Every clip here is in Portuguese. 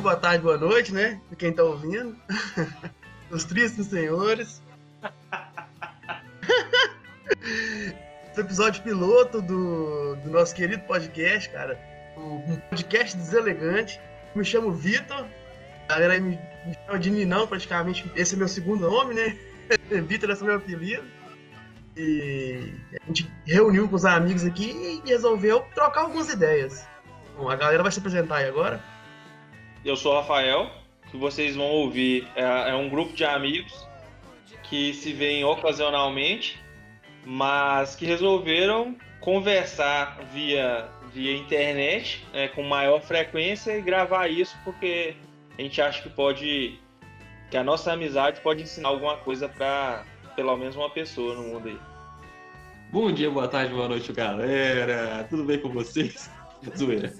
dia, boa tarde, boa noite, né? De quem tá ouvindo. Os tristes senhores. Esse episódio piloto do, do nosso querido podcast, cara. Um podcast deselegante. Me chamo Vitor. A galera me, me chama de Ninão, praticamente. Esse é meu segundo nome, né? Vitor é meu apelido. E a gente reuniu com os amigos aqui e resolveu trocar algumas ideias. Bom, a galera vai se apresentar aí agora. Eu sou o Rafael, que vocês vão ouvir é, é um grupo de amigos que se veem ocasionalmente, mas que resolveram conversar via, via internet é, com maior frequência e gravar isso porque a gente acha que pode que a nossa amizade pode ensinar alguma coisa para pelo menos uma pessoa no mundo aí. Bom dia, boa tarde, boa noite, galera. Tudo bem com vocês? Zoeira.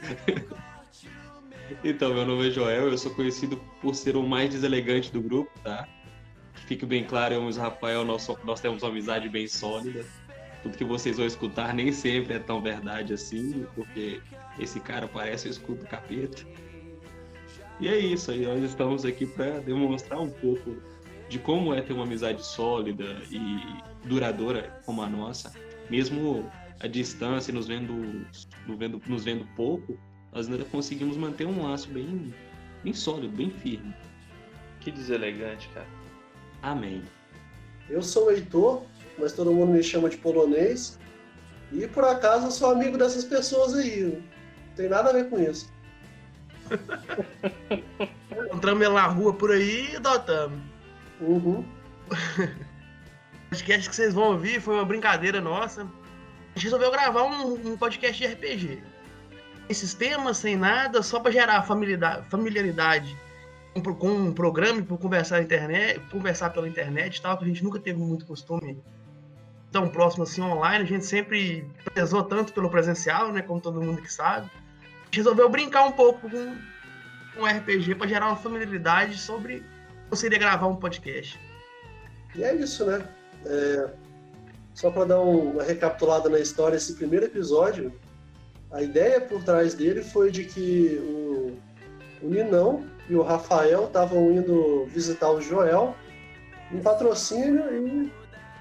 Então, meu nome é Joel, eu sou conhecido por ser o mais deselegante do grupo, tá? Fique bem claro, eu e o Rafael, nós, nós temos uma amizade bem sólida. Tudo que vocês vão escutar nem sempre é tão verdade assim, porque esse cara parece o escudo capeta. E é isso aí, nós estamos aqui para demonstrar um pouco de como é ter uma amizade sólida e duradoura como a nossa, mesmo a distância, nos vendo, nos vendo, nos vendo pouco, nós ainda conseguimos manter um laço bem, bem sólido, bem firme. Que deselegante, cara. Amém. Eu sou o Heitor, mas todo mundo me chama de polonês. E por acaso eu sou amigo dessas pessoas aí. Não tem nada a ver com isso. Encontramos ele na rua por aí e adotamos. Uhum. O podcast que vocês vão ouvir foi uma brincadeira nossa. A gente resolveu gravar um, um podcast de RPG. Sem sistemas, sem nada, só para gerar familiaridade, com, um programa, para conversar internet, conversar pela internet e tal, que a gente nunca teve muito costume tão próximo assim online. A gente sempre prezou tanto pelo presencial, né? Como todo mundo que sabe. A gente resolveu brincar um pouco com, com RPG para gerar uma familiaridade sobre como seria gravar um podcast. E é isso, né? É, só para dar uma recapitulada na história, esse primeiro episódio, a ideia por trás dele foi de que o, o Ninão e o Rafael estavam indo visitar o Joel em patrocínio e,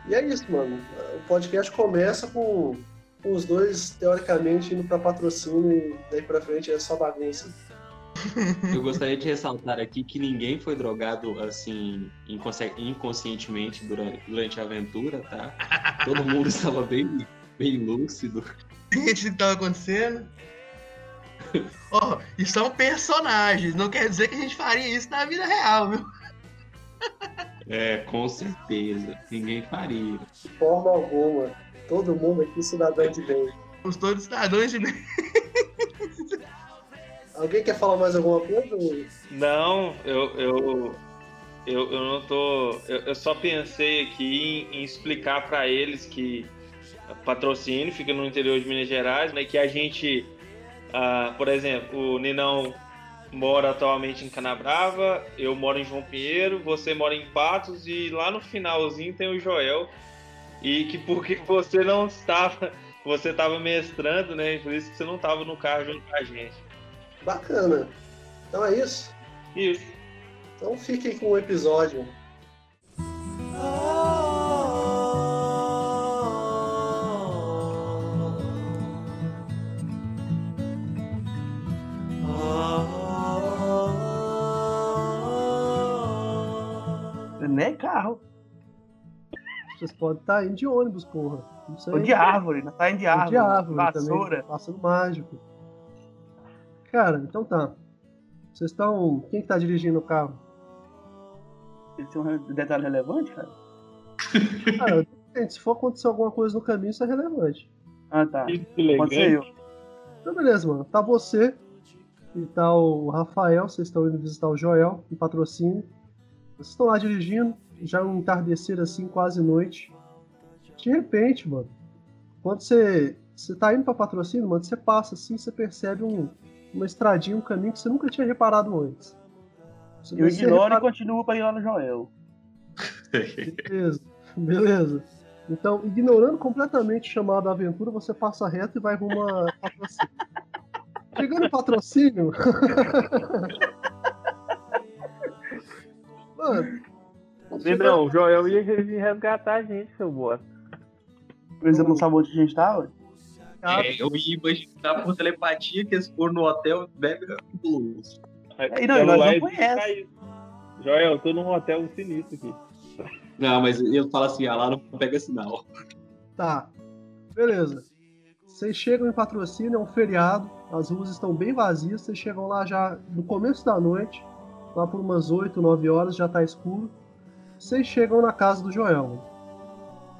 e é isso, mano. O podcast começa com, com os dois, teoricamente, indo para patrocínio e daí para frente é só bagunça. Eu gostaria de ressaltar aqui que ninguém foi drogado assim inconscientemente durante, durante a aventura, tá? Todo mundo estava bem, bem lúcido. O que estava acontecendo? Ó, oh, isso são personagens, não quer dizer que a gente faria isso na vida real, viu? É, com certeza. Ninguém faria. De forma alguma. Todo mundo aqui cidadão de bem. Somos todos cidadãos de bem. Alguém quer falar mais alguma coisa? Não, eu, eu, eu, eu não tô. Eu, eu só pensei aqui em, em explicar para eles que patrocínio fica no interior de Minas Gerais, né? Que a gente, uh, por exemplo, o Ninão mora atualmente em Canabrava, eu moro em João Pinheiro, você mora em Patos e lá no finalzinho tem o Joel. E que porque você não estava, você estava mestrando, né? Por isso que você não estava no carro junto com a gente. Bacana. Então é isso? Isso. Então fiquem com o episódio. Vocês podem estar indo de ônibus, porra. Não sei. Ou de árvore, não tá indo de árvore. De árvore vassoura. também. Passando mágico. Cara, então tá. Vocês estão. Quem que tá dirigindo o carro? Isso é um detalhe relevante, cara? ah, se for acontecer alguma coisa no caminho, isso é relevante. Ah, tá. Que Pode ser eu. Então, beleza, mano. Tá você e tá o Rafael. Vocês estão indo visitar o Joel, em patrocínio. Vocês estão lá dirigindo, já um entardecer assim, quase noite. De repente, mano, quando você, você tá indo pra patrocínio, mano, você passa assim, você percebe um, uma estradinha, um caminho que você nunca tinha reparado antes. Você eu ignoro repara... e continuo para ir lá no Joel. Beleza, beleza. Então, ignorando completamente o chamado aventura, você passa reto e vai rumo a patrocínio. Chegando em patrocínio. mano. Não, o Joel ia resgatar a gente, seu bosta. Por exemplo, não sabe onde a gente tá, ué? Ah, É, eu ia imaginar por telepatia que eles foram no hotel mega fabuloso. É, não, nós não conhece. Joel, eu tô num hotel sinistro aqui. Não, mas eu falo assim, ah, lá não pega sinal. Tá. Beleza. Vocês chegam em patrocínio, é um feriado, as ruas estão bem vazias, vocês chegam lá já no começo da noite, lá por umas 8, 9 horas, já tá escuro. Vocês chegam na casa do Joel.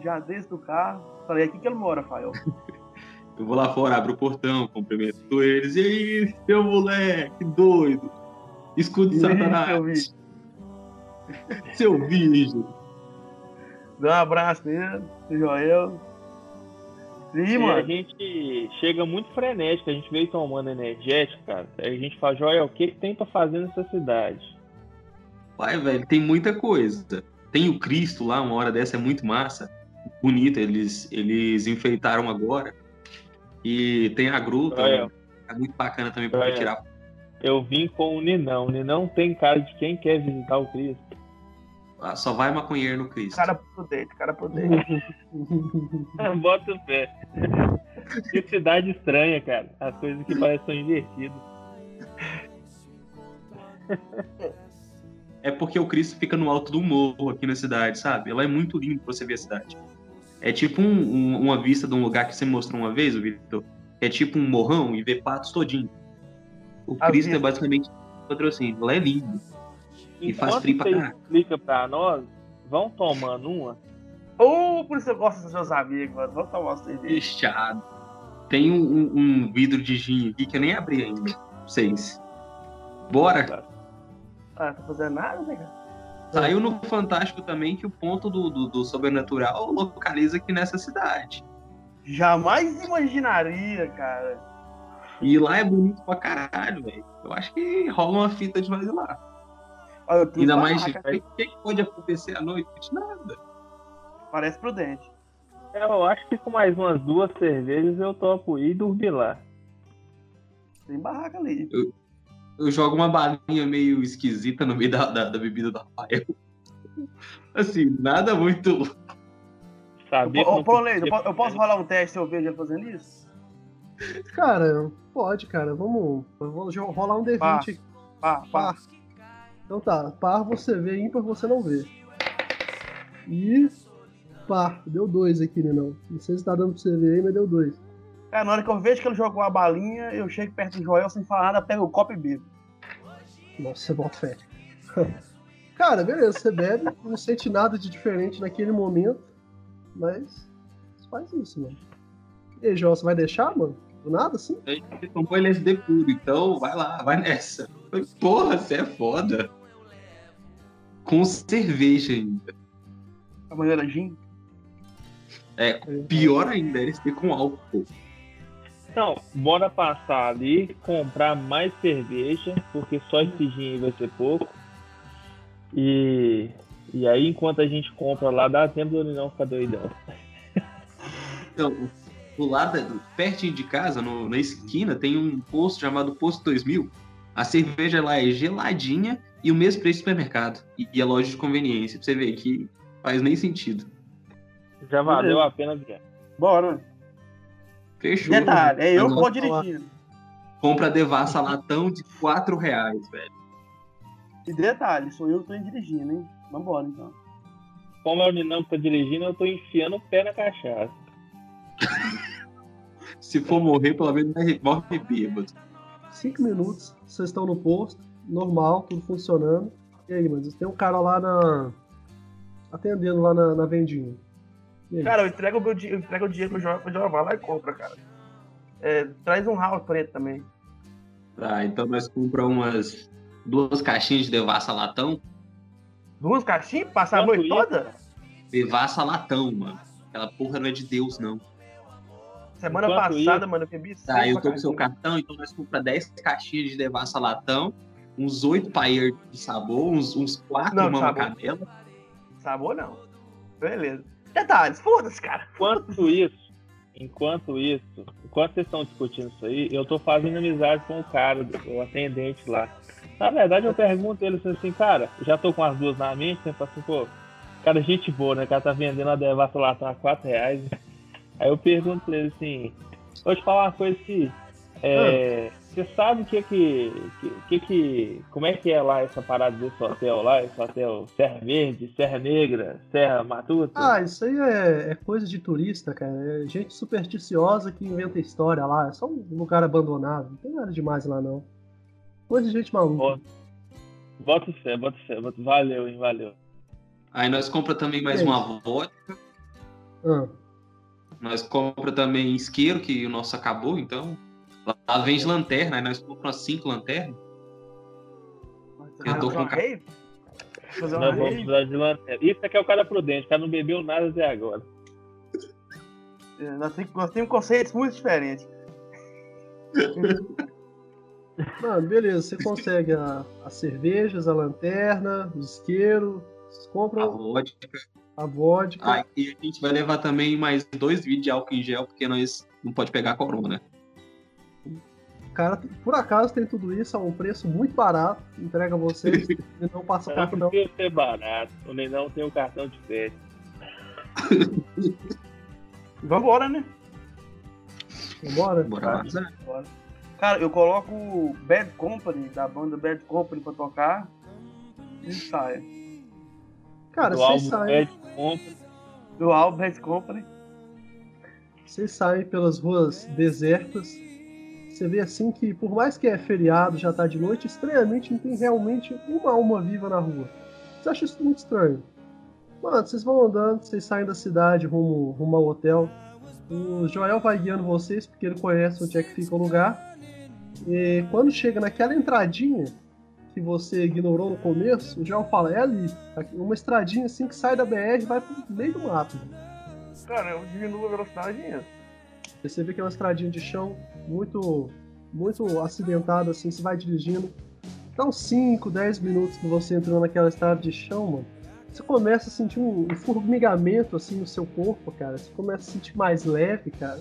Já desço do carro. Falei, aqui que ele mora, Rafael. Eu vou lá fora, abro o portão, cumprimento eles. E aí, seu moleque, doido. Escudo de E aí, Satanás. Seu virgem. Dá um abraço nele, pro Joel. Sim, E a mano. gente chega muito frenético, a gente veio tomando energético, cara. Aí a gente fala, Joel, o que, que tem pra fazer nessa cidade? Pai, velho, tem muita coisa. Tem o Cristo lá, uma hora dessa é muito massa. Bonito, eles, eles enfeitaram agora. E tem a gruta, Joel, é muito bacana também pra Joel. tirar. eu vim com o Ninão. O Ninão tem cara de quem quer visitar o Cristo. Ah, Só vai maconheiro no Cristo. Cara prudente, cara prudente. Bota o pé. Que cidade estranha, cara. As coisas que parecem são invertidas. É porque o Cristo fica no alto do morro aqui na cidade, sabe? Ela é muito lindo pra você ver a cidade. É tipo um- um- uma vista de um lugar que você mostrou uma vez, o Vitor. É tipo um morrão e vê patos todinho. O A Cristo é vista. basicamente patrocínio. Ela é lindo. E faz frio pra caralho. explica pra nós, vão tomando uma. Ô, por isso eu gosto dos seus amigos, mano. Vamos tomar uma cerveja. Fechado. Tem um, um- um vidro de gin aqui que eu nem abri ainda. Vocês. Bora? Ah, tá fazendo nada, né, cara? Saiu no Fantástico também que o ponto do, do, do sobrenatural localiza aqui nessa cidade. Jamais imaginaria, cara. E lá é bonito pra caralho, velho. Eu acho que rola uma fita de nós ir lá. Olha, Ainda mais, o que, que pode acontecer à noite? Nada. Parece prudente. Eu acho que com mais umas duas cervejas eu topo ir e dormir lá. Tem barraca ali. Eu jogo uma balinha meio esquisita no meio da, da, da bebida do Rafael. Assim, nada muito. Sabia que Ô, ô eu eu posso rolar um teste se eu vejo ele fazendo isso? Cara, pode, cara. Vamos. Eu vou jo- rolar um D20 Pá. aqui. Pá, pá. Par. Então tá, par você vê, ímpar você não vê. E. Par, deu dois aqui, né? Não. Não sei se tá dando pra você ver aí, mas deu dois. Cara, na hora que eu vejo que ele jogou a balinha, eu chego perto do Joel sem falar nada, pego o copo e bebo. Nossa, você bota fé. Cara, beleza, você bebe, não sente nada de diferente naquele momento, mas você faz isso, mano. E aí, João, você vai deixar, mano? Do nada, assim? A gente tomou LSD puro, então vai lá, vai nessa. Porra, você é foda. Com cerveja ainda. A maneira gin. É, pior ainda, LSD com álcool. Então, bora passar ali, comprar mais cerveja, porque só esse gin aí vai ser pouco. E, e aí, enquanto a gente compra lá, dá tempo do não ficar doidão. Então, do lado, pertinho de casa, no- na esquina, tem um posto chamado Posto 2000. A cerveja lá é geladinha e o mesmo preço do supermercado. E, e a loja de conveniência. Pra você ver que faz nem sentido. Já valeu a pena, Guilherme. Bora. Fechou. Detalhe, é eu que vou dirigindo. Compra devassa latão de 4 reais, velho. E detalhe, sou eu que tô indo dirigindo, hein? Vambora, então. Como é o Ninão que tá dirigindo, eu tô enfiando o pé na cachaça. Se for morrer, pelo menos morre bêbado. Cinco minutos, vocês estão no posto, normal, tudo funcionando. E aí, mano, tem um cara lá na. atendendo lá na, na vendinha. Cara, eu entrego o, meu, eu entrego o dinheiro pro Joel, pro vai lá e compra, cara. É, traz um house preto também. Tá, então nós compramos umas duas caixinhas de devassa latão. Duas caixinhas? Passar a noite toda? Devassa latão, mano. Aquela porra não é de Deus, não. Semana Enquanto passada, mano, eu bebi Tá, eu tô com seu cartão, então nós compramos 10 caixinhas de devassa latão, uns 8 pair de sabor, uns, uns 4 Não, de mama sabor. canela. Sabor não. Beleza. Detalhes, foda-se, cara. Enquanto isso, enquanto isso, enquanto vocês estão discutindo isso aí, eu tô fazendo amizade com o cara, o atendente lá. Na verdade, eu pergunto ele assim, cara, já tô com as duas na mente, né? Assim, pô, cara, gente boa, né? O cara tá vendendo a devassa lá, tá 4 reais. Aí eu pergunto pra ele assim, vou te falar uma coisa que. É, ah. Você sabe o que que, que que. Como é que é lá essa parada desse hotel lá? Esse hotel Serra Verde, Serra Negra, Serra Matuta? Ah, isso aí é, é coisa de turista, cara. É gente supersticiosa que inventa história lá. É só um lugar abandonado. Não tem nada demais lá, não. Coisa de gente maluca. Bota fé, bota fé, bota... valeu, hein, valeu. Aí nós compra também mais é uma vodka. Ah. Nós compra também isqueiro, que o nosso acabou, então. Lá vende lanterna, aí nós compramos cinco lanternas. Eu tô com. Uma nós vamos precisar de lanterna. Isso aqui é o cara prudente, o cara não bebeu nada até agora. É, nós, temos, nós temos conceitos muito diferentes. Mano, beleza, você consegue a, as cervejas, a lanterna, o isqueiro, vocês compram a vodka. A vodka. Ah, e a gente vai levar também mais dois vídeos de álcool em gel, porque nós não pode pegar corona, né? Cara, por acaso tem tudo isso a um preço muito barato, entrega a vocês e não passa cartão. Não precisa ser barato, o Nenão tem um cartão de crédito. Vambora, né? Vambora? Bora. Bora. Cara, eu coloco Bad Company, da banda Bad Company pra tocar e saia. Cara, do vocês saem. Bad Company. Do álbum Bad Company. Vocês saem pelas ruas desertas. Você vê assim que, por mais que é feriado, já tá de noite, estranhamente não tem realmente uma alma viva na rua. Você acha isso muito estranho? Mano, vocês vão andando, vocês saem da cidade rumo, rumo ao hotel. O Joel vai guiando vocês, porque ele conhece onde é que fica o lugar. E quando chega naquela entradinha que você ignorou no começo, o João fala, é ali. Uma estradinha assim que sai da BR e vai pro meio do mato. Cara, eu diminuo a velocidade. Você vê que é uma estradinha de chão muito muito acidentada, assim, você vai dirigindo. Dá uns 5, 10 minutos que você entrou naquela estrada de chão, mano. Você começa a sentir um, um formigamento assim no seu corpo, cara. Você começa a sentir mais leve, cara.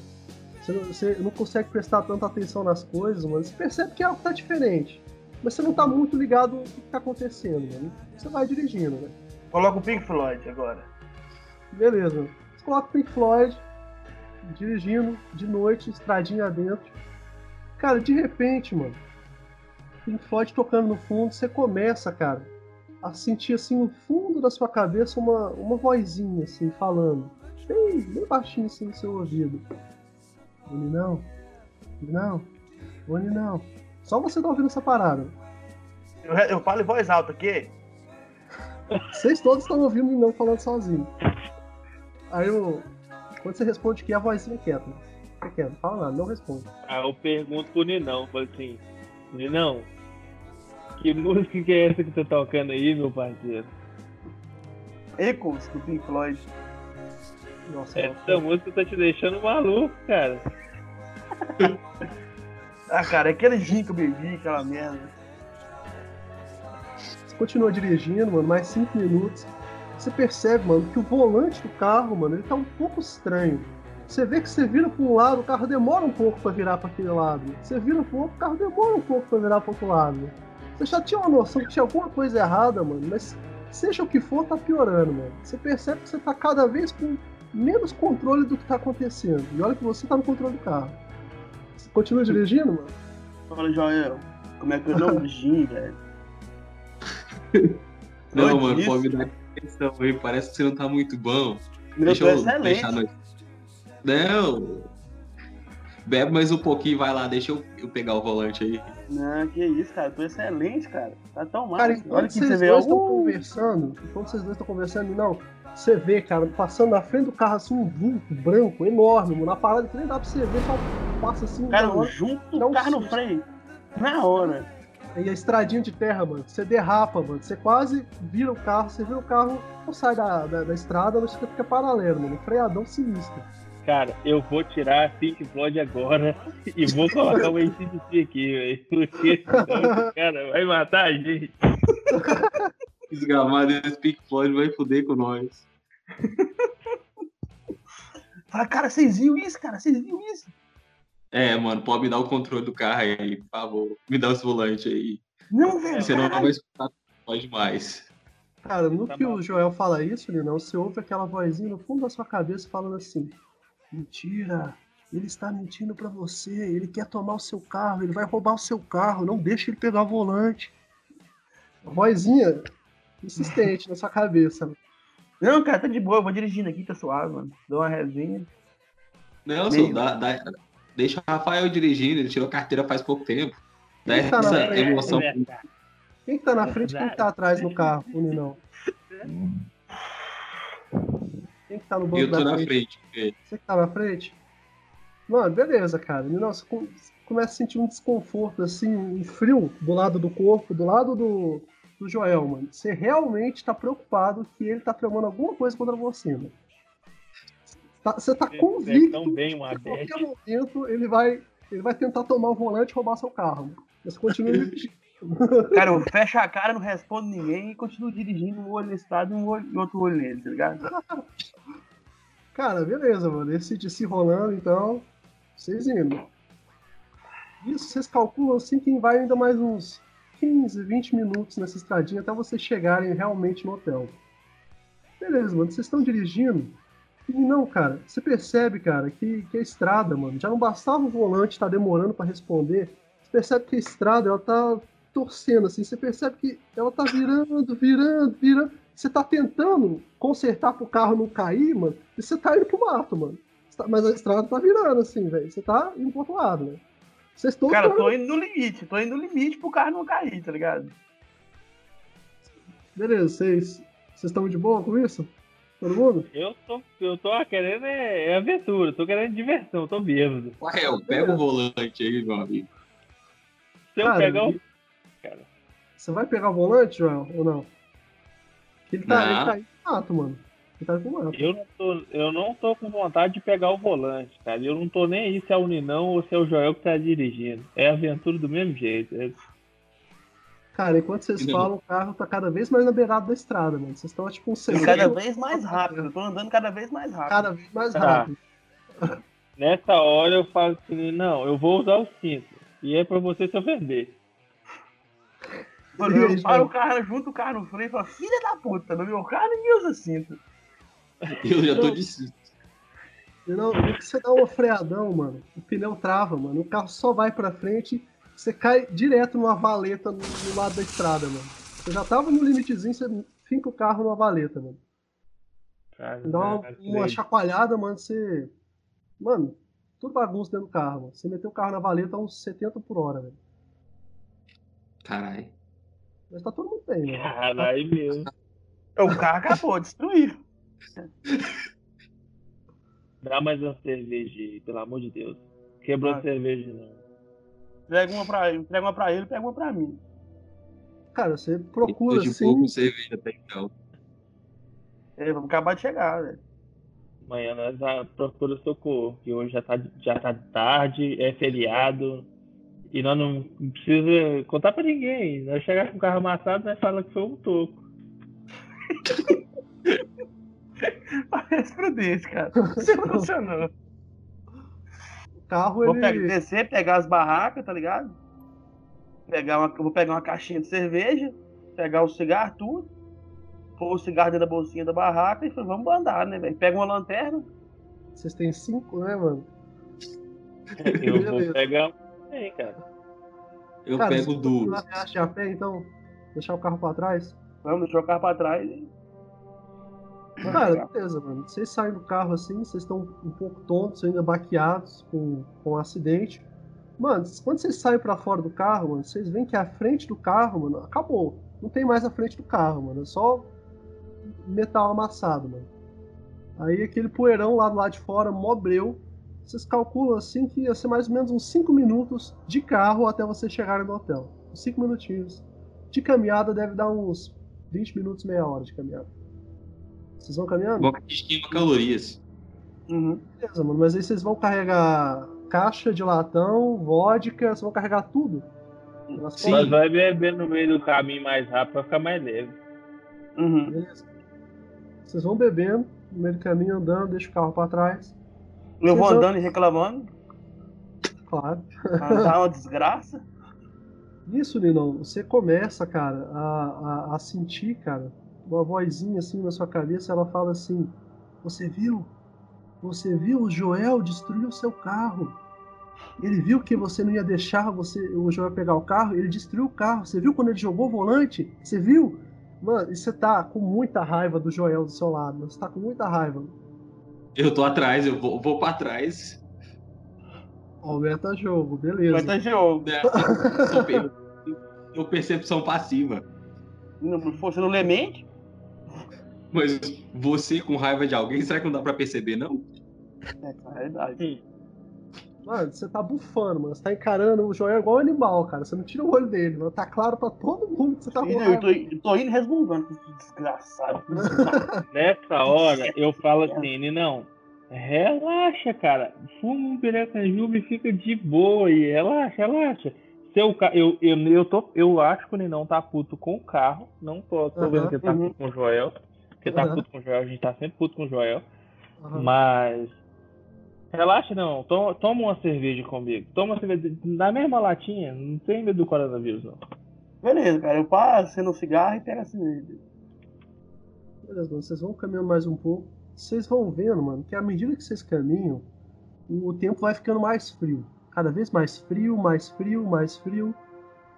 Você não, você não consegue prestar tanta atenção nas coisas, mas você percebe que algo tá diferente. Mas você não tá muito ligado no que tá acontecendo, mano. Você vai dirigindo, né? Coloca o Pink Floyd agora. Beleza. Você coloca o Pink Floyd, dirigindo, de noite, estradinha dentro. Cara, de repente, mano, Pink Floyd tocando no fundo, você começa, cara, a sentir assim no fundo da sua cabeça uma, uma vozinha assim falando, bem, bem baixinho assim no seu ouvido. Oni não. Não. Oni não. Só você tá ouvindo essa parada. Eu, eu falo em voz alta aqui. Vocês todos estão ouvindo e não falando sozinho. Aí eu. Quando você responde que a vozinha é quieta. Fica quieto, não fala nada, não responde. Aí eu pergunto pro Ninão, falo assim, Ninão, que música que é essa que tá tocando aí, meu parceiro? Echoes do Pink Floyd. Nossa, Essa música tá te deixando maluco, cara. ah, cara, é aquele gin que eu bebi, aquela merda. Você continua dirigindo, mano, mais 5 minutos. Você percebe, mano, que o volante do carro, mano, ele tá um pouco estranho. Você vê que você vira para um lado, o carro demora um pouco para virar para aquele lado. Você vira para outro, o carro demora um pouco para virar para outro lado. Você já tinha uma noção que tinha alguma coisa errada, mano, mas seja o que for, tá piorando, mano. Você percebe que você tá cada vez com menos controle do que tá acontecendo. E olha que você tá no controle do carro. Você continua dirigindo, mano? Fala, Joel. Como é que eu não dirigindo, velho? Não, não mano, pode me dar atenção aí. Parece que você não tá muito bom. Meu Deixa eu excelente. deixar nós. Não. Bebe mais um pouquinho, vai lá, deixa eu, eu pegar o volante aí. Não, que isso, cara. Tô excelente, cara. Tá tão mal. Cara, Olha que vocês dois estão conversando, enquanto vocês dois estão conversando, não. Você vê, cara, passando na frente do carro assim, um vulto branco, enorme, mano. Na parada que nem dá pra você ver, só passa assim. Cara, hora, junto o carro no freio. Na hora. E a estradinha de terra, mano. Você derrapa, mano. Você quase vira o carro, você vira o carro, não sai da, da, da estrada, mas fica paralelo, mano. Freadão sinistro. Cara, eu vou tirar a Pink Floyd agora e vou colocar o ACDC aqui, velho. Porque cara, vai matar a gente. Desgramado, esse Pink Floyd vai foder com nós. Fala, cara, vocês viram isso, cara? Vocês viram isso? É, mano, pode me dar o controle do carro aí, por favor. Me dá os volantes aí. Não, velho. Você não vai escutar pode mais. Cara, no Tá que bom. o Joel fala isso, Linão, você ouve aquela vozinha no fundo da sua cabeça falando assim: Mentira, ele está mentindo pra você, ele quer tomar o seu carro, ele vai roubar o seu carro, não deixa ele pegar o volante. A vozinha insistente na sua cabeça. Não, cara, tá de boa, eu vou dirigindo aqui, tá suave, mano. Dou uma resinha. Nelson, Meio. dá, dá- deixa o Rafael dirigindo, ele tirou carteira faz pouco tempo. Dá Ele tá na essa frente, emoção. É, Quem que tá na frente quem que tá atrás no carro, o Ninão? Quem que tá no banco Eu tô da na frente? frente. Você que tá na frente? Mano, beleza, cara. Ninão, você com- começa a sentir um desconforto, assim, um frio do lado do corpo, do lado do, do Joel, mano. Você realmente tá preocupado que ele tá tramando alguma coisa contra você, mano. Tá- Você tá convicto tão bem que a qualquer momento ele vai, ele vai tentar tomar o volante e roubar seu carro. Mas continua repetindo. Cara, eu fecho a cara, não respondo ninguém e continuo dirigindo um olho nesse lado e um olho- outro olho nele, tá ligado? Cara, beleza, mano. Esse de se rolando, então, vocês indo. Isso, vocês calculam assim que vai ainda mais uns 15, 20 minutos nessa estradinha até vocês chegarem realmente no hotel. Beleza, mano. Vocês estão dirigindo. E não, cara, você percebe, cara, que, que a estrada, mano, já não bastava o volante estar demorando pra responder. Você percebe que a estrada, ela tá torcendo, assim. Você percebe que ela tá virando, virando, virando. Você tá tentando consertar pro carro não cair, mano, e você tá indo pro mato, mano. Tá- Mas a estrada tá virando, assim, velho. Você tá indo pro outro lado, né? Vocês todos Cara, tô indo no limite, tô indo no limite pro carro não cair, tá ligado? Beleza, vocês vocês estão de boa com isso? Todo mundo? Eu tô, eu tô querendo é, é aventura, tô querendo diversão, tô bêbado. Rafael, pega o volante aí, meu amigo. Se eu Cara, pegar o. e- Você vai pegar o volante, Joel, ou não? Ele tá, Não. ele tá indo pro mato, mano. Ele tá pro mato. Eu não, tô, eu não tô com vontade de pegar o volante, cara. Eu não tô nem aí se é o Ninão ou se é o Joel que tá dirigindo. É aventura do mesmo jeito. É- Cara, enquanto vocês Não. falam, o carro tá cada vez mais na beirada da estrada, mano. Vocês estão tipo um segundo. cada vez mais rápido, eu tô andando cada vez mais rápido. cada vez mais Tá. rápido. Nessa hora eu falo assim, não, eu vou usar o cinto. E é pra você se ofender. Mano, E aí, eu paro o carro, junto o carro no freio e falo, filha da puta, no meu carro ninguém usa cinto. Eu já tô de cinto. Não, você dá uma freadão, mano, o pneu trava, mano. O carro só vai pra frente, você cai direto numa valeta no, no lado da estrada, mano. Você já tava no limitezinho, você finca o carro numa valeta, mano. Cara, Dá uma, cara, uma chacoalhada, mano, você. Mano, tudo bagunça dentro do carro, mano. Você meteu o carro na valeta a uns 70 por hora, velho. Caralho. Mas tá todo mundo bem, mano. Caralho mesmo. O carro acabou, destruiu. Dá mais uma cerveja aí, pelo amor de Deus. Quebrou Ah. a cerveja não. Pega uma pra ele, pega uma pra ele, pega uma pra mim. Cara, você procura de assim. pouco cerveja até então. É, vamos acabar de chegar, velho. Amanhã nós já procura socorro, que hoje já tá, já tá tarde, é feriado. E nós não precisa contar pra ninguém. Nós chegar com o carro amassado, nós fala que foi um toco. Parece prudente, cara. Você funcionou. Carro, Vou ele. pegar, descer, pegar as barracas, tá ligado? Pegar uma, vou pegar uma caixinha de cerveja, pegar o cigarro, tudo. Pôr o cigarro dentro da bolsinha da barraca e falei, vamos andar, né, velho? Pega uma lanterna. Vocês têm cinco, né, mano? Eu vou pegar. Ei, cara. Eu Cara, pego duas. viagem a pé, então, deixar o carro pra trás. Vamos deixar o carro pra trás e. Cara, beleza, mano. Vocês saem do carro assim, vocês estão um pouco tontos, ainda baqueados com, com um acidente. Mano, quando vocês saem pra fora do carro, mano, vocês veem que a frente do carro, mano, acabou. Não tem mais a frente do carro, mano. É só metal amassado, mano. Aí aquele poeirão lá do lado de fora, mó breu. Vocês calculam assim que ia ser mais ou menos uns 5 minutos de carro até vocês chegarem no hotel. Uns 5 minutinhos. De caminhada deve dar uns 20 minutos, meia hora de caminhada. Vocês vão caminhando? Boca de esquema calorias. Uhum. Beleza, mano. Mas aí vocês vão carregar caixa de latão, vodka, vocês vão carregar tudo? Nas Sim. Costas? vai beber no meio do caminho mais rápido pra ficar mais leve. Uhum. Beleza. Vocês vão bebendo, no meio do caminho andando, deixa o carro pra trás. Eu vou Vocês vão- andando e reclamando. Claro. Andar é uma desgraça. Nisso, Ninão, você começa, cara, a, a, a sentir, cara, uma vozinha assim na sua cabeça, ela fala assim: Você viu? Você viu? O Joel destruiu o seu carro. Ele viu que você não ia deixar você, o Joel pegar o carro, ele destruiu o carro. Você viu quando ele jogou o volante? Você viu? Mano, e você tá com muita raiva do Joel do seu lado. Você tá com muita raiva. Eu tô atrás, eu vou, vou pra trás. Aumenta jogo, beleza. Ter jogo. Né? Eu percepção passiva. Não, Você não lê mente? Mas você com raiva de alguém, será que não dá pra perceber, não? É, é verdade. Mano, você tá bufando, mano. Você tá encarando o Joel igual um animal, cara. Você não tira o olho dele, mano. Tá claro pra todo mundo que você tá com Eu tô, eu tô indo resmungando. Que desgraçado. Nessa hora, eu falo assim, não, relaxa, cara. Fuma um piracanjuba e fica de boa e relaxa, relaxa. Seu ca... eu, eu, eu, tô, eu acho que o Ninão tá puto com o carro. Não tô, tô vendo Aham, que ele tá uhum. puto com o Joel. Que tá Aham. puto com o Joel, a gente tá sempre puto com o Joel. Aham. Mas. Relaxa, não. Toma, toma uma cerveja comigo. Toma uma cerveja na mesma latinha. Não tem medo do coronavírus, não. Beleza, cara. Eu passo, um cigarro e pego assim. Beleza, mano. Vocês vão caminhando mais um pouco. Vocês vão vendo, mano, que à medida que vocês caminham, o tempo vai ficando mais frio. Cada vez mais frio, mais frio, mais frio.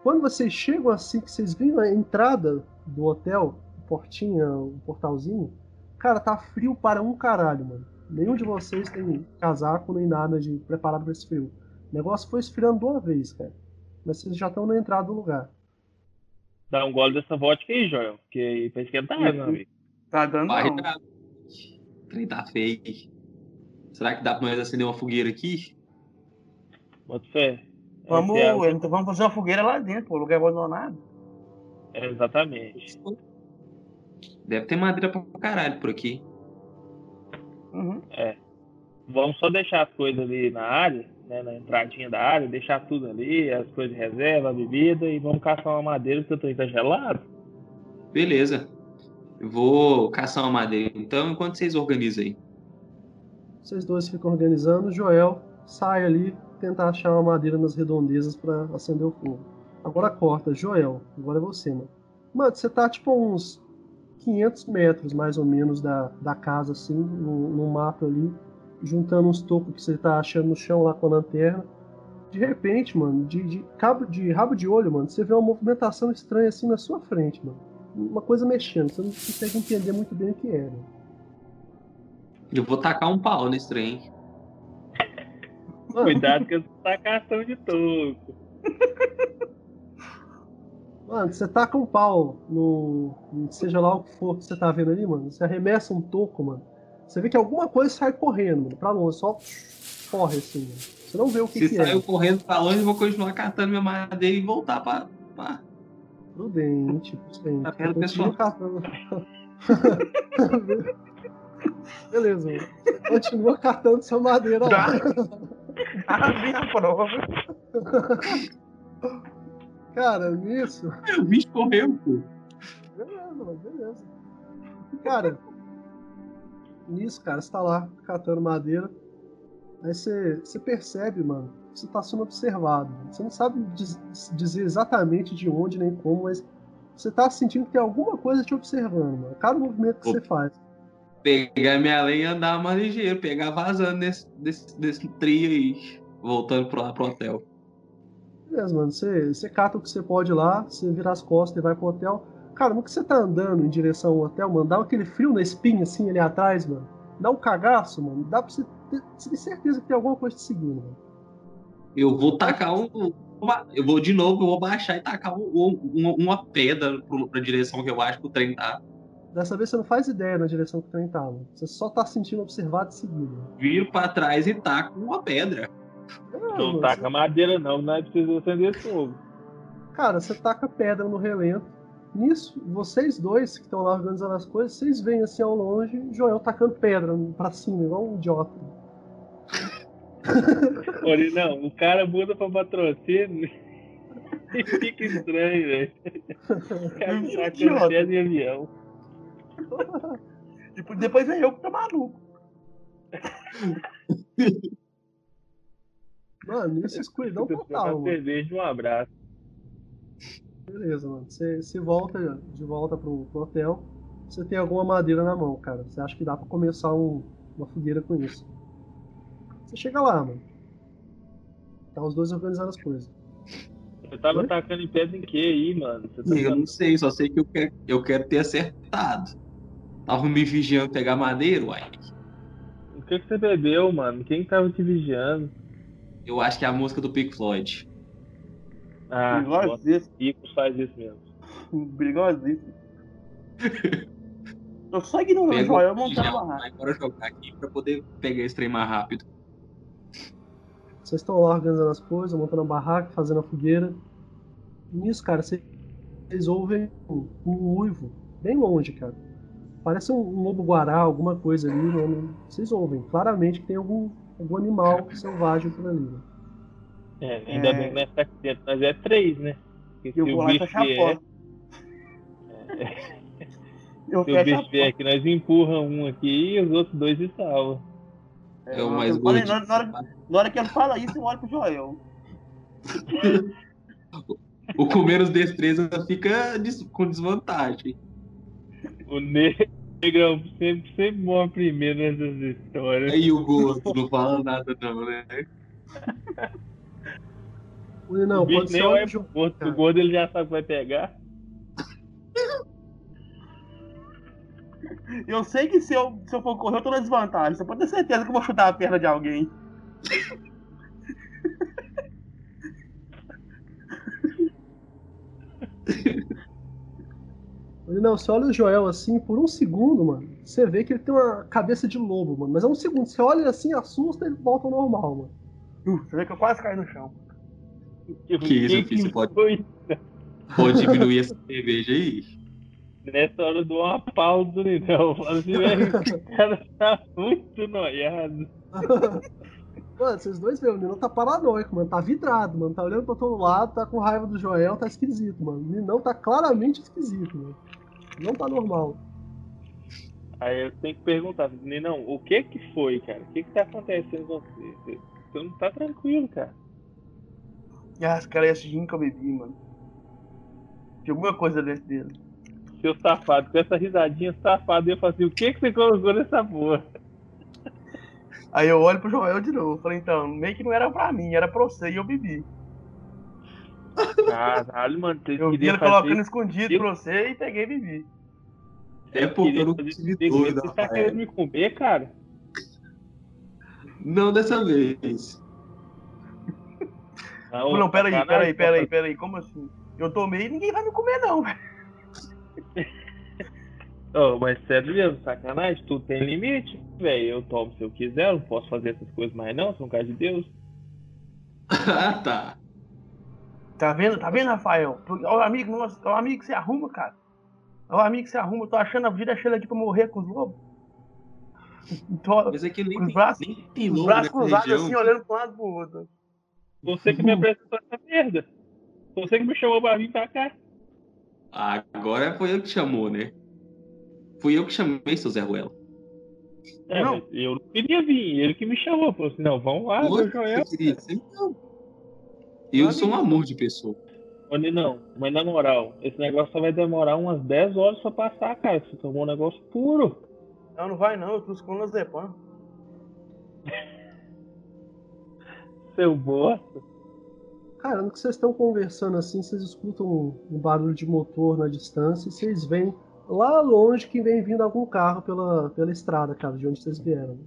Quando vocês chegam assim, que vocês veem a entrada do hotel, a portinha, o portalzinho, cara, tá frio para um caralho, mano. Nenhum de vocês tem casaco nem nada de preparado para esse frio. O negócio foi esfriando de uma vez, cara. Mas vocês já estão na entrada do lugar. Dá um gole dessa vodka aí, Joel. Que aí pra esquentar, meu amigo. Tá dando Vai não. O trem tá feio. Será que dá pra nós acender uma fogueira aqui? Bota fé. Vamos, Esse é- então vamos fazer uma fogueira lá dentro, pô. Lugar abandonado. é, exatamente. Deve ter madeira pra caralho por aqui. Uhum. Vamos só deixar as coisas ali na área, né, na entradinha da área, deixar tudo ali, as coisas de reserva, a bebida, e vamos caçar uma madeira porque o trem tá gelado. Beleza. Eu vou caçar uma madeira. Então, enquanto vocês organizam aí. Vocês dois ficam organizando, o Joel sai ali, tenta achar uma madeira nas redondezas pra acender o fogo. Agora corta, Joel, agora é você, mano. Mano, você tá tipo uns 500 metros mais ou menos da, da casa, assim, no, no mato ali, juntando uns tocos que você tá achando no chão lá com a lanterna. De repente, mano, de, de, cabo, de rabo de olho, mano, você vê uma movimentação estranha assim na sua frente, mano. Uma coisa mexendo, você não consegue entender muito bem o que é, né? Eu vou tacar um pau nesse trem. Mano, Cuidado que tá cação de toco. Mano, você taca um pau no. Seja lá o que for que você tá vendo ali, mano. Você arremessa um toco, mano. Você vê que alguma coisa sai correndo, mano, pra longe, só corre assim, mano. Você não vê o que, Se que saiu é. correndo pra longe, eu vou continuar catando minha madeira e voltar pra. pra... Prudente, prudente. Tá vendo, pessoal? catando. Beleza, mano. Continua catando sua madeira lá. Ah, minha prova. Cara, nisso. O bicho correu, pô. Beleza, mano, beleza. Cara, nisso, cara, você tá lá catando madeira. Aí você, você percebe, mano, que você tá sendo observado. Você não sabe diz- dizer exatamente de onde nem como, mas você tá sentindo que tem alguma coisa te observando, mano. Cada movimento que Opa. você faz. Pegar minha lenha e andar mais ligeiro, pegar vazando nesse, desse, desse trio aí. Voltando pro, pro hotel. Beleza, mano. Você, você cata o que você pode lá, você vira as costas e vai pro hotel. Cara, no que você tá andando em direção ao hotel, mano, dá aquele frio na espinha assim ali atrás, mano. Dá um cagaço, mano. Dá pra você ter, você ter certeza que tem alguma coisa te seguindo, mano. Eu vou tacar um. eu vou de novo, eu vou baixar e tacar um- um- uma, uma pedra pro, pra direção que eu acho que o trem tá. Dessa vez você não faz ideia na direção que o trem tá, mano. Você só tá sentindo observado e seguido. mano. Viro pra trás e taco uma pedra. É, Não mano, taca madeira não, não é preciso acender fogo. Cara, você taca pedra no relento. Nisso, vocês dois que estão lá organizando as coisas, vocês veem assim ao longe Joel tacando pedra pra cima, igual um idiota. Olha, não, o cara muda pra patrocínio e fica estranho, velho. O cara Idiota. pedra em avião. Tipo, depois vem eu que tô maluco. Mano, isso é escuridão Você total, mano. cerveja um abraço. Beleza, mano. Você, você volta de volta pro, pro hotel. Você tem alguma madeira na mão, cara. Você acha que dá pra começar um- uma fogueira com isso. Você chega lá, mano. Tá os dois organizando as coisas. Você tava Oi? tacando em pedra em que aí, mano? Você tá Eu não sei, só sei que eu quero, eu quero ter acertado. Tava me vigiando pegar madeira, uai. O que, que você bebeu, mano? Quem tava te vigiando? Eu acho que é a música do Pink Floyd. Ah, Perigosíssimo. ricos faz isso mesmo. Perigosíssimo. Eu só ignorando o Pega Joel o montando a pijama, barraca. embora jogar aqui pra poder pegar esse trem mais rápido. Vocês estão lá organizando as coisas, montando a barraca, fazendo a fogueira. Nisso, cara, vocês, ouvem um, um uivo bem longe, cara. Parece um, um lobo-guará, alguma coisa ali, mano. Vocês ouvem claramente que tem algum, algum animal selvagem por ali. Né? É, ainda É. bem que nós tá aqui dentro, nós é três, né? Porque Eu se vou o lá bicho fechar a vier, porta. Eu se o a bicho vier aqui, nós empurra um aqui e os outros dois se salvam. É o mais eu falei, gordinho. na, na hora, na hora que ele fala isso, eu olho pro Joel. O com menos destreza fica com desvantagem. O negrão sempre, sempre morre primeiro nessas histórias. Aí o gordo não fala nada não, né? Não, o pode ser de pro gordo, o gordo ele já sabe que vai pegar. Eu sei que se eu, se eu for correr, eu tô na desvantagem. Você pode ter certeza que eu vou chutar a perna de alguém. não, você olha o Joel assim, por um segundo, mano, você vê que ele tem uma cabeça de lobo, mano. Mas é um segundo, você olha ele assim, assusta e ele volta ao normal, mano. Uh, você vê que eu quase caí no chão. Que isso, filho, você pode-? Pode diminuir essa cerveja aí? Nessa hora eu dou uma pausa, então. Eu falo assim, velho, o cara tá muito noiado. Mano, vocês dois veem, o Ninão tá paranoico, mano. Tá vidrado, mano. Tá olhando pra todo lado, tá com raiva do Joel, tá esquisito, mano. O Ninão tá claramente esquisito, mano. Não tá normal. Aí eu tenho que perguntar, não, o que que foi, cara? O que que tá acontecendo com você? Você, você não tá tranquilo, cara. Ah, cara é esse gin que eu bebi, mano. Tinha alguma coisa dentro dele. Seu safado, com essa risadinha safada, eu falo assim, o que que você colocou nessa porra? Aí eu olho pro Joel de novo. Falei, então, meio que não era pra mim, era pra você e eu bebi. Caralho, mano, Eu vi ele fazer colocando escondido pra você e peguei e bebi. É porque eu não tive dúvida, Você tá querendo me comer, cara? Não dessa vez. Não, Não, peraí, sacanagem, peraí, peraí, pô. peraí, como assim? Eu tomei e ninguém vai me comer, não, velho. Ô, mas sério mesmo, sacanagem, tudo tem limite, velho. Eu tomo se eu quiser, eu não posso fazer essas coisas mais não, são caso de Deus. ah, tá. Tá vendo? Tá vendo, Rafael? Ó, o amigo nosso, ó, o amigo que se arruma, cara. Ó, o amigo que se arruma, eu tô achando a vida cheia aqui pra morrer com os lobos. Tô, Mas é que nem Os tem, braços- nem tem os lobo braços cruzados região. assim, olhando pra um lado e pro outro. Você que me apresentou essa merda. Você que me chamou pra vir pra cá. Agora foi eu que chamou, né? Fui eu que chamei, seu Zé Ruelo. É, Não. eu não queria vir, ele que me chamou. Falou assim, não, vamos lá, meu que Joel. você queria, você não. Eu sou um amor de pessoa. Olha, não, mas na moral, esse negócio só vai demorar umas 10 horas pra passar, cara. Você tomou um negócio puro. Não, não vai não, eu trouxe com o Zepan. Seu bosta. Cara, no que vocês estão conversando assim, vocês escutam um, um barulho de motor na distância e vocês veem lá longe que vem vindo algum carro pela, pela estrada, cara, de onde vocês vieram.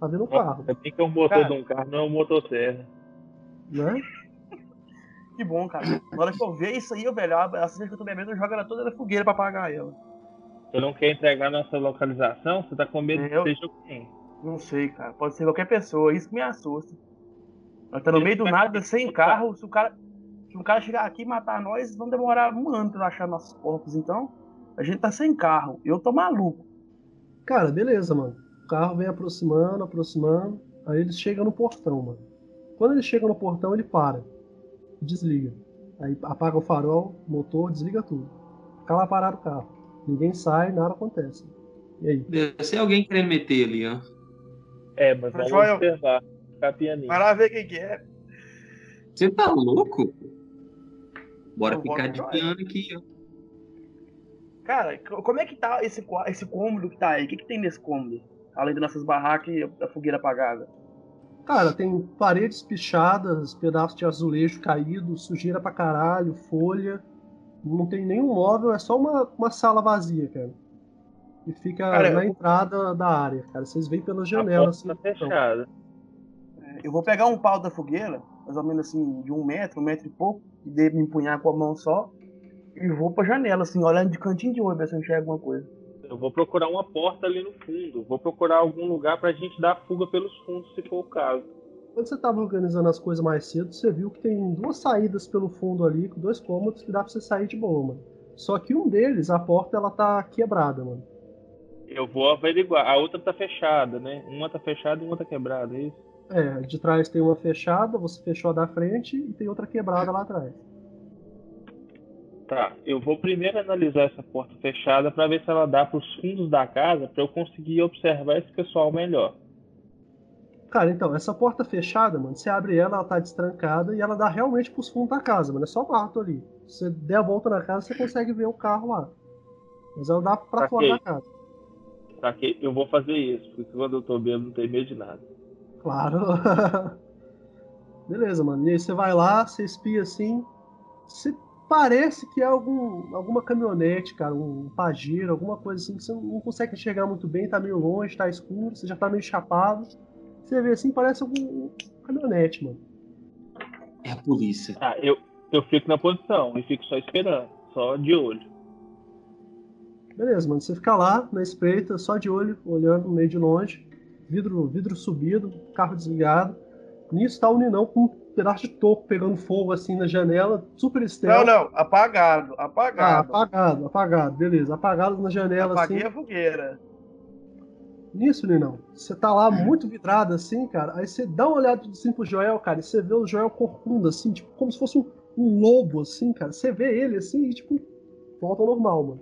Tá vendo um carro, É bem que é um motor Cara. de um carro, não é um motosserra. né? Que bom, cara. Na hora que eu ver isso aí, eu, velho, a cerveja que eu tô bebendo, eu jogo ela toda na fogueira pra apagar ela. Você não quer entregar nossa localização? Você tá com medo Eu- que seja quem? Não sei, cara. Pode ser qualquer pessoa, isso que me assusta. Nós tá no meio do nada, sem carro. Se o cara, se um cara chegar aqui e matar nós, vão demorar um ano pra achar nossos corpos. Então, a gente tá sem carro. Eu tô maluco. Cara, beleza, mano. O carro vem aproximando, aproximando. Aí eles chegam no portão, mano. Quando eles chegam no portão, ele para. Desliga. Aí apaga o farol, motor, desliga tudo. Fica lá parado o carro. Ninguém sai, nada acontece. E aí? Deve ser alguém querendo meter ali, ó. É, mas vamos Joel. observar. Ficar pianinho. Vai lá ver quem que é. Você tá louco? Bora Eu ficar de piano aqui, ó. Cara, co- como é que tá esse, esse cômodo que tá aí? O que, que tem nesse cômodo? Além das nossas barracas e a fogueira apagada. Cara, tem paredes pichadas, pedaços de azulejo caído, sujeira pra caralho, folha. Não tem nenhum móvel, é só uma, uma sala vazia, cara. E fica Cara, na eu- entrada da área, cara. Vocês veem pela janela, assim. tá então. fechada. Eu vou pegar um pau da fogueira, mais ou menos assim, de um metro, um metro e pouco, e devo me empunhar com a mão só, e vou pra janela, assim, olhando de cantinho de olho, ver se eu enxergo alguma coisa. Eu vou procurar uma porta ali no fundo. Vou procurar algum lugar pra gente dar fuga pelos fundos, se for o caso. Quando você tava organizando as coisas mais cedo, você viu que tem duas saídas pelo fundo ali, com dois cômodos que dá pra você sair de boa, mano. Só que um deles, a porta, ela tá quebrada, mano. Eu vou averiguar. A outra tá fechada, né? Uma tá fechada e uma tá quebrada, é isso? É, de trás tem uma fechada, você fechou a da frente e tem outra quebrada lá atrás. Tá, eu vou primeiro analisar essa porta fechada pra ver se ela dá pros fundos da casa pra eu conseguir observar esse pessoal melhor. Cara, então, essa porta fechada, mano, você abre ela, ela tá destrancada e ela dá realmente pros fundos da casa, mano. É só mato ali. Se você der a volta na casa, você consegue ver o carro lá. Mas ela dá pra Saquei. fora da casa. Que eu vou fazer isso, porque quando eu tô bêbado não tenho medo de nada. Claro. Beleza, mano. E aí você vai lá, você espia assim. Você parece que é algum, alguma caminhonete, cara, um pajeiro, alguma coisa assim que você não consegue enxergar muito bem, tá meio longe, tá escuro, você já tá meio chapado. Você vê assim, parece algum caminhonete, mano. É a polícia. Tá, eu, eu fico na posição e fico só esperando, só de olho. Beleza, mano. Você fica lá na espreita, só de olho, olhando meio de longe, vidro, vidro subido, carro desligado. Nisso tá o Ninão com pedaço de toco pegando fogo assim na janela, super Não, stealth. não, apagado, Ah, apagado. apagado, apagado, beleza. Apagado na janela Apaguei assim. a fogueira. Nisso, Ninão, você tá lá muito vidrado assim, cara. Aí você dá uma olhada assim pro Joel, cara, e você vê o Joel corcunda, assim, tipo, como se fosse um, um lobo, assim, cara. Você vê ele assim e, tipo, volta ao normal, mano.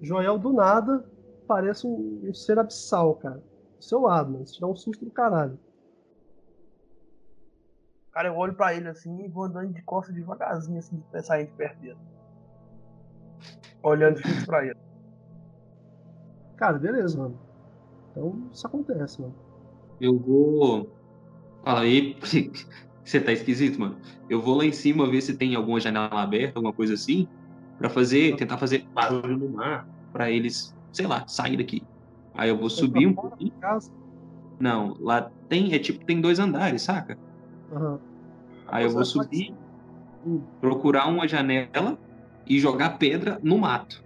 Joel, do nada, parece um, um ser abissal, cara. Do seu lado, mano. Você te dá um susto do caralho. Cara, eu olho pra ele assim e vou andando de costas devagarzinho, assim, pra sair de perto dele. Olhando fixo pra ele. Cara, beleza, mano. Então, isso acontece, mano. Eu vou. Fala aí. Você tá esquisito, mano. Eu vou lá em cima ver se tem alguma janela aberta, alguma coisa assim, pra fazer, tentar fazer barulho no mar, pra eles, sei lá, sair daqui. Aí eu vou subir um Pra fora pouquinho. Não, lá tem, é tipo, tem dois andares, saca? Aham. Aí eu vou subir, Hum. procurar uma janela e jogar pedra no mato.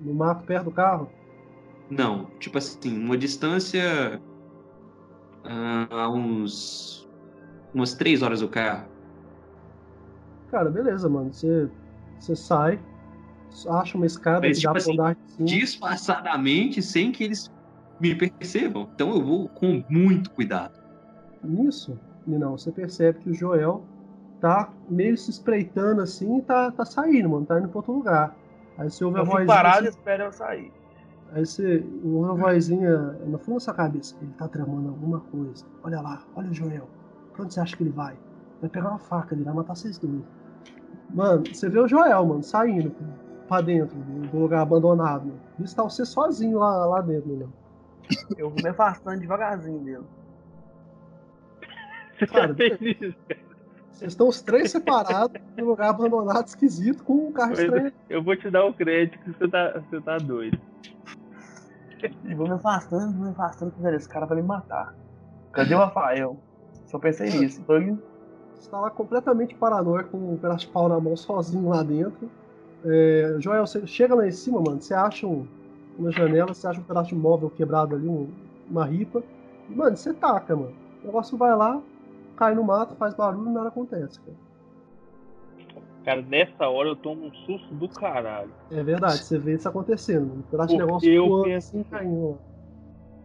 No mato perto do carro. Não, tipo assim, uma distância ah, a uns umas três horas do carro. Cara, beleza, mano. Você, você sai, acha uma escada Mas, dá tipo pra assim, andar de cima. Disfarçadamente, sem que eles me percebam. Então eu vou com muito cuidado. Ninão, você percebe que o Joel tá meio se espreitando assim e tá, tá saindo, mano. Tá indo pra outro lugar. Aí você ouve a Eu fico vozinha. parado e assim, espero eu sair. aí você ouve a vozinha no fundo da sua cabeça. Ele tá tramando alguma coisa. Olha lá, olha o Joel. Pra onde você acha que ele vai? Vai pegar uma faca, ele vai matar vocês dois. Mano, você vê o Joel, mano, saindo pra dentro do lugar abandonado. Mano. Isso tá você sozinho lá, lá dentro, Ninão. Eu vou me afastando devagarzinho dele. Você Cara? Vocês estão os três separados num lugar abandonado, esquisito, com um carro Pois estranho. Eu vou te dar o crédito que você tá, você tá doido. E vou me afastando, me afastando, velho, esse cara vai me matar. Cadê o Rafael? Só pensei nisso. Tô. Você tá lá completamente paranoico, com um pedaço de pau na mão, sozinho lá dentro. É, Joel, você chega lá em cima, mano, você acha um, uma janela, você acha um pedaço de móvel quebrado ali, um- uma ripa. E, mano, você taca, mano. O negócio vai lá, cai no mato, faz barulho e nada acontece, cara. Cara, nessa hora eu tomo um susto do caralho. É verdade, você vê isso acontecendo. Um pedaço de negócio eu penso- assim, caindo.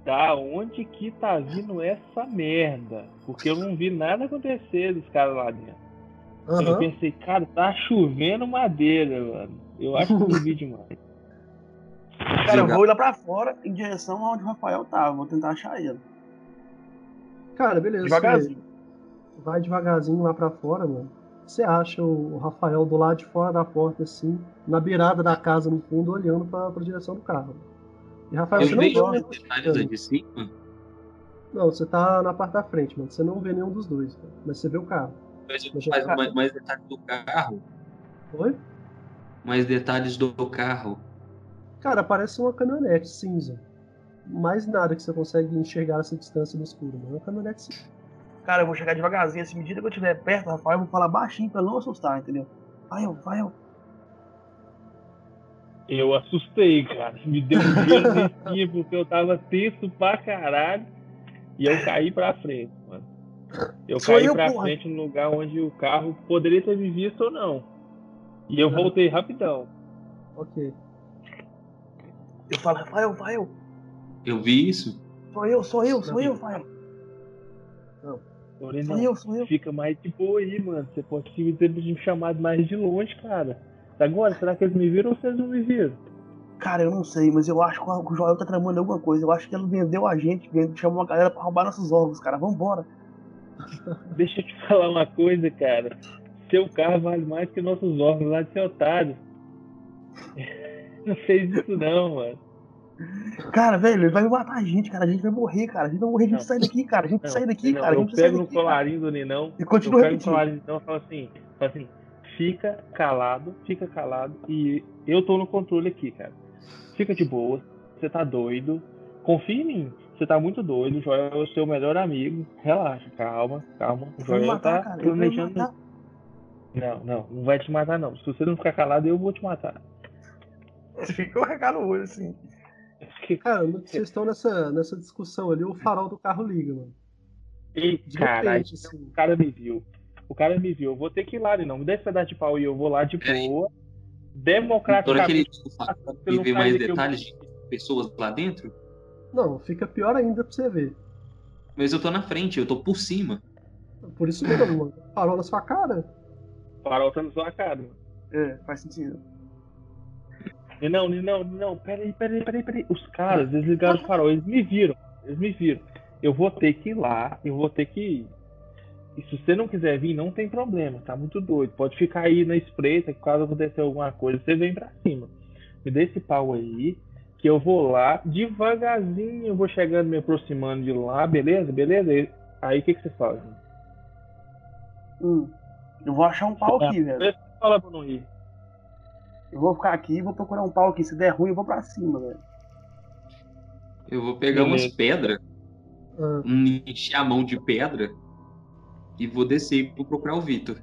Da onde que tá vindo essa merda? Porque eu não vi nada acontecer dos caras lá dentro. Eu Aham. pensei, cara, tá chovendo madeira, mano. Eu acho que eu vi demais. Cara, eu vou ir lá pra fora em direção aonde o Rafael tá. Vou tentar achar ele. Cara, beleza. Devagarzinho. Vai devagarzinho lá pra fora, mano. você acha o Rafael do lado de fora da porta, assim, na beirada da casa no fundo, olhando pra, pra direção do carro. E Rafael, Eu você não os detalhes aí de cima. Não, você tá na parte da frente, mano. Você não vê nenhum dos dois, cara. mas você vê o carro. Mas Mas já mais, tá- mais, mais detalhes do carro. Oi? Mais detalhes do carro. Cara, parece uma caminhonete cinza. Mais nada que você consegue enxergar essa distância no escuro, mano. É uma caminhonete cinza. Cara, eu vou chegar devagarzinho, assim, medida que eu estiver perto, Rafael, eu vou falar baixinho pra não assustar, entendeu? Vai, eu, vai, eu. Eu assustei, cara. Me deu um gelo porque eu tava tenso pra caralho. E eu caí pra frente, mano. Eu Sou caí eu, pra porra. frente no lugar onde o carro poderia ter me visto ou não. E eu voltei rapidão. Ok. Eu falo, Rafael, vai, eu. Eu vi isso. Sou eu, sou eu, sou eu, Rafael. Sou eu, sou eu. Fica mais de boa aí, mano. Você pode ter me chamado mais de longe, cara. Agora, será que eles me viram ou vocês não me viram? Cara, eu não sei, mas eu acho que o Joel tá tramando alguma coisa. Eu acho que ele vendeu a gente, chamou uma galera pra roubar nossos órgãos, cara. Vambora. Deixa eu te falar uma coisa, cara. Seu carro vale mais que nossos órgãos lá de seu otário. Não fez isso não, mano. Cara, velho, ele vai matar a gente, cara. A gente vai morrer, cara. A gente vai morrer, a gente Não. sai daqui, cara. A gente Não, sai daqui, não, cara. Eu pego no colarinho do Ninão. E Eu continua pego no repetindo. colarinho do Ninão e falo assim, falo assim, fica calado, fica calado. E eu tô no controle aqui, cara. Fica de boa. Você tá doido. Confia em mim. Você tá muito doido. O Joel é o seu melhor amigo. Relaxa, calma, calma. O Joel matar, tá cara. Planejando. Não, não, não vai te matar, não. Se você não ficar calado, eu vou te matar. Fica o recado no olho, assim. Cara, vocês estão nessa, nessa discussão ali, o farol do carro liga, mano. E, repente, assim. o cara me viu. O cara me viu. Eu vou ter que ir lá, não. Me dá esse pedaço de pau e eu vou lá de boa. Na hora que ele Democraticamente. não ver sai mais detalhes de pessoas lá dentro. Não, fica pior ainda pra você ver. Mas eu tô na frente, eu tô por cima. Por isso mesmo, mano. Farol na sua cara. Farol tá na sua cara. mano. É, faz sentido. Não, não, não, peraí, peraí, peraí, peraí. Os caras desligaram o farol, eles me viram, eles me viram. Eu vou ter que ir lá, eu vou ter que ir. E se você não quiser vir, não tem problema, tá muito doido. Pode ficar aí na espreita, que caso acontecer alguma coisa, você vem pra cima. Me dê esse pau aí, que eu vou lá, devagarzinho, eu vou chegando, me aproximando de lá, beleza? Beleza? Aí o que, que você faz? Hum. Eu vou achar um pau aqui, velho. Fala pra não ir. Eu vou ficar aqui e vou procurar um pau aqui. Se der ruim, eu vou pra cima, velho. Eu vou pegar umas Beleza. pedras, Ah, um- encher a mão de pedra e vou descer e vou procurar o Vitor.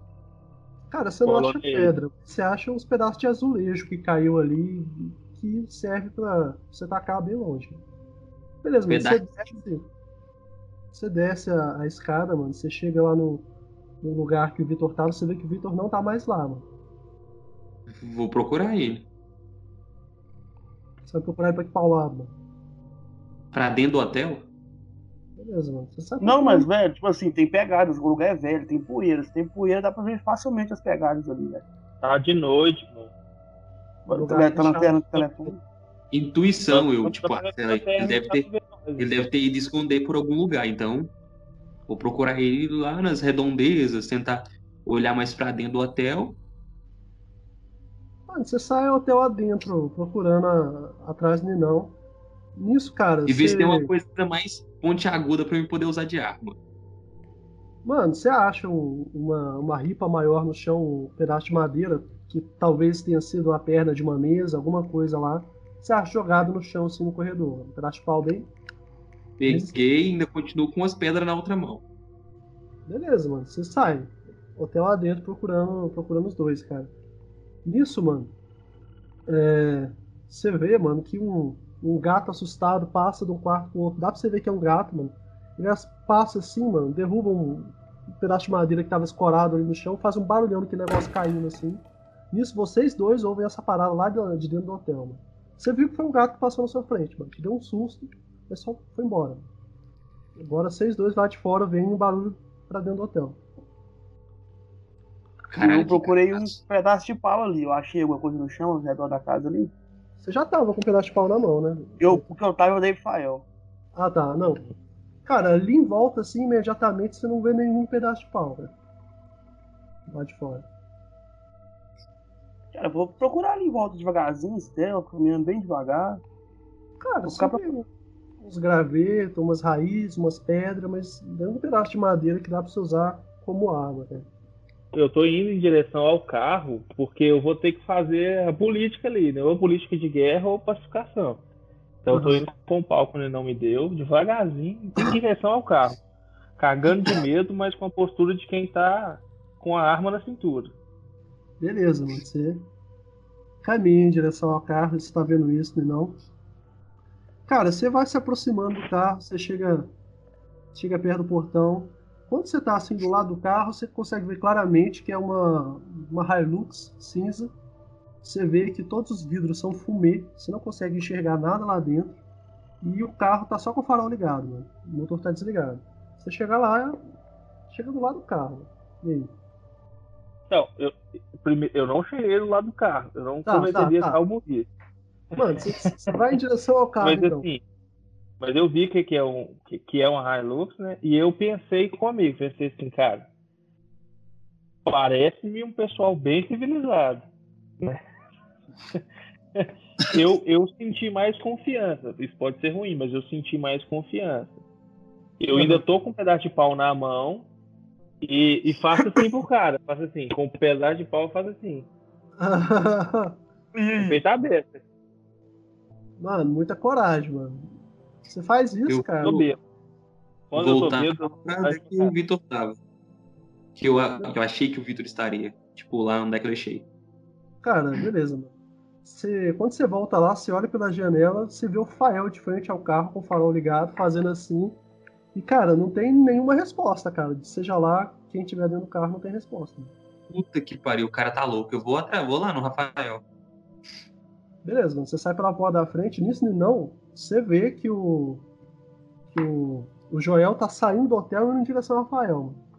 cara, você não Colou acha pedra. Você acha uns pedaços de azulejo que caiu ali que serve pra você tacar bem longe. Beleza, mano. Você desce, você desce a, a escada, mano. Você chega lá no, no lugar que o Vitor tava, você vê que o Vitor não tá mais lá, mano. Vou procurar ele. Você vai procurar ele pra que pau lado, mano. Pra dentro do hotel? Beleza, mano. Você sabe Não, mas, velho, tipo assim, tem pegadas. O lugar é velho, tem poeira. Se tem poeira, dá pra ver facilmente as pegadas ali, velho. Tá de noite, mano. Tá lugar tá na fechado. tela do telefone. Intuição, eu, tipo, ah, sei lá, ele deve ter, ele deve ter ido esconder por algum lugar, então vou procurar ele lá nas redondezas, tentar olhar mais pra dentro do hotel. Mano, você sai ao hotel adentro, procurando a- atrás do Ninão. Nisso, cara, E ver se tem uma coisa mais pontiaguda pra eu poder usar de arma. Mano, você acha um- uma, uma ripa maior no chão, um pedaço de madeira, que talvez tenha sido a perna de uma mesa, alguma coisa lá. Você acha jogado no chão, assim, no corredor. Um pedaço de pau bem. Peguei e ainda continuo com as pedras na outra mão. Beleza, mano. Você sai. Hotel lá dentro procurando, procurando os dois, cara. Nisso, mano, é, você vê, mano, que um, um gato assustado passa de um quarto pro outro. Dá pra você ver que é um gato, mano. Ele passa assim, mano, derruba um, pedaço de madeira que tava escorado ali no chão, faz um barulhão que negócio caindo assim. Nisso, vocês dois ouvem essa parada lá de, de dentro do hotel, mano. Você viu que foi um gato que passou na sua frente, mano. Te deu um susto, mas só foi embora. Agora vocês dois lá de fora veem um barulho pra dentro do hotel. Caralho, eu procurei um pedaço de pau ali. Eu achei alguma coisa no chão, ao redor da casa ali. Você já tava com um pedaço de pau na mão, né? Eu, porque eu tava, eu dei pro Fael. Ah, tá. Não. Cara, ali em volta, assim, imediatamente, você não vê nenhum pedaço de pau, velho. lá de fora. Cara, eu vou procurar ali em volta devagarzinho, Estela, caminhando bem devagar. Cara, Vou você ficar vê uns gravetos, umas raízes, umas pedras, mas dando um pedaço de madeira que dá pra você usar como arma, né? Eu tô indo em direção ao carro porque eu vou ter que fazer a política ali, né? Ou política de guerra ou pacificação. Então eu tô indo com o pau quando ele não me deu, devagarzinho, em direção ao carro. Cagando de medo, mas com a postura de quem tá com a arma na cintura. Beleza, mano. Você caminha em direção ao carro, você tá vendo isso, né, não? Cara, você vai se aproximando do carro, você chega, chega perto do portão. Quando você tá assim do lado do carro, você consegue ver claramente que é uma, uma Hilux cinza. Você vê que todos os vidros são fumê, você não consegue enxergar nada lá dentro. E o carro tá só com o farol ligado, mano. O motor tá desligado. Você chega lá, chega do lado do carro. E aí? Então, eu, primeiro, eu não cheguei do lado do carro. Eu não Tá, cometeria tá, tá. tal morrer. Mano, você, você vai em direção ao carro, Mas então. assim, mas eu vi que, que, é um, que, que é uma Hilux, né? E eu pensei comigo, pensei assim, cara, parece-me um pessoal bem civilizado. né? eu, eu senti mais confiança. Isso pode ser ruim, mas eu senti mais confiança. Eu ainda tô com um pedaço de pau na mão e, e faço assim pro cara. Faço assim, com o pedaço de pau faço assim. Feito aberto. mano, muita coragem, mano. Você faz isso, Eu cara. Tô bêbado. Quando eu tô Voltar eu é que o Vitor tava. Que eu, que eu achei que o Vitor estaria. Tipo, lá onde é que eu deixei. Cara, beleza, mano. Você, quando você volta lá, você olha pela janela, você vê o Fael de frente ao carro com o farol ligado, fazendo assim. E, cara, não tem nenhuma resposta, cara. Seja lá, quem tiver dentro do carro não tem resposta. Puta que pariu, o cara tá louco. Eu vou atrás, vou lá no Rafael. Beleza, mano. Você sai pela porta da frente, nisso não, você vê que o. que o, o Joel tá saindo do hotel e indo em direção ao Rafael, mano.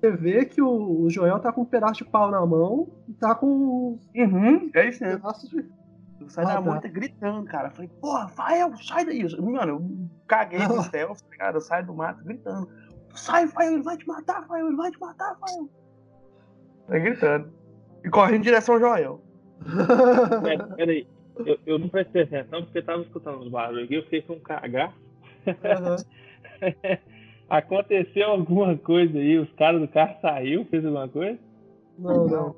Você vê que o, o Joel tá com um pedaço de pau na mão e tá com um Uhum, é isso mesmo. pedaço de. Eu saí da Ah, tá. moita gritando, cara. Falei, porra, Rafael, sai daí. Mano, eu caguei no stealth, tá ligado? Eu saio do mato gritando. Sai, Rafael, ele vai te matar, Rafael, ele vai te matar, Rafael. Sai gritando. E correndo em direção ao Joel. Pera, peraí. Eu, eu não prestei atenção porque eu tava escutando os barulhos aqui, eu fiquei com um cagar. Aham. Aconteceu alguma coisa aí? Os caras do carro saiu, fez alguma coisa? Não, não.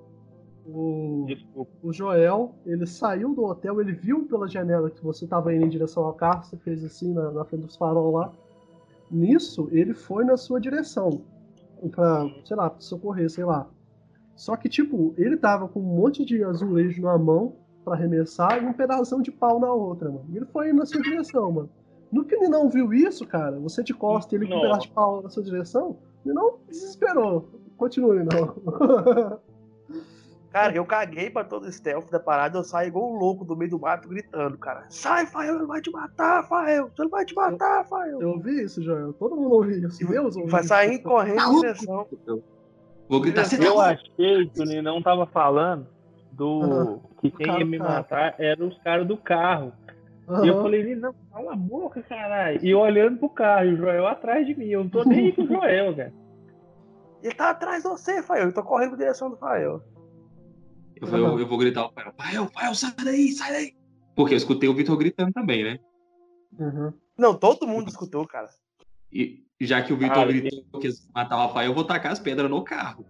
O, Desculpa. o Joel, ele saiu do hotel, ele viu pela janela que você tava indo em direção ao carro, você fez assim na, na frente dos farol lá. Nisso, ele foi na sua direção. Pra, sei lá, pra socorrer, sei lá. Só que, tipo, ele tava com um monte de azulejo na mão pra arremessar e um pedação de pau na outra, mano. E ele foi na sua direção, mano. No que ele não viu isso, cara, você de costa e ele com um pedaço de pau na sua direção, ele não desesperou. Continue, não. Cara, eu caguei pra todo o stealth da parada, eu saio igual um louco do meio do mato gritando, cara. Sai, Rafael, ele vai te matar, Rafael. Ele vai te matar, Rafael. Eu ouvi isso, Joel. Todo mundo ouviu isso. Deus ouviu Vai sair correndo em direção. Vou gritar, você tá Eu louco? achei que o Ninão tava falando do Aham. Que quem cara ia me carro. matar eram os caras do carro. Aham. E eu falei, Ninão, cala a boca, caralho. E eu olhando pro carro, e o Joel atrás de mim. Eu não tô nem aí com o Joel, cara. Ele tá atrás de você, Rafael. Eu tô correndo em direção do Rafael. Eu, vou- eu, eu vou gritar ao Rafael. Rafael, Rafael, sai daí, sai daí. Porque eu escutei o Vitor gritando também, né? Uhum. Não, todo mundo escutou, cara. E já que o Vitor gritou que ia matar o Rafael, eu vou tacar as pedras no carro.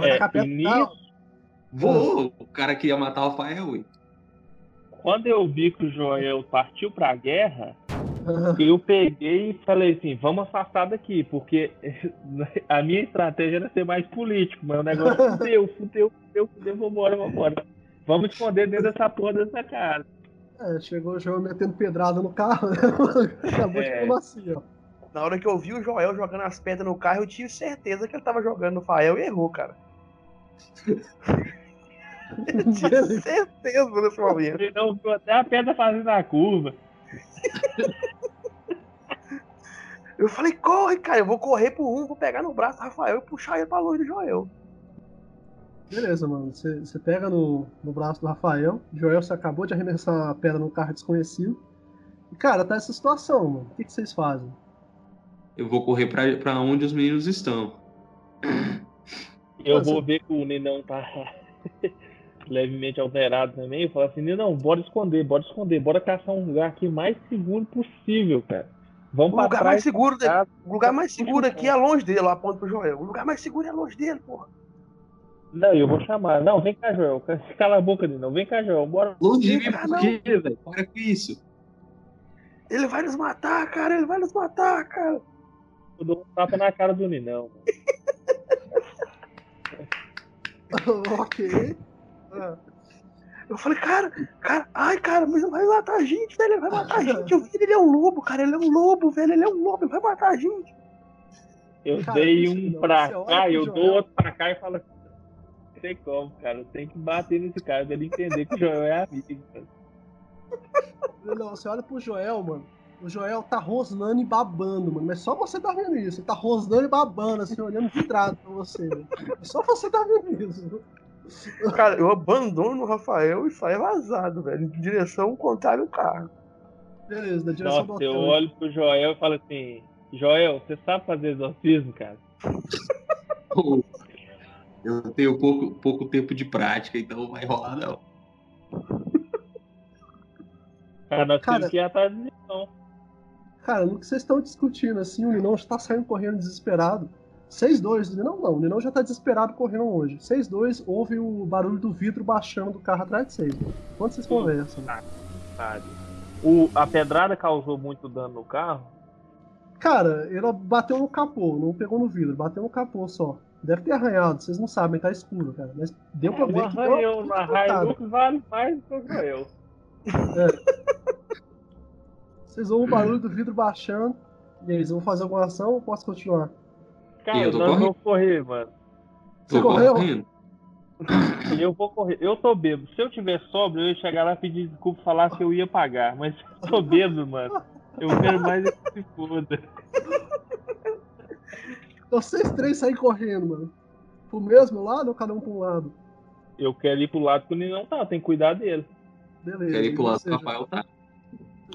É, tacar pedra no nisso- carro. Vou! O cara que ia matar o Rafael, ué. Quando eu vi que o Joel partiu pra guerra, eu peguei e falei assim, vamos afastar daqui, porque a minha estratégia era ser mais político, mas o negócio fudeu, fudeu, fudeu, fudeu, vambora, vambora. Vamos esconder dentro dessa porra dessa casa. É, chegou o Joel metendo pedrada no carro, né? Acabou de É. diplomacia, ó. Na hora que eu vi o Joel jogando as pedras no carro, eu tive certeza que ele tava jogando no Rafael e errou, cara. Eu tinha certeza nesse momento. Ele não viu até a pedra fazendo a curva. Eu falei, corre, cara, eu vou correr pro um, vou pegar no braço do Rafael e puxar ele pra longe do Joel. Beleza, mano. Você pega no, no braço do Rafael. Joel, você acabou de arremessar uma pedra no carro desconhecido. E, cara, tá essa situação, mano. O que, vocês fazem? Eu vou correr pra, pra onde os meninos estão. Eu Mas vou ver que o Ninão tá levemente alterado também. Eu falo assim, Ninão, bora esconder, bora esconder, bora caçar um lugar aqui mais seguro possível, cara. Vamos O lugar trás mais seguro, casa. o lugar mais seguro aqui é longe dele, lá aponta pro Joel. O lugar mais seguro é longe dele, porra. Não, eu vou chamar. Não, vem cá, Joel. Cala a boca, Ninão. Vem cá, Joel. Bora. Longe de mim, por não. quê, velho? Para com isso. Ele vai nos matar, cara, ele vai nos matar, cara. Eu dou um tapa na cara do Ninão. ok. Ah, Eu falei, cara, cara, ai, cara, mas ele vai matar a gente, velho, ele vai matar a gente. Eu vi ele, ele é um lobo, cara, ele é um lobo, velho, ele é um lobo, ele vai matar a gente. Eu Cara, dei um não, pra olha cá eu Joel. dou outro pra cá e falo. Não sei como, cara. Eu tenho que bater nesse cara pra ele entender que o Joel é amigo. cara. Não, você olha pro Joel, mano. O Joel tá rosnando e babando, mano. Mas só você tá vendo isso. Ele tá rosnando e babando, assim, olhando vidrado pra você. Né? Só você tá vendo isso. Cara, eu abandono o Rafael e saio vazado, velho, em direção contrária ao carro. Beleza, na direção do Nossa, eu hotel. olho pro Joel e falo assim: Joel, você sabe fazer exorcismo, cara? Eu tenho pouco, pouco tempo de prática, então não vai rolar, não. Cara, nós Cara- temos que ir atrás do. Cara, no que vocês estão discutindo, assim, o Ninão já tá saindo correndo desesperado. 6-2, o Ninão não, o Ninão já tá desesperado correndo longe. 6-2, ouve o barulho do vidro baixando do carro atrás de vocês. mano. Enquanto vocês conversam. sabe? O, a pedrada causou muito dano no carro? Cara, ele bateu no capô, não pegou no vidro, bateu no capô só. Deve ter arranhado, vocês não sabem, tá escuro, cara. Mas deu pra Um ver que deu arranhão uma. Hilux vale mais do que o Joel. Vocês ouvem o barulho do vidro baixando. E aí, vocês vão fazer alguma ação ou posso continuar? Cara, Eu tô nós correndo. vamos correr, mano. Você Tô correu? correndo. Eu vou correr. Eu tô bêbado. Se eu tiver sóbrio, eu ia chegar lá e pedir desculpa e falar que eu ia pagar. Mas eu tô bêbado, mano. Eu quero mais é que se foda. Então vocês três saem correndo, mano. Pro mesmo lado ou cada um pra um lado? Eu quero ir pro lado que o Ninão tá, tem que cuidar dele. Beleza. Quero ir pro e lado você, do Rafael, tá?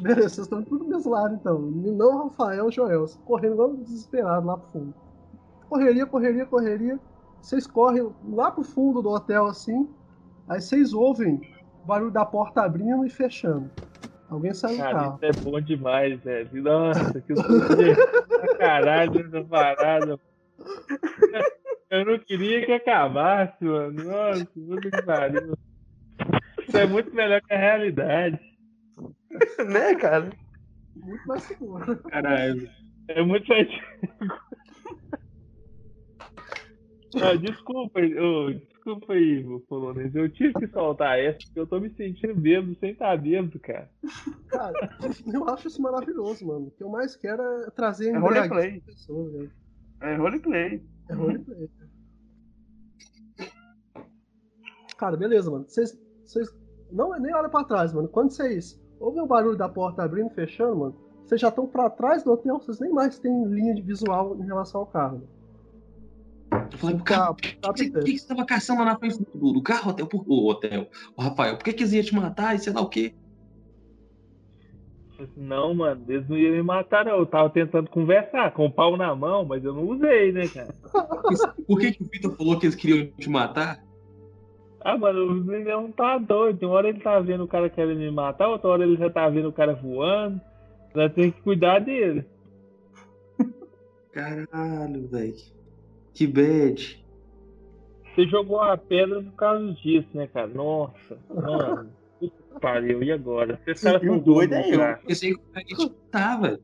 Beleza, vocês estão tudo do mesmo lado então. Não Rafael, Joel. Correndo igual desesperado lá pro fundo. Correria, correria, correria. Vocês correm lá pro fundo do hotel assim. Aí vocês ouvem o barulho da porta abrindo e fechando. Alguém sai do carro. isso é bom demais, velho. Nossa, que pra caralho essa parada. Eu não queria que acabasse, mano. Nossa, puta que pariu. Isso é muito melhor que a realidade. né, cara? Muito mais seguro. Caralho. É muito mais. Ah, desculpa, ô, desculpa aí, polonês. Eu tive que soltar essa porque eu tô me sentindo bêbado sem estar bêbado, cara. Cara, eu acho isso maravilhoso, mano. O que eu mais quero é trazer É roleplay. pra pessoa, velho. É roleplay. É roleplay. Cara, beleza, mano. Vocês. Vocês. Não, nem olha pra trás, mano. Quando vocês ouvem o barulho da porta abrindo e fechando, mano, vocês já estão pra trás do hotel, vocês nem mais têm linha de visual em relação ao carro. Mano. Eu falei pro cara, por que, que, que você tava caçando lá na frente do, do carro, hotel, por, o hotel? O Rafael, por que, que eles iam te matar e sei lá o quê? Não, mano, eles não iam me matar, não. Eu tava tentando conversar com o pau na mão, mas eu não usei, né, cara? Por que, que o Vitor falou que eles queriam te matar? Ah, mano, o menino tá doido. Tem uma hora ele tá vendo o cara querendo me matar, outra hora ele já tá vendo o cara voando. Nós temos que cuidar dele. Caralho, velho. Que bad. Você jogou a pedra por causa disso, né, cara? Nossa, mano. Puta que pariu, e agora? Vocês caras o são doido doidos é eu. já. Eu sei que a gente tá, velho.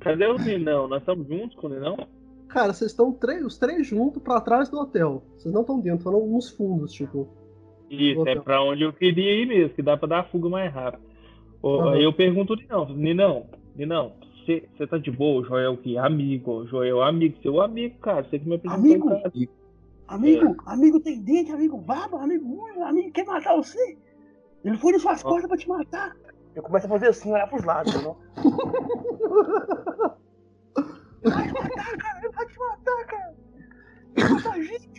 Cadê o Ninão? Nós estamos juntos com o Ninão? Cara, vocês estão os três juntos pra trás do hotel. Vocês não estão dentro, estão nos fundos, tipo. Isso, é pra onde eu queria ir mesmo, que dá pra dar a fuga mais rápido. Aí eu pergunto ao Ninão, Ninão, Ninão, você tá de boa? O Joel que amigo, Joel amigo, seu amigo, cara, você que me apresentou Amigo? o cara. Amigo, amigo tem dente, amigo baba, amigo ruim, amigo quer matar você. Ele foi nas suas Ó. costas pra te matar. Eu começo a fazer assim, olhar pros lados, não? Ele vai te matar, cara, ele vai te matar, cara. Ele vai matar a gente, cara.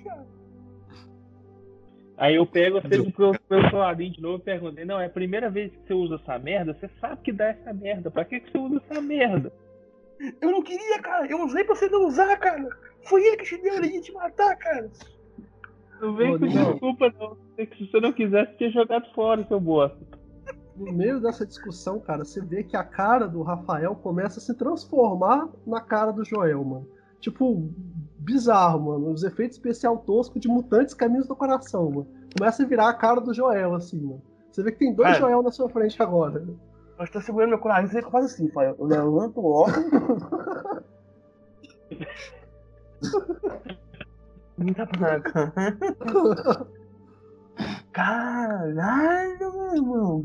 Aí eu pego, você pro meu celularzinho de novo e perguntei, não, é a primeira vez que você usa essa merda, você sabe que dá essa merda, pra que, que você usa essa merda? Eu não queria, cara. Eu usei pra você não usar, cara. Foi ele que te deu a origem de matar, cara. Não vem com não. desculpa, não. Se você não quisesse, tinha jogado fora, seu bosta. No meio dessa discussão, cara, você vê que a cara do Rafael começa a se transformar na cara do Joel, mano. Tipo, bizarro, mano. Os efeitos especial tosco de mutantes caminhos do coração, mano. Começa a virar a cara do Joel, assim, mano. Você vê que tem dois Cara. Joel na sua frente agora. Eu estou segurando meu coração, você que eu faço assim, Fael. Eu levanto o óculos. Me dá pra cá. Caralho, meu irmão.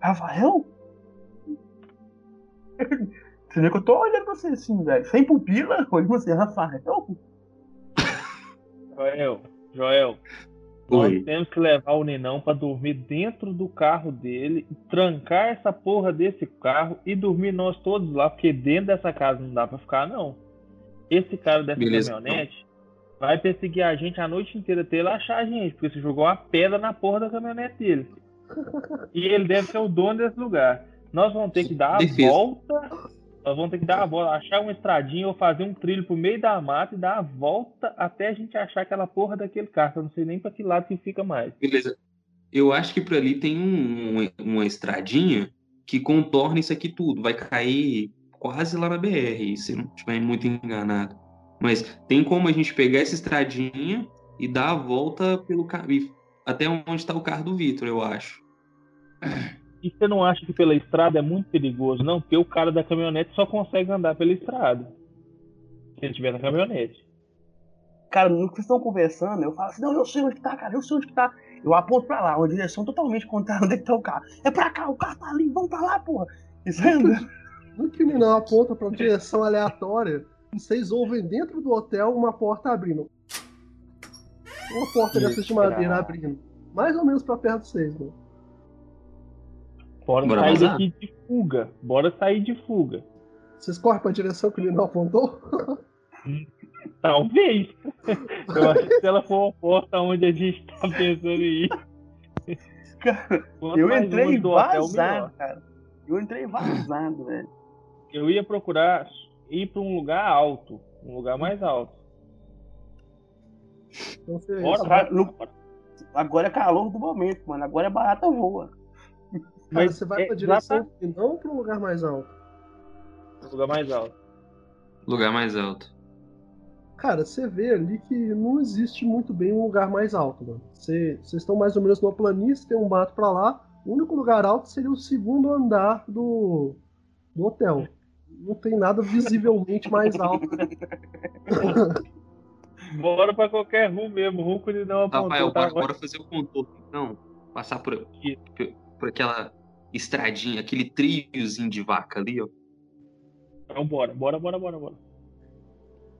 Rafael? Você vê que eu tô olhando pra você assim, velho. Sem pupila, olhando você, Rafael. Joel, Joel, nós Oi. temos que levar o Ninão pra dormir dentro do carro dele, trancar essa porra desse carro e dormir nós todos lá, porque dentro dessa casa não dá pra ficar, não. Esse cara dessa Beleza, caminhonete vai perseguir a gente a noite inteira até ele achar a gente, porque você jogou uma pedra na porra da caminhonete dele. E ele deve ser o dono desse lugar. Nós vamos ter que dar a Defesa. volta. Nós vamos ter que dar a volta, achar uma estradinha ou fazer um trilho pro meio da mata e dar a volta até a gente achar aquela porra daquele carro. Eu não sei nem pra que lado que fica mais. Beleza. Eu acho que por ali tem um- um- uma estradinha que contorna isso aqui tudo. Vai cair quase lá na BR, se eu não estiver muito enganado. Mas tem como a gente pegar essa estradinha e dar a volta pelo ca- e até onde está o carro do Vitor, eu acho. E você não acha que pela estrada é muito perigoso, não? Porque o cara da caminhonete só consegue andar pela estrada. Se ele estiver na caminhonete. Cara, no que vocês estão conversando, eu falo assim, não, eu sei onde que tá, cara, eu sei onde que tá. Eu aponto pra lá, uma direção totalmente contrária onde é que tá o carro. É pra cá, o carro tá ali, vamos pra lá, porra. Isso aí andando. No que o Ninão aponta pra direção aleatória, vocês ouvem dentro do hotel uma porta abrindo. Uma porta dessas de madeira abrindo. Mais ou menos pra perto de vocês, mano. Bora, Bora sair daqui de fuga. Bora sair de fuga. Vocês correm pra direção que o Ninão apontou? Talvez. Eu acho que se ela for a porta onde a gente tá pensando em ir. Cara, quanto eu entrei vazado, cara. Eu entrei vazado, velho. Eu ia procurar ir pra um lugar alto. Um lugar mais alto. Então Bora, Cara, bora. no- Agora é calor do momento, mano. Agora é barata voa. Cara, mas você vai é pra direção e não pra um lugar mais alto. Lugar mais alto. Lugar mais alto. Cara, você vê ali que não existe muito bem um lugar mais alto, mano. Você- Vocês estão mais ou menos numa planície, tem um mato pra lá. O único lugar alto seria o segundo andar do, do hotel. Não tem nada visivelmente mais alto. Bora pra qualquer rumo mesmo. Rumo que ele não apontou. Rafael, tá? bora, bora fazer o contorno, então. Passar por, por, por aquela estradinha, aquele triozinho de vaca ali, ó. Então bora, bora, bora, bora, bora.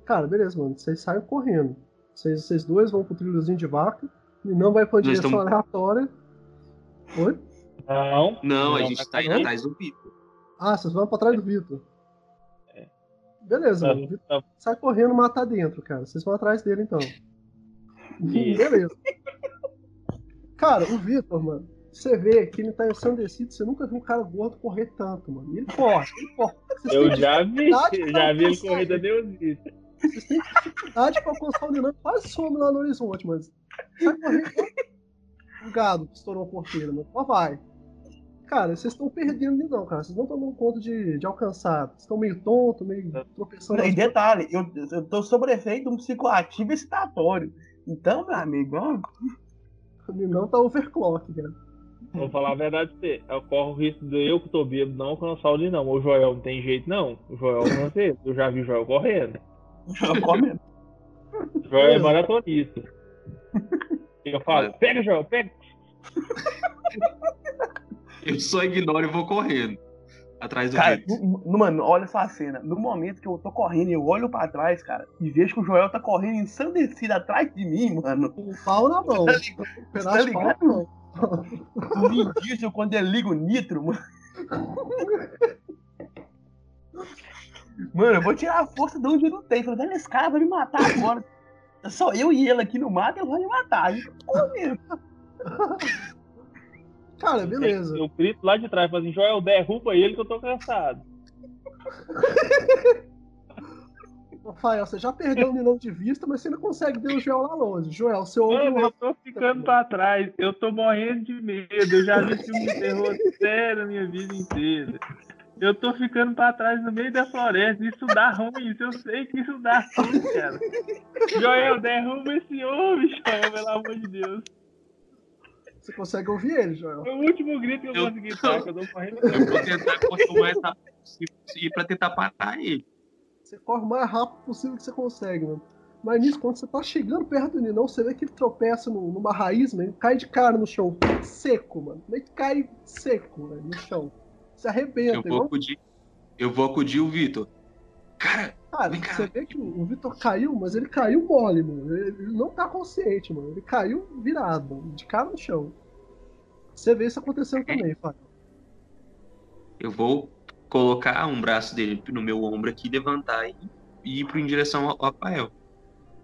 Cara, beleza, mano. Vocês saem correndo. Vocês, vocês dois vão pro trilhozinho de vaca. E não vai pra Nós direção estamos- aleatória. Oi? Não. Não, a gente tá tá indo atrás do Vitor. Ah, vocês vão pra trás do Vitor. É. Beleza, Tá, mano. Vitor tá. sai correndo matar dentro, cara. Vocês vão atrás dele então. Isso. Beleza. Cara, o Vitor, mano, você vê que ele tá ensandecido. Você nunca viu um cara gordo correr tanto, mano. E ele corre, ele corre. Eu já vi, já vi ele correr da. Deusita. Vocês têm dificuldade pra alcançar o Ninan, quase some lá no horizonte, mas sai correndo um gado que estourou a porteira, mas só vai. Cara, vocês estão perdendo o Ninan, cara. Vocês não estão dando conta de, de alcançar. Vocês estão meio tonto, meio tropeçando. E nas detalhe, eu, eu tô sob efeito de um psicoativo excitatório. Então, meu amigo, ó, O Ninan tá overclock, cara. Vou falar a verdade pra você. Eu corro o risco de eu que tô bêbado não alcançar o não. O Joel não tem jeito, não. O Joel alcança ele. Eu já vi o Joel correndo. já come. O Joel é maratonista. E eu falo, pega, Joel, pega. Eu só ignoro e vou correndo. Atrás do Cara, no- no- mano, olha só a cena. No momento que eu tô correndo, eu olho pra trás, cara, e vejo que o Joel tá correndo ensandecido atrás de mim, mano. Com o pau na mão. Tá ligado? Pau ligado? Vin Diesel, quando ele liga o nitro, mano. Mano, eu vou tirar a força de onde eu não tenho. Falei, velho, esse cara vai me matar agora. Só eu e ele aqui no mato, ele vai me matar. Cara, beleza. Eu grito lá de trás, assim, Joel, derruba ele que eu tô cansado. Rafael, você já perdeu o Ninão de vista, mas você não consegue ver o Joel lá longe. Joel, você ouve Mano, o eu tô ficando pra trás. Eu tô morrendo de medo. Eu já vi filme de terror sério a minha vida inteira. Eu tô ficando pra trás no meio da floresta. Isso dá ruim. Isso eu sei que isso dá ruim, cara. Joel, derruba esse homem, Joel, pelo amor de Deus. Você consegue ouvir ele, Joel. Foi o último grito que eu Eu- consegui dar, que eu tô morrendo de Eu vou tentar mais rápido possível pra tentar parar ele. Você corre o mais rápido possível que você consegue, mano. Mas nisso, quando você tá chegando perto do Ninão, você vê que ele tropeça no- numa raiz, mano, ele cai de cara no chão. Seco, mano. Ele cai seco, velho, no chão. Se arrebenta, Eu vou igual acudir. Eu vou acudir o Vitor. Cara, Cara, Vem cá. você vê que o Vitor caiu, mas ele caiu mole, mano. Ele ele não tá consciente, mano. Ele caiu virado, mano, de cara no chão. Você vê isso acontecendo também, Fábio. eu vou colocar um braço dele no meu ombro aqui, levantar e, e ir em direção ao Rafael.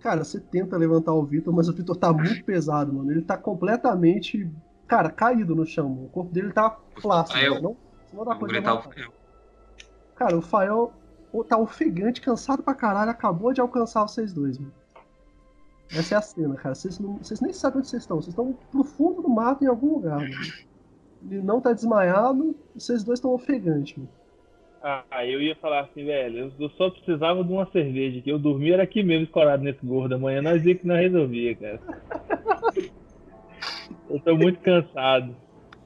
Cara, você tenta levantar o Vitor, mas o Vitor tá muito pesado, mano. Ele tá completamente, cara, caído no chão, mano. O corpo dele tá flácido. Fael. Não, não dá de gritar o. Rafael. Cara, o Fael tá ofegante, cansado pra caralho, acabou de alcançar vocês dois, mano. Essa é a cena, cara. Vocês, não- vocês nem sabem onde vocês estão. Vocês estão pro fundo do mato em algum lugar, mano. Ele não tá desmaiado vocês dois estão ofegantes, mano. Ah, eu ia falar assim, velho, eu só precisava de uma cerveja, que eu dormia era aqui mesmo, escorado nesse gordo. Amanhã nós ia que não resolvia, cara. Eu tô muito cansado.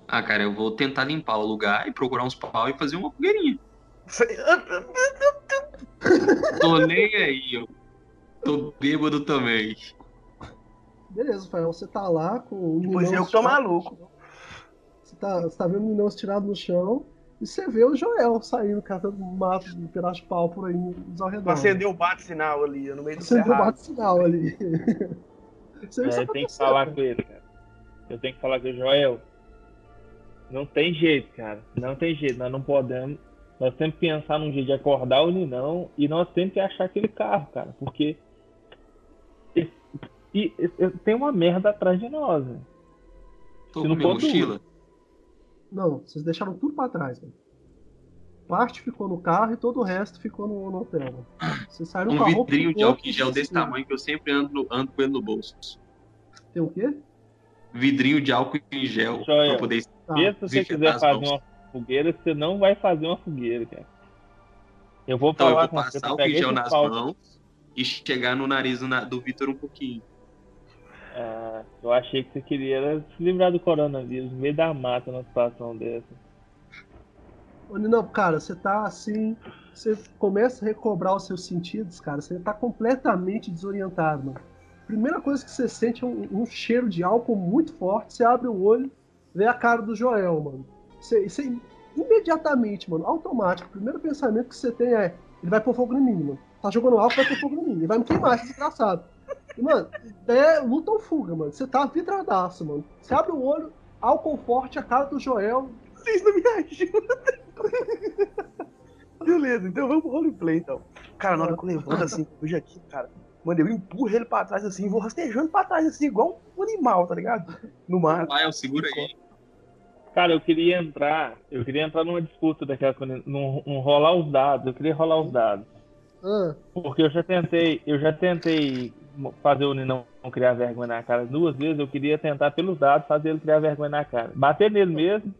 Ah, cara, eu vou tentar limpar o lugar e procurar uns pau e fazer uma fogueirinha. Tô nem aí, eu. Tô bêbado também. Beleza, Fael, você tá lá com o Pois eu que tô maluco. Você tá, você tá vendo o Ninão estirado no chão e você vê o Joel saindo, catando mato, um pedaço de pau por aí nos arredores. Acendeu o bate-sinal ali, no meio do Acendeu o bate-sinal ali. Você É, tem que falar cara. com ele, cara. Eu tenho que falar com o Joel. Não tem jeito, cara. Não tem jeito. Nós não podemos. Nós temos que pensar num jeito de acordar o Ninão e nós temos que achar aquele carro, cara. Porque. esse- E, e- tem uma merda atrás de nós, velho. Tô Se com não minha for tu. Não, vocês deixaram tudo pra trás, velho. Parte ficou no carro e todo o resto ficou no, no hotel, mano. Vocês saíram com Um a roupa vidrinho de álcool em gel desse assim. tamanho que eu sempre ando, no- ando com ele no bolso. Tem o quê? Vidrinho de álcool em gel pra poder Tá. Mesmo se você quiser fazer uma fogueira, você não vai fazer uma fogueira, cara. Eu vou Então eu falar vou com você passar o pegar gel nas pau. mãos e chegar no nariz do, do Vitor um pouquinho. Ah, eu achei que você queria se livrar do coronavírus, no meio da mata, numa situação dessa. Ô, Ninão, cara, você tá assim. Você começa a recobrar os seus sentidos, cara. Você tá completamente desorientado, mano. Primeira coisa que você sente é um, um cheiro de álcool muito forte. Você abre o olho, vê a cara do Joel, mano. Você, você imediatamente, mano, automático. O primeiro pensamento que você tem é: ele vai pôr fogo em mim, mano. Tá jogando álcool, vai pôr fogo em mim. Ele vai me queimar, desgraçado. E, mano, é luta ou fuga, mano. Você tá vidradaço, mano. Você abre o olho, álcool forte, a cara do Joel, Vocês não me ajudam. Beleza, então vamos pro roleplay então. Cara, na hora que eu levanto assim, hoje aqui, cara, mano, eu empurro ele pra trás assim, vou rastejando pra trás assim, igual um animal, tá ligado? No mar. Rafael, segura aí. Cara, eu queria entrar, eu queria entrar numa disputa daquela, num, num rolar os dados, eu queria rolar os dados. Ah, Porque eu já tentei, eu já tentei fazer o Ninão criar vergonha na cara duas vezes, eu queria tentar pelos dados fazer ele criar vergonha na cara. Bater nele mesmo,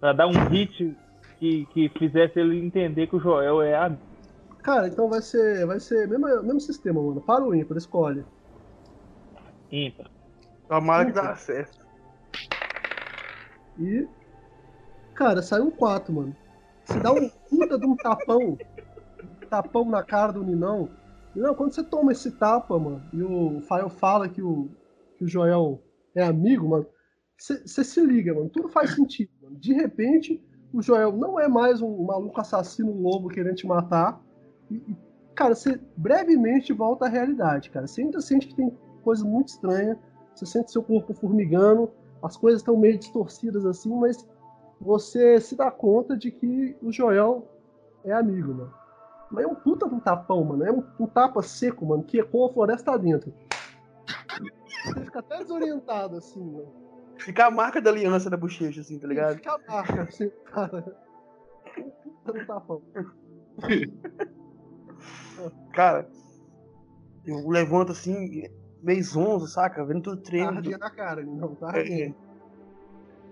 pra dar um hit que, que fizesse ele entender que o Joel é a cara, então vai ser. Vai ser mesmo, mesmo sistema, mano. Para o ímpar, escolhe. ímpar. Tomara que dá certo. E. Cara, saiu um 4, mano. Você dá um puta de um tapão. Tapão na cara do Ninão. Ninão, quando você toma esse tapa, mano, e o Fael fala que o, que o Joel é amigo, mano, você se liga, mano. Tudo faz sentido, mano. De repente, o Joel não é mais um maluco assassino lobo querendo te matar. E, e, cara, você brevemente volta à realidade, cara. Você ainda sente que tem coisa muito estranha. Você sente seu corpo formigando. As coisas estão meio distorcidas assim, mas você se dá conta de que o Joel é amigo, mano. Mas é um puta de um tapão, mano. É um, um tapa seco, mano, que ecoa a floresta dentro. Você fica até desorientado, assim, mano. Fica a marca da aliança da bochecha, assim, tá ligado? Fica a marca, assim, cara. Um tapão. Cara, eu levanto assim, meio zonzo, saca? Vendo tudo Tá treino. ardendo na cara, não, tá É, ardendo.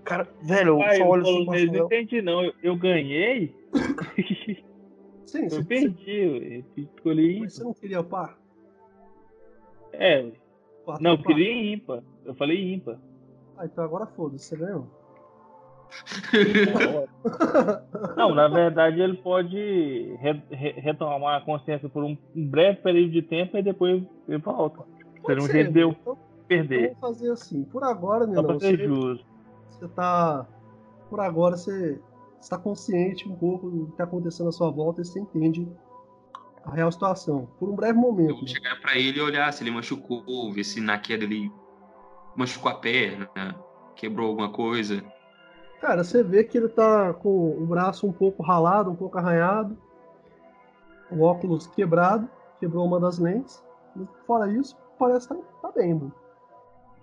Cara, velho, eu Ai, só eu olho assim pra mas não entendi não. Eu, eu ganhei? Sim, eu você, perdi. Eu escolhi mas você não queria par? É, não, eu queria ímpar. Eu falei ímpar. Ah, então agora foda-se, você ganhou. Não, na verdade ele pode re- re- retomar a consciência por um breve período de tempo e depois ele volta. Seria um jeito de eu então, então perder. vamos fazer assim. Por agora, Só Nenão, pra ser você, justo. você tá. Por agora você está consciente um pouco do que está acontecendo à sua volta e você entende a real situação. Por um breve Eu momento. vou né? chegar pra ele e olhar se ele machucou, ver se na queda ele machucou a perna, quebrou alguma coisa. Cara, você vê que ele tá com o braço um pouco ralado, um pouco arranhado, o óculos quebrado, quebrou uma das lentes. Fora isso, parece que tá, tá bem, mano.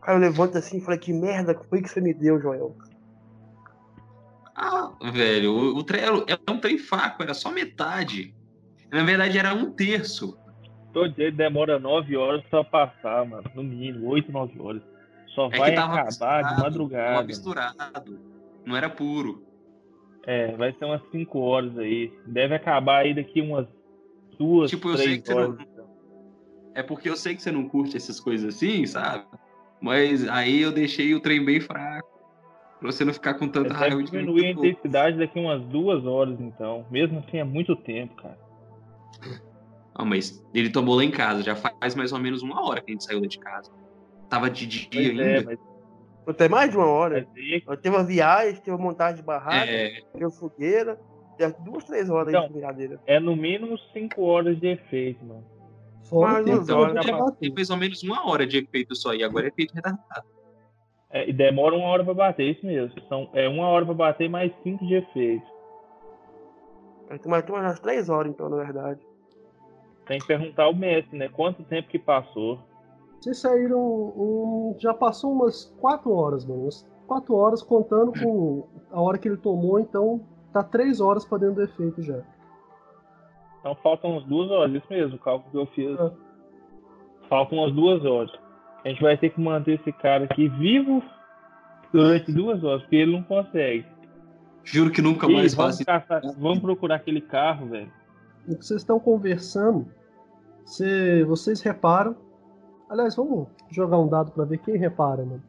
Cara, eu levanto assim e falei, que merda foi que você me deu, Joel? Ah, velho, o, o trem era- é um trem fraco, era só metade. Na verdade, era um terço. Todo dia demora 9 horas pra passar, mano. No mínimo, 8, 9 horas. Só É vai acabar misturado, de madrugada. Tava mano. misturado. Não era puro. É, vai ser umas 5 horas aí. Deve acabar aí daqui umas duas, Tipo, eu sei três que você não- horas. então. É porque eu sei que você não curte essas coisas assim, sabe? Mas aí eu deixei o trem bem fraco. Pra você não ficar com tanta raiva de diminuir a intensidade daqui umas duas horas, então. Mesmo assim, é muito tempo, cara. Ah, mas ele tomou lá em casa, já faz mais ou menos uma hora que a gente saiu lá de casa. Tava de dia Pois ainda. é, mas, Até mais de uma hora. aí Eu teve uma viagem, teve uma montagem de barraca, É, teve fogueira. Teve duas, três horas aí Então, de brincadeira. é no mínimo 5 horas de efeito, mano. Fora Mas o tempo não que dá, eu vou pra- bater. tem mais ou menos uma hora de efeito só, e agora é efeito retardado. É, e demora uma hora pra bater, isso mesmo. São, é uma hora pra bater mais 5 de efeito. Tem mais umas três horas, então, na verdade. Tem que perguntar ao mestre, né? Quanto tempo que passou. Vocês saíram. um- já passou umas 4 horas, mano. Umas 4 horas contando com a hora que ele tomou, então tá 3 horas pra dentro do efeito já. Então faltam umas duas horas, isso mesmo, o cálculo que eu fiz. Ah. Faltam umas duas horas. A gente vai ter que manter esse cara aqui vivo durante duas horas, porque ele não consegue. Juro que nunca mais vamos, faço caçar- vamos procurar aquele carro, velho. No que vocês estão conversando, cê- vocês reparam. Aliás, vamos jogar um dado pra ver quem repara, mano.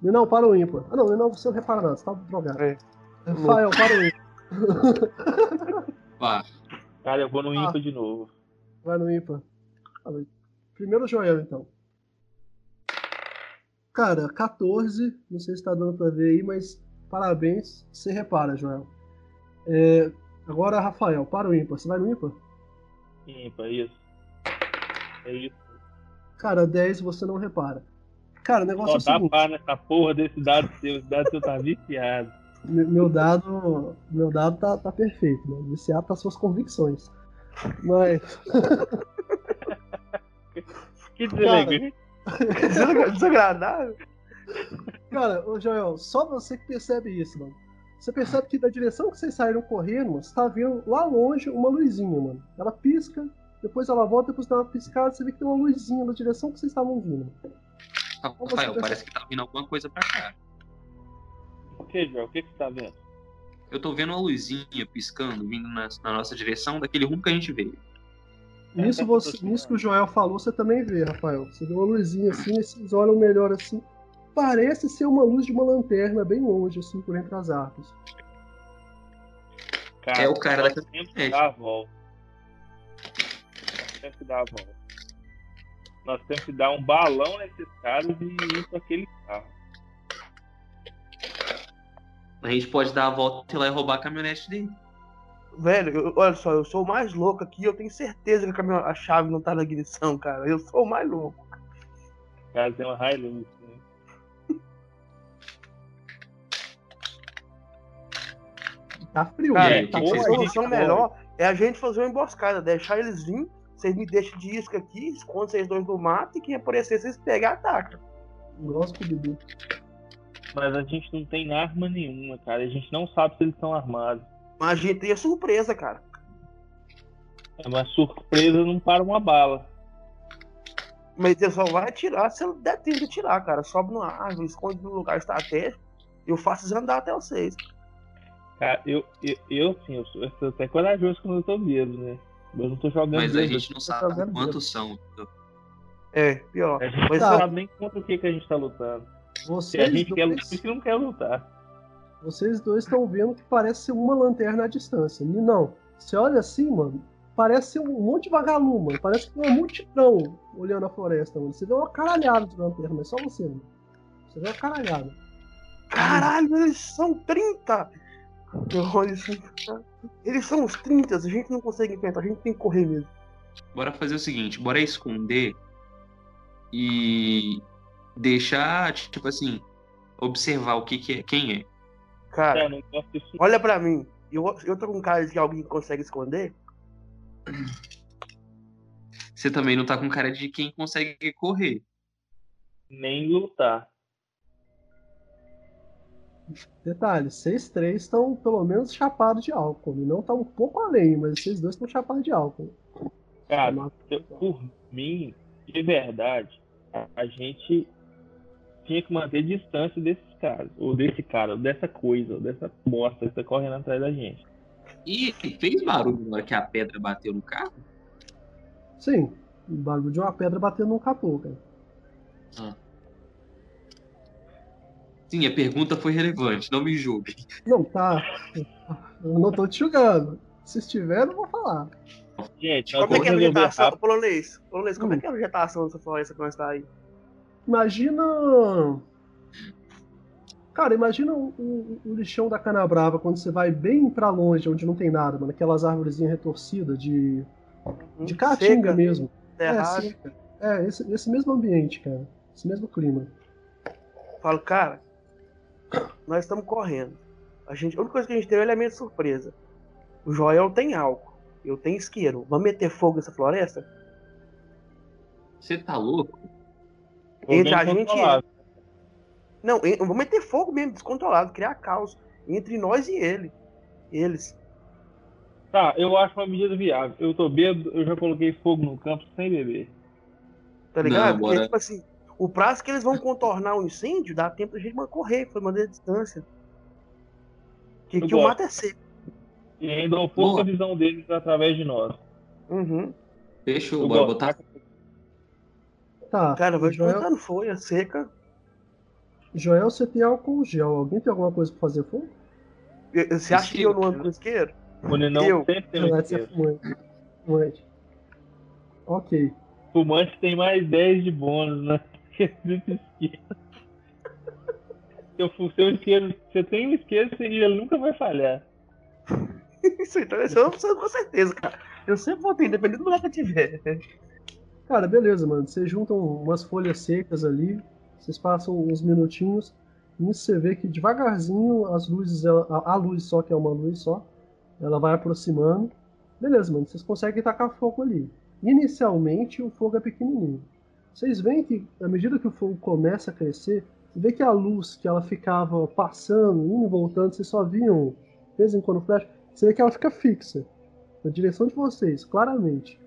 Não, para o ímpar. Ah, não, não, você não repara nada, você tá drogado. É. Rafael, para o ímpar. Pá, Cara, eu vou no Ah. ímpar de novo. Vai no ímpar. Ah, vai. Primeiro o Joel, então. Cara, 14, não sei se tá dando pra ver aí, mas parabéns, você repara, Joel. É, agora, Rafael, para o ímpar. Você vai no ímpar? Ímpar, isso. É isso. Cara, 10 você não repara. Cara, o negócio Só é o seguinte. pá nessa porra desse dado seu. Esse dado seu tá viciado. Me- Meu dado, meu dado tá, tá perfeito, né? Viciado tá suas convicções. Mas, Que deselegante. Desagra- Desagradável. cara, ô Joel, só você que percebe isso, mano. Você percebe que da direção que vocês saíram correndo, mano, você tá vendo lá longe uma luzinha, mano. Ela pisca, depois ela volta, depois dá uma piscada, você vê que tem uma luzinha na direção que vocês estavam vindo. Rafael, parece que tá vindo alguma coisa pra cá. O que, Joel? O que, que você tá vendo? Eu tô vendo uma luzinha piscando, vindo na, na nossa direção, daquele rumo que a gente veio. Nisso, tá você, nisso que o Joel falou, você também vê, Rafael. Você vê uma luzinha assim, e vocês olham melhor assim. Parece ser uma luz de uma lanterna bem longe, assim, por entre as árvores. Cara, É o cara nós da temos que caminhonete. dar a volta. Nós temos que dar a volta. Nós temos que dar um balão nesses caras e ir pra aquele carro. A gente pode dar a volta e lá e roubar a caminhonete dele. Velho, eu- olha só, eu sou o mais louco aqui, eu tenho certeza que a, caminho- a chave não tá na ignição, cara. Eu sou o mais louco. Cara tem uma Hilux, né? Tá frio, Cara? Tá que a frio. vão- solução melhor é a gente fazer uma emboscada, deixar eles virem, vocês me deixam de isca aqui, escondem vocês dois no mato e quem aparecer, vocês pegam e atacam. Os Scooby-Doo. Mas a gente não tem arma nenhuma, cara. A gente não sabe se eles estão armados. Mas a gente tem a surpresa, cara. É uma surpresa não para uma bala. Mas ele só vai atirar se ele der tempo de atirar, cara. Sobe numa árvore, esconde num lugar estratégico. Eu faço eles andar até vocês. Cara, eu, eu, eu sim, eu sou, eu sou até corajoso quando eu tô mesmo, né? Eu não tô jogando Mas a mesmo, gente eu não sabe quantos são. É, pior. A gente não tá. sabe nem contra o que, que a gente tá lutando. Se a Vocês gente quer não quer lutar? Vocês dois estão vendo que parece ser uma lanterna à distância. E Não, você olha assim, mano, parece ser um monte de vagalume, mano. Parece que tem uma multidão olhando a floresta, mano. Você vê uma caralhada de lanterna, mas só você, mano. Você vê uma caralhada. Caralho, eles são 30! Eu olho assim, Eles são uns 30, a gente não consegue enfrentar, a gente tem que correr mesmo. Bora fazer o seguinte, bora esconder e deixar, tipo assim, observar o que, que é, quem é. Cara, É, olha pra mim. Eu, eu tô com cara de alguém que consegue esconder? Você também não tá com cara de quem consegue correr. nem lutar. Detalhe, vocês três estão pelo menos chapados de álcool. E não tá um pouco além, mas vocês dois estão chapados de álcool. Cara, eu- por mim, de verdade, a gente tinha que manter distância desses caras, ou desse cara, ou dessa coisa, ou dessa bosta que tá correndo atrás da gente. E fez barulho na hora que a pedra bateu no carro? Sim, o barulho de uma pedra batendo num capô, cara. Sim, a pergunta foi relevante, não me julgue. Não, tá. Eu não tô te julgando. Se estiver, eu não vou falar. Gente, Como é que é a vegetação? rápido. Polonês, polonês, como é Hum. que é a vegetação dessa floresta que nós tá aí? Imagina. Cara, imagina o, o- o lixão da Canabrava quando você vai bem pra longe, onde não tem nada, mano. Aquelas árvorezinhas retorcidas de, de caatinga Seca, mesmo. É. É, esse, esse mesmo ambiente, cara. Esse mesmo clima. Falo, cara, nós estamos correndo. A, gente, a única coisa que a gente tem é o elemento surpresa. O Joel tem álcool. Eu tenho isqueiro. Vamos meter fogo nessa floresta? Você tá louco? Entre a gente e. Não, eu vou meter fogo mesmo, descontrolado, criar caos entre nós e ele. Eles. Tá, eu acho uma medida viável. Eu tô bêbado, eu já coloquei fogo no campo sem beber. Tá ligado? Não, Porque, tipo assim, o prazo que eles vão contornar o incêndio, dá tempo da gente correr, foi manter a distância. Que, Eu que o mato é seco. E ainda um pouco a visão deles através de nós. Uhum. Fechou, Eu bora gosto. botar. Tá. Cara, vai Joel, juntando folha seca. Joel, você tem álcool gel. Alguém tem alguma coisa pra fazer fogo? Você acha que eu não ando com isqueiro? O Ninão Eu. sempre tem um esquerdo. fumante. Fumante. Ok. Fumante tem mais 10 de bônus, né? Esquerdo. Se eu for seu isqueiro, você tem um isqueiro, ele nunca vai falhar. Isso então isso eu preciso com certeza, cara. Eu sempre vou ter, independente do lugar que eu tiver. Cara, beleza, mano. Vocês juntam umas folhas secas ali, vocês passam uns minutinhos, e você vê que devagarzinho as luzes, ela- a, a luz só, que é uma luz só, ela vai aproximando. Beleza, mano, vocês conseguem tacar fogo ali. Inicialmente o fogo é pequenininho. Vocês veem que, à medida que o fogo começa a crescer, você vê que a luz que ela ficava passando, indo e voltando, vocês só viam, de vez em quando flash, você vê que ela fica fixa, na direção de vocês, claramente.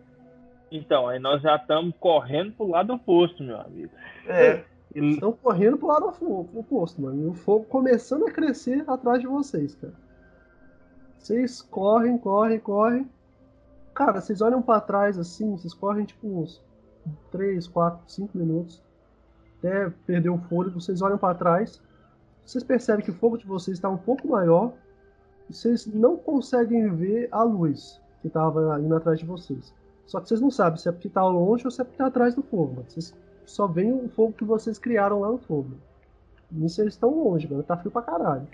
Então, aí nós já estamos correndo pro lado oposto, meu amigo. É. Ele- estão correndo pro lado opo- oposto, mano. E o fogo começando a crescer atrás de vocês, cara. Vocês correm, correm, correm. Cara, vocês olham pra trás assim, vocês correm tipo uns 3, 4, 5 minutos. Até perder o fôlego, vocês olham pra trás. Vocês percebem que o fogo de vocês está um pouco maior. E vocês não conseguem ver a luz que estava indo atrás de vocês. Só que vocês não sabem se é porque tá longe ou se é porque tá atrás do fogo, mano. Vocês só veem o fogo que vocês criaram lá no fogo. Nisso eles estão longe, mano. Tá frio pra caralho.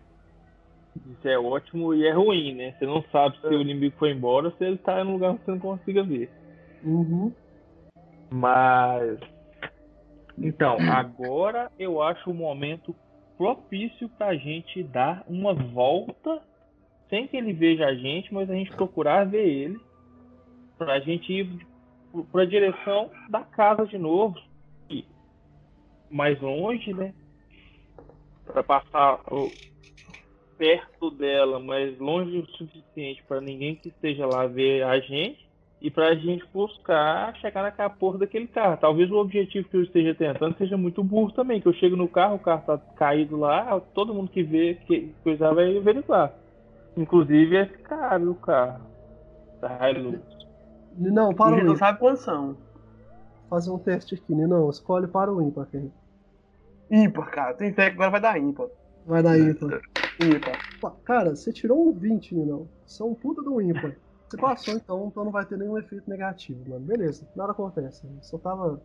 Isso é ótimo e é ruim, né? Você não sabe se o inimigo foi embora ou se ele tá em um lugar que você não consiga ver. Uhum. Mas. Então, agora eu acho o momento propício pra gente dar uma volta sem que ele veja a gente, mas a gente procurar ver ele. Pra gente ir pra direção da casa de novo. Mais longe, né? Pra passar o- perto dela, mas longe o suficiente para ninguém que esteja lá ver a gente e pra gente buscar chegar naquela porra daquele carro. Talvez o objetivo que eu esteja tentando seja muito burro também, que eu chego no carro, o carro tá caído lá, todo mundo que vê que coisa vai averiguar. Inclusive esse cara do carro. Da Hilux. Não, para o não ímpar. sabe quantos são. Fazer um teste aqui, não. Escolhe para o ímpar. Ímpar, cara. Tem fé que agora vai dar ímpar. Vai dar ímpar. Ímpar. Cara, você tirou um 20, não. É um puta um ímpar. Você passou, então, então não vai ter nenhum efeito negativo, mano. Beleza, nada acontece. Só tava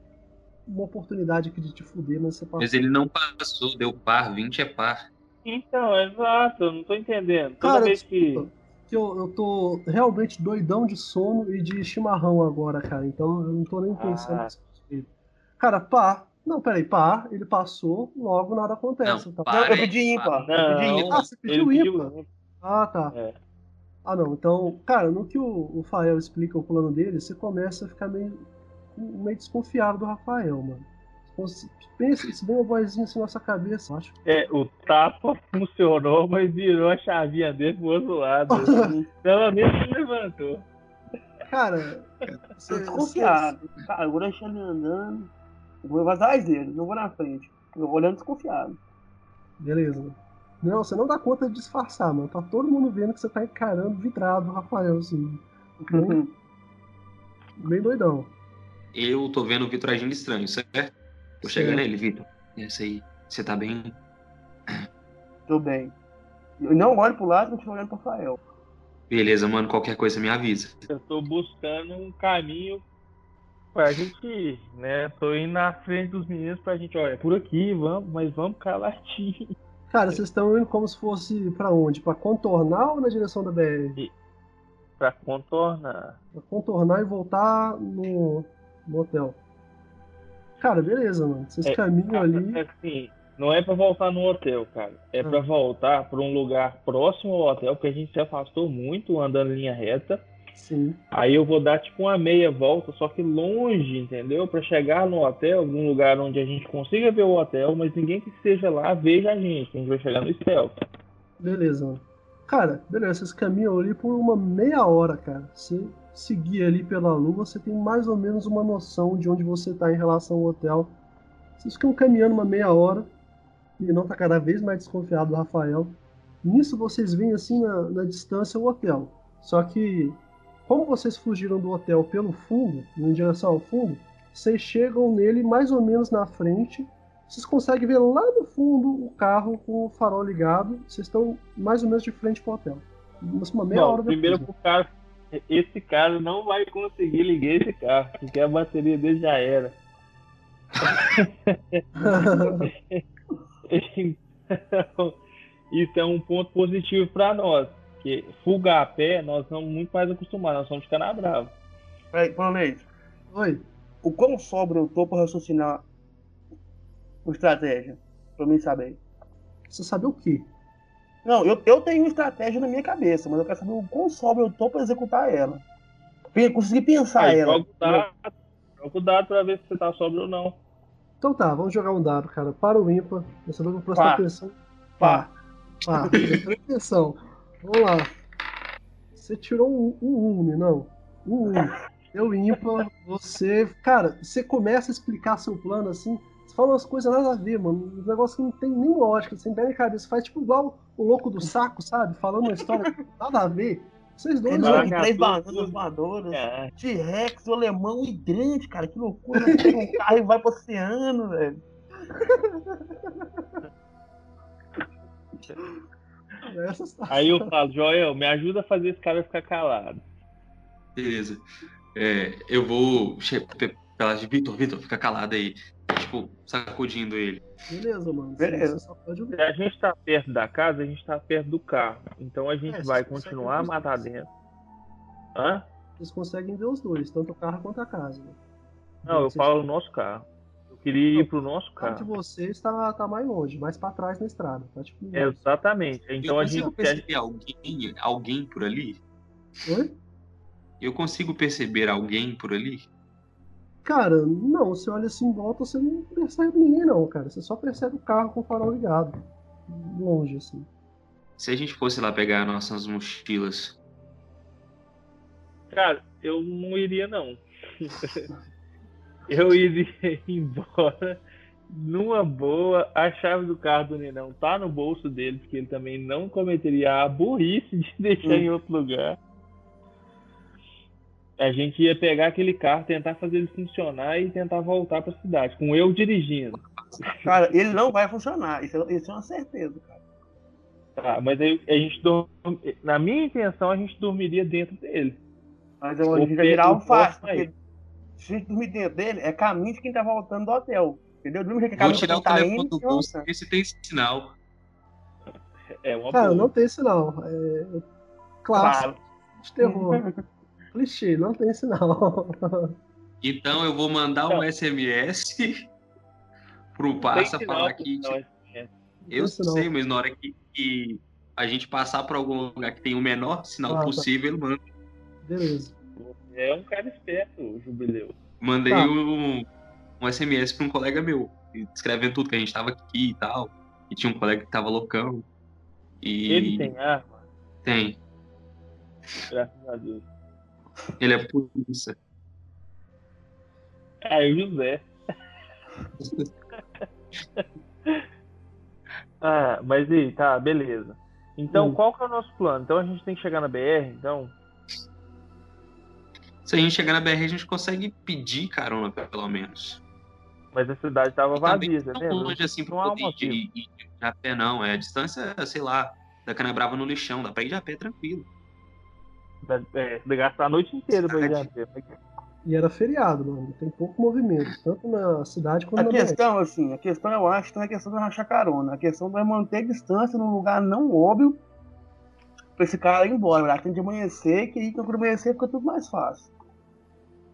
uma oportunidade aqui de te fuder, mas você passou. Mas ele não passou, deu par, 20 é par. Então, exato, não tô entendendo. Toda Cara, vez que. desculpa, que eu, eu tô realmente doidão de sono e de chimarrão agora, cara. Então eu não tô nem pensando Ah. nisso. Cara, pá. Não, peraí, pá, ele passou, logo nada acontece. Não, tá? pá. Eu, eu pedi ímpar. Não, Eu pedi ímpar. Ah, você ele pediu pediu ímpar. Ah, tá. É. Ah, não. Então, cara, no que o, o Fael explica o plano dele, você começa a ficar meio, meio desconfiado do Rafael, mano. Pensa, se vem uma vozinha assim na sua cabeça, acho. É, o tapa funcionou, mas virou a chavinha dele pro outro lado. Pelo menos ele levantou. Cara, Tô você, desconfiado. Cara, eu vou deixar ele andando. Eu vou vazar dele, não vou na frente. Eu vou olhando desconfiado. Beleza. Não, você não dá conta de disfarçar, mano. Tá todo mundo vendo que você tá encarando vidrado o Rafael, assim. Bem, bem doidão. Eu tô vendo o Vitor agindo estranho, certo? Vou chegar nele, Vitor. Esse aí, você tá bem? Tô bem. Eu não olho pro lado, continuo olhando pro Rafael. Beleza, mano, qualquer coisa me avisa. Eu tô buscando um caminho pra gente ir, né? Tô indo na frente dos meninos pra gente, olha, por aqui, vamos, mas vamos caladinho. Cara, vocês estão indo como se fosse pra onde? Pra contornar ou na direção da BR? Pra contornar. Pra contornar e voltar no, no hotel. Cara, beleza, mano. Vocês É, caminham ali. Assim, não é pra voltar no hotel, cara. É pra Ah. voltar pra um lugar próximo ao hotel, porque a gente se afastou muito andando em linha reta. Sim. Aí eu vou dar tipo uma meia volta, só que longe, entendeu? Pra chegar no hotel, num lugar onde a gente consiga ver o hotel, mas ninguém que esteja lá veja a gente. A gente vai chegar no stealth. Beleza, mano. Cara, beleza, vocês caminham ali por uma meia hora, cara. Você seguir ali pela lua, você tem mais ou menos uma noção de onde você tá em relação ao hotel. Vocês ficam caminhando uma meia hora e não tá cada vez mais desconfiado do Rafael. Nisso vocês veem assim na, na distância o hotel. Só que, como vocês fugiram do hotel pelo fundo, em direção ao fundo, vocês chegam nele mais ou menos na frente vocês conseguem ver lá no fundo o carro com o farol ligado. Vocês estão mais ou menos de frente pro hotel. Mas uma meia Não, hora depois. primeiro pro cara, esse cara não vai conseguir ligar esse carro, porque a bateria dele já era. Então, Isso é um ponto positivo pra nós, porque fuga a pé nós somos muito mais acostumados, nós somos de cana brava. Peraí, Polonês. Oi. O quão sobra eu tô pra raciocinar uma estratégia? Pra mim saber. Você sabe o quê? Não, eu, eu tenho uma estratégia na minha cabeça, mas eu quero saber o quão sobra eu tô pra executar ela. Conseguir pensar Aí, ela. joga o dado, joga o dado pra ver se você tá sóbrio ou não. Então tá, vamos jogar um dado, cara. Para o ímpar. Você vai prestar Pá. atenção. Pá. Pá. Presta atenção. Vamos lá. Você tirou um, um um, não? Um um. Eu ímpar, você. Cara, você começa a explicar seu plano assim. Você fala umas coisas nada a ver, mano. Um negócio que não tem nem lógica, sem pé nem cabeça. Faz tipo igual o louco do saco, sabe? Falando uma história nada a ver. Vocês dois, velho. três bananas voadoras. É, T-Rex, o alemão e grande, cara. Que loucura. né? Pega um carro e vai pro oceano, velho. Essas- Aí eu falo, Joel, me ajuda a fazer esse cara ficar calado. Beleza. É, eu vou pe- pelas Vitor, Vitor, fica calado aí. Tipo, sacudindo ele. Beleza, mano. Beleza. Você só pode Se ver. a gente tá perto da casa, a gente tá perto do carro. Então a gente É, vai continuar a matar dois. dentro. Hã? Vocês conseguem ver os dois, tanto o carro quanto a casa. né? Não, eu falo o nosso carro. Eu queria ir pro nosso O carro de vocês tá, tá mais longe, mais pra trás na estrada. Tá tipo. Exatamente. Então eu a consigo gente. perceber alguém, alguém por ali? Oi? Eu consigo perceber alguém por ali? Cara, não, você olha assim em volta, você não percebe ninguém não, cara. Você só percebe o carro com o farol ligado. Longe, assim. Se a gente fosse lá pegar nossas mochilas, Cara, eu não iria, não. eu iria embora numa boa. A chave do carro do Nenão tá no bolso dele, porque ele também não cometeria a burrice de deixar em outro lugar. A gente ia pegar aquele carro, tentar fazer ele funcionar e tentar voltar pra cidade, com eu dirigindo. Cara, ele não vai funcionar. Isso é, isso é uma certeza, cara. Tá, mas aí a gente dorm... na minha intenção a gente dormiria dentro dele. Mas eu, a O gente vai virar um fácil. Porque se a gente dormir dentro dele, é caminho de quem tá voltando do hotel. Entendeu? Do mesmo jeito que é Vou tirar o tá telefone indo, do bolso ver se tem sinal. É uma Cara, boa. não tem sinal. É clássico Claro. de terror. Clichê, não tem sinal. Então eu vou mandar um. SMS pro Passa falar que. não, é- Eu sei, mas na hora que, que a gente passar por algum lugar que tem o menor sinal Ah, tá. possível, ele manda. Beleza. É um cara esperto, o Jubileu. Mandei Tá. um, um SMS pra um colega meu, escrevendo tudo que a gente tava aqui e tal. E tinha um colega que tava loucão. E Ele tem arma, tem. graças a Deus. Ele é polícia. Ah, e o José. ah, mas aí, tá, beleza. Então, Hum. qual que é o nosso plano? Então a gente tem que chegar na BR, então. Se a gente chegar na BR, a gente consegue pedir carona, pelo menos. Mas a cidade tava vazia, você não lembra? longe assim Não pra há poder motivo. ir, ir de a pé, não. É a distância, sei lá, da Canabrava no lixão. Dá pra ir de a pé tranquilo. É, de gastar a noite inteira pra pé. E era feriado, mano. Tem pouco movimento, tanto na cidade quanto A na BR. questão, assim, a questão eu acho que não é questão de rachar carona. A questão é manter distância num lugar não óbvio pra esse cara ir embora. Né? Tem de amanhecer, que aí quando amanhecer fica tudo mais fácil.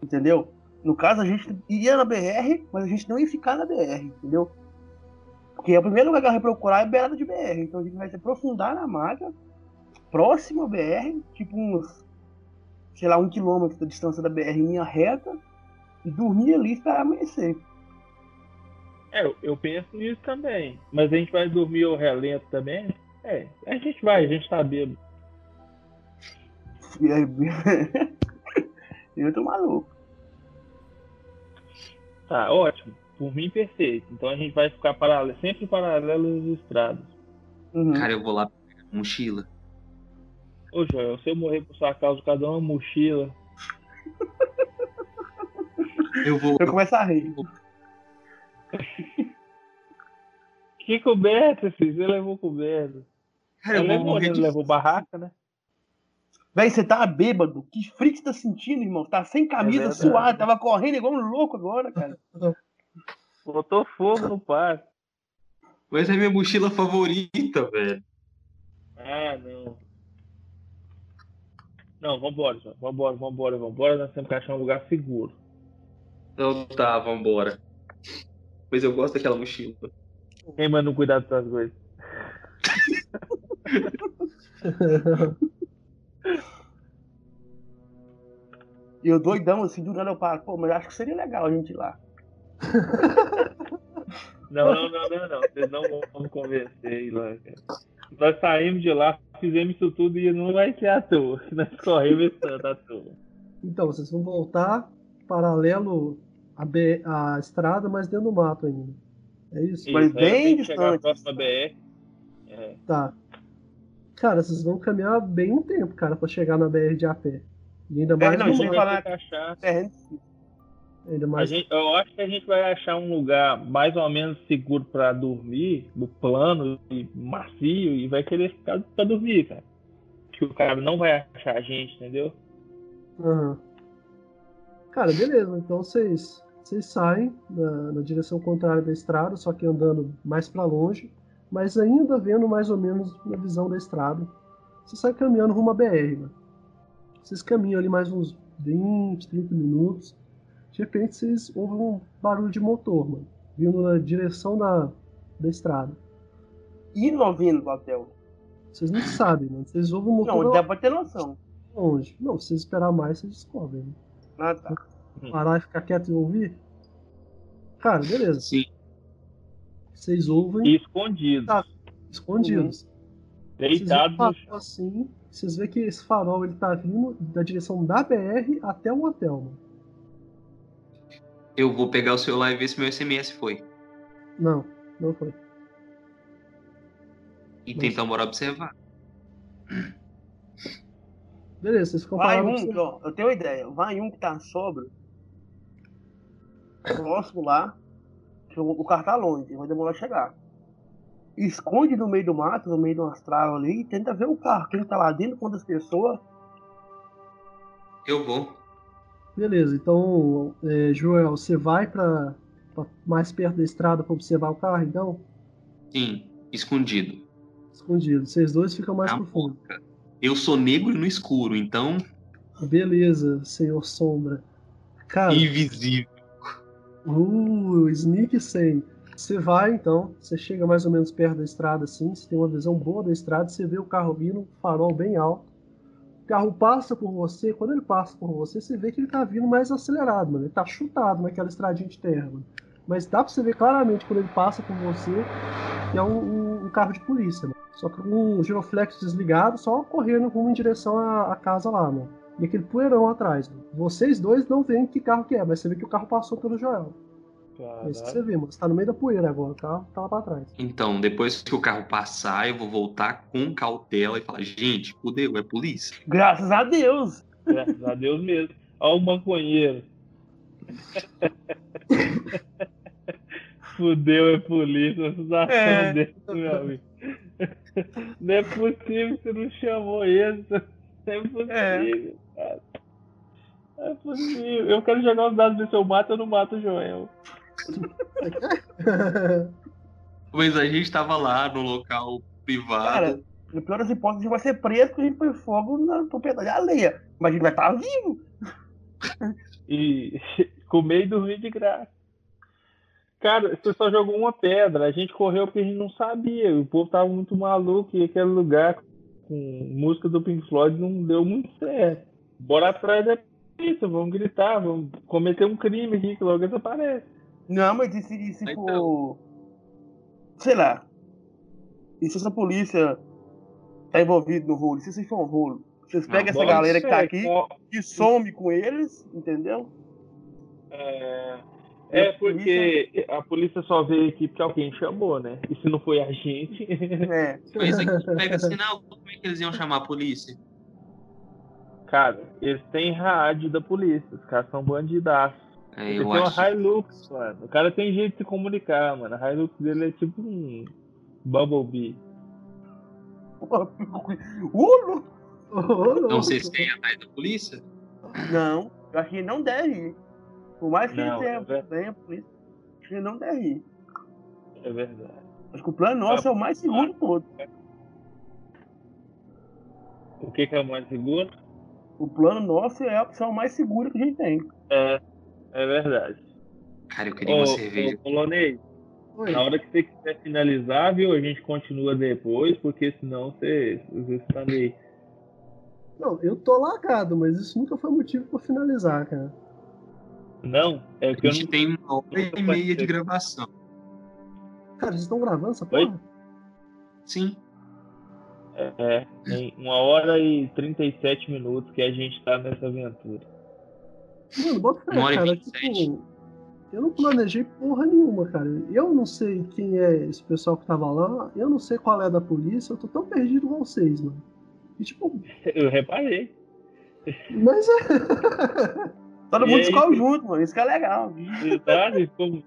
Entendeu? No caso, a gente ia na BR, mas a gente não ia ficar na BR, entendeu? Porque o primeiro lugar que a gente vai procurar é beirada de BR. Então a gente vai se aprofundar na mata, próximo à BR, tipo uns, sei lá, um quilômetro da distância da BR em linha reta, e dormir ali e esperar amanhecer. É, eu, penso nisso também. Mas a gente vai dormir ao relento também? É, a gente vai, a gente tá bêbado. E aí, eu tô maluco. Tá, ótimo. Por mim, perfeito. Então a gente vai ficar paralelo, sempre paralelo às estradas. Uhum. Cara, eu vou lá pegar a mochila. Ô, Joel, se eu morrer por sua causa, cada uma mochila. Eu vou. Eu começo a rir. Que coberta, filho? Você levou coberta. Cara, Eu eu vou levou, morrer né? de levou barraca, né? Véi, você tá bêbado? Que frio que você tá sentindo, irmão? Tá sem camisa, É suado, tava correndo igual um louco agora, cara. Botou fogo no parque. Mas é minha mochila favorita, velho. Ah, não. Não, vambora, Joel. Vambora, vambora, vambora. Nós temos que achar um lugar seguro. Então tá, vambora. Pois eu gosto daquela mochila. Quem manda não cuidar dessas coisas? E eu doidão, assim, do nada eu paro. Pô, mas acho que seria legal a gente ir lá. Não, não, não, não, não. Vocês não vão me convencer lá. Nós saímos de lá, fizemos isso tudo e não vai ser à toa. Nós corremos esse tanto à toa. Então, vocês vão voltar paralelo à, B- à estrada, mas dentro do mato ainda. É isso? Mas Isso, aí bem distante. próximo da BR. É. Tá. Cara, vocês vão caminhar bem um tempo, cara, pra chegar na BR de a pé. E ainda mais não, no isso A aí gente falar- achar. Terreno. A mais gente, eu acho que a gente vai achar um lugar mais ou menos seguro pra dormir, do plano e macio, e vai querer ficar pra dormir, cara. Que o cara não vai achar a gente, entendeu? Aham. Cara, beleza. Então vocês, vocês saem na, na direção contrária da estrada, só que andando mais pra longe, mas ainda vendo mais ou menos na visão da estrada. Você sai caminhando rumo à BR, mano. Vocês caminham ali mais uns 20, 30 minutos. De repente vocês ouvem um barulho de motor, mano. Vindo na direção da, da estrada. Indo ou vindo do hotel? Vocês não sabem, mano. Vocês ouvem o motor Não, dá pra ter noção. longe. Não, se vocês esperar mais, vocês descobrem. Né? Ah, tá. parar e ficar quieto e ouvir? Cara, beleza. Sim. Vocês ouvem E escondido. Tá. escondidos. Vocês Deitado vão no parar assim, vocês veem que esse farol ele tá vindo da direção da BR até o hotel, mano. Eu vou pegar o celular e ver se meu SMS foi. Não, não foi. E Mas- tentar morar observar. Beleza, vocês Vai um, que, ó, eu tenho uma ideia. Vai um que tá sobra. Próximo lá. Que o, o carro tá longe, vai demorar a chegar. Esconde no meio do mato, no meio do astral ali, e tenta ver o carro. Quem tá lá dentro, quantas pessoas. Eu vou. Beleza, então, é, Joel, você vai pra mais perto da estrada pra observar o carro, então? Sim, escondido. Escondido. Vocês dois ficam mais Na pro fundo. boca. Eu sou negro no escuro, então Beleza, senhor Sombra. Cara, invisível. uh, Sneak 100. Você vai então, você chega mais ou menos perto da estrada assim, você tem uma visão boa da estrada, você vê o carro vindo, farol bem alto. O carro passa por você, quando ele passa por você, você vê que ele tá vindo mais acelerado, mano. Ele tá chutado naquela estradinha de terra, mano. Mas dá pra você ver claramente quando ele passa por você que é um, um- um carro de polícia, mano. Só que o giroflex desligado, só correndo rumo em direção à, à casa lá, mano. E aquele poeirão atrás, mano. Vocês dois não veem que carro que é, mas você vê que o carro passou pelo Joel. É isso que você vê, mano. Você tá no meio da poeira agora, o carro tá lá pra trás. Então, depois que o carro passar, eu vou voltar com cautela e falar, gente, fudeu, é polícia. Graças a Deus! Graças a Deus mesmo. Olha o maconheiro. Fudeu, é polícia. Uma situação É. dessa, meu amigo. Não é possível que você não chamou isso. Não é possível, cara. Não é possível. Eu quero jogar os dados ver se eu mato ou não mato o Joel. Mas a gente tava lá no local privado. Cara, no pior das hipóteses, a gente vai ser preso porque a gente põe fogo na propriedade alheia. Mas a gente vai estar vivo. E comer e dormir de graça. Cara, você só jogou uma pedra. A gente correu porque a gente não sabia. O povo tava muito maluco e aquele lugar com música do Pink Floyd não deu muito certo. Bora atrás da polícia, vamos gritar, vamos cometer um crime aqui que logo desaparece. Não, mas e se, e se Então. for. Sei lá. E se essa polícia tá envolvida no rolo? E se isso for um rolo? Vocês pegam essa galera que tá É, aqui e some com eles, entendeu? É, é porque a polícia só veio aqui porque alguém chamou, né? E se não foi a gente. É. Mas aqui pega sinal, como é que eles iam chamar a polícia? Cara, eles têm rádio da polícia. Os caras são bandidaços. É, Ele eu tem acho. uma Hilux, mano. O cara tem jeito de se comunicar, mano. A Hilux dele é tipo um Bumblebee. Não sei se tem atrás da polícia. não, eu acho que ele não deve ir. Por mais que Não, ele é tenha, tenha polícia, acho que ele não deve ir. É verdade. Acho que o plano nosso é o mais seguro de todos. O que, que é o mais seguro? O plano nosso é a opção mais segura que a gente tem. É, é verdade. Cara, eu queria Ô, uma cerveja. ô, Polonês, Oi. na hora que você quiser finalizar, viu? A gente continua depois, porque senão você, você tá meio. Não, eu tô lagado, mas isso nunca foi motivo pra finalizar, cara. Não, é A que eu gente não. tem uma hora e meia de gravação. Cara, vocês estão gravando essa Oi? porra? Sim. É, tem uma hora e 37 minutos que a gente tá nessa aventura. Mano, bota fé, cara. 27. Tipo, eu não planejei porra nenhuma, cara. Eu não sei quem é esse pessoal que tava lá. Eu não sei qual é da polícia. Eu tô tão perdido com vocês, mano. E tipo, Eu reparei. mas é. Todo E mundo aí? escolhe junto, mano. Isso que é legal.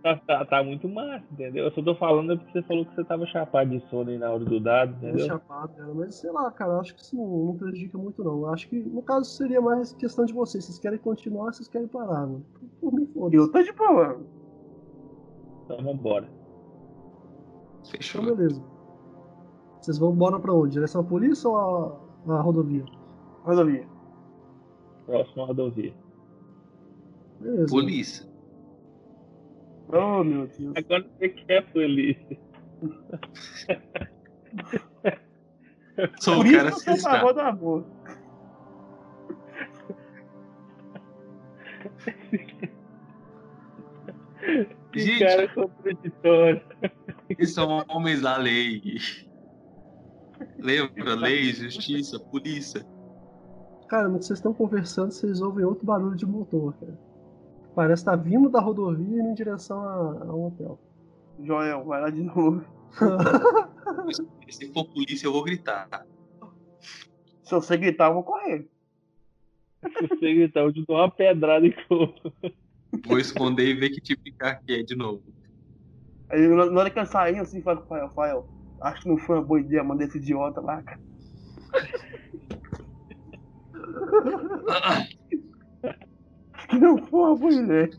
Tá, tá, tá muito massa, entendeu? Eu só tô falando porque você falou que você tava chapado de sono aí na hora do dado, é entendeu? chapado, cara. Mas sei lá, cara. Acho que isso não, não prejudica muito, não. Acho que no caso seria mais questão de vocês. Vocês querem continuar, vocês querem parar, mano. Por mim, foda-se. Eu tô de boa. Então vambora. Fechou. Então, beleza. Vocês vão embora pra onde? Direção à polícia ou à, à rodovia? Rodovia. Próxima rodovia. Beleza. Polícia. Oh, meu Deus. Agora você quer polícia. Sou Por o isso cara a sensato. favor do amor. Que Gente. cara contraditório. Eles são homens da lei. Lembra? Lei, justiça, polícia. Cara, no que vocês estão conversando, vocês ouvem outro barulho de motor, cara. Parece estar vindo da rodovia e indo em direção a, a um hotel. Joel, vai lá de novo. Se for polícia, eu vou gritar. Se você gritar, eu vou correr. Se você gritar, eu te dou uma pedrada e corro. Vou esconder e ver que tipo de carro que é de novo. Aí na hora que eu saí, assim, falo com o Rafael, Rafael, acho que não foi uma boa ideia mandar esse idiota lá, cara. Que não foi uma boa ideia.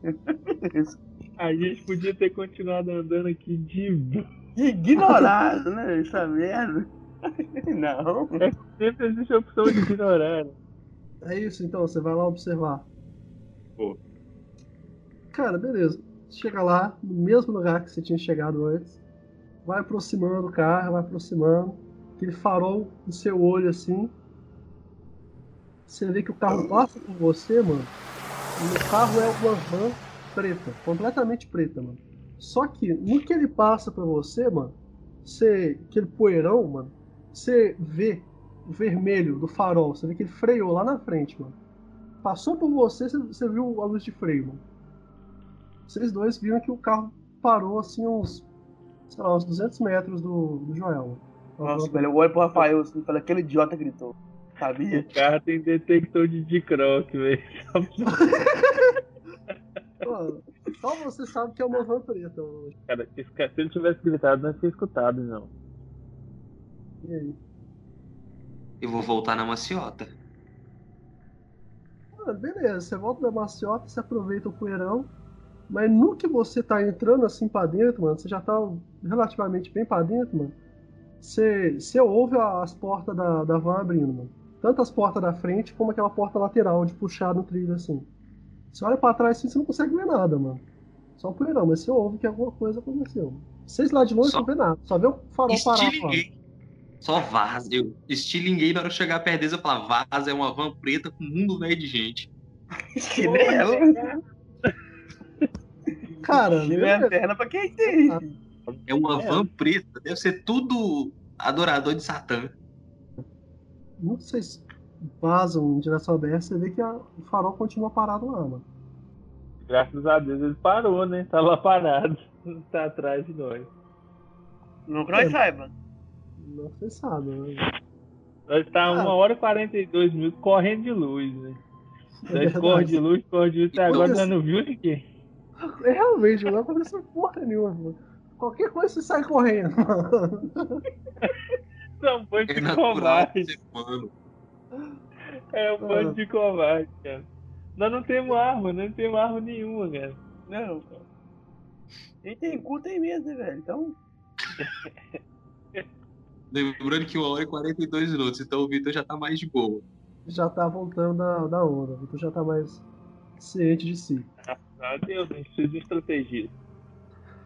A gente podia ter continuado andando aqui de. Ignorado, né? Essa merda. Não. Sempre existe a opção de ignorar. É isso, então, você vai lá observar. Pô. Cara, beleza. Chega lá, no mesmo lugar que você tinha chegado antes. Vai aproximando o carro, vai aproximando. Aquele farol no seu olho assim. Você vê que o carro passa por você, mano. E o carro é uma van preta, completamente preta, mano. Só que no que ele passa pra você, mano, você, aquele poeirão, mano, você vê o vermelho do farol, você vê que ele freou lá na frente, mano. Passou por você, você, viu a luz de freio, mano. Vocês dois viram que o carro parou assim uns, sei lá, uns 200 metros do, do Joel. mano. Nossa, velho, eu olho pro Rafael assim e aquele idiota gritou. Sabia? O carro tem detector de dicroc, velho. Mano, só você sabe que é uma van preta, mano. Cara, se cara- ele tivesse gritado, não tinha escutado, não. E aí? Eu vou voltar na maciota. Ah, beleza, você volta da maciota, você aproveita o poeirão, mas no que você tá entrando assim pra dentro, mano, você já tá relativamente bem pra dentro, mano. Você, você ouve as portas da, da van abrindo, mano. Tanto as portas da frente como aquela porta lateral de puxar no trilho assim. Você olha pra trás assim, você não consegue ver nada, mano. Só o poeirão, mas você ouve que alguma coisa aconteceu. Vocês lá de longe Só- não vê nada, só vê o farol parar. Estilinguei. Só vaza. Eu estilinguei na hora de chegar perto deles. Eu falava, vaza é uma van preta com um mundo velho de gente. Que nem ela. Cara, Que perna pra quem tem. É uma É. van preta. Deve ser tudo adorador de Satã. Não sei se vazam em direção aberta, você vê que a- o farol continua parado lá, mano. Graças a Deus ele parou, né? Tá lá parado. Tá atrás de nós. Não que nós saiba. Não sei sabe, né? Nós tá Ah. 1 hora e 42 minutos correndo de luz, né? É Nós corre de luz, corre de luz, até agora quando nós não viu ninguém. É, Realmente, não aconteceu porra nenhuma, mano. Qualquer coisa você sai correndo, Não, um bando É de natural covarde. ser humano. É um bando de covarde, cara. Nós não temos arma, nós não temos arma nenhuma, cara. Não, cara. Quem tem cu tem medo, né, velho? Então, Lembrando que 1 hora e 42 minutos. Então o Vitor já tá mais de boa. Já tá voltando da, da onda, o Vitor já tá mais ciente de si. Adeus, a gente precisa de estratégia.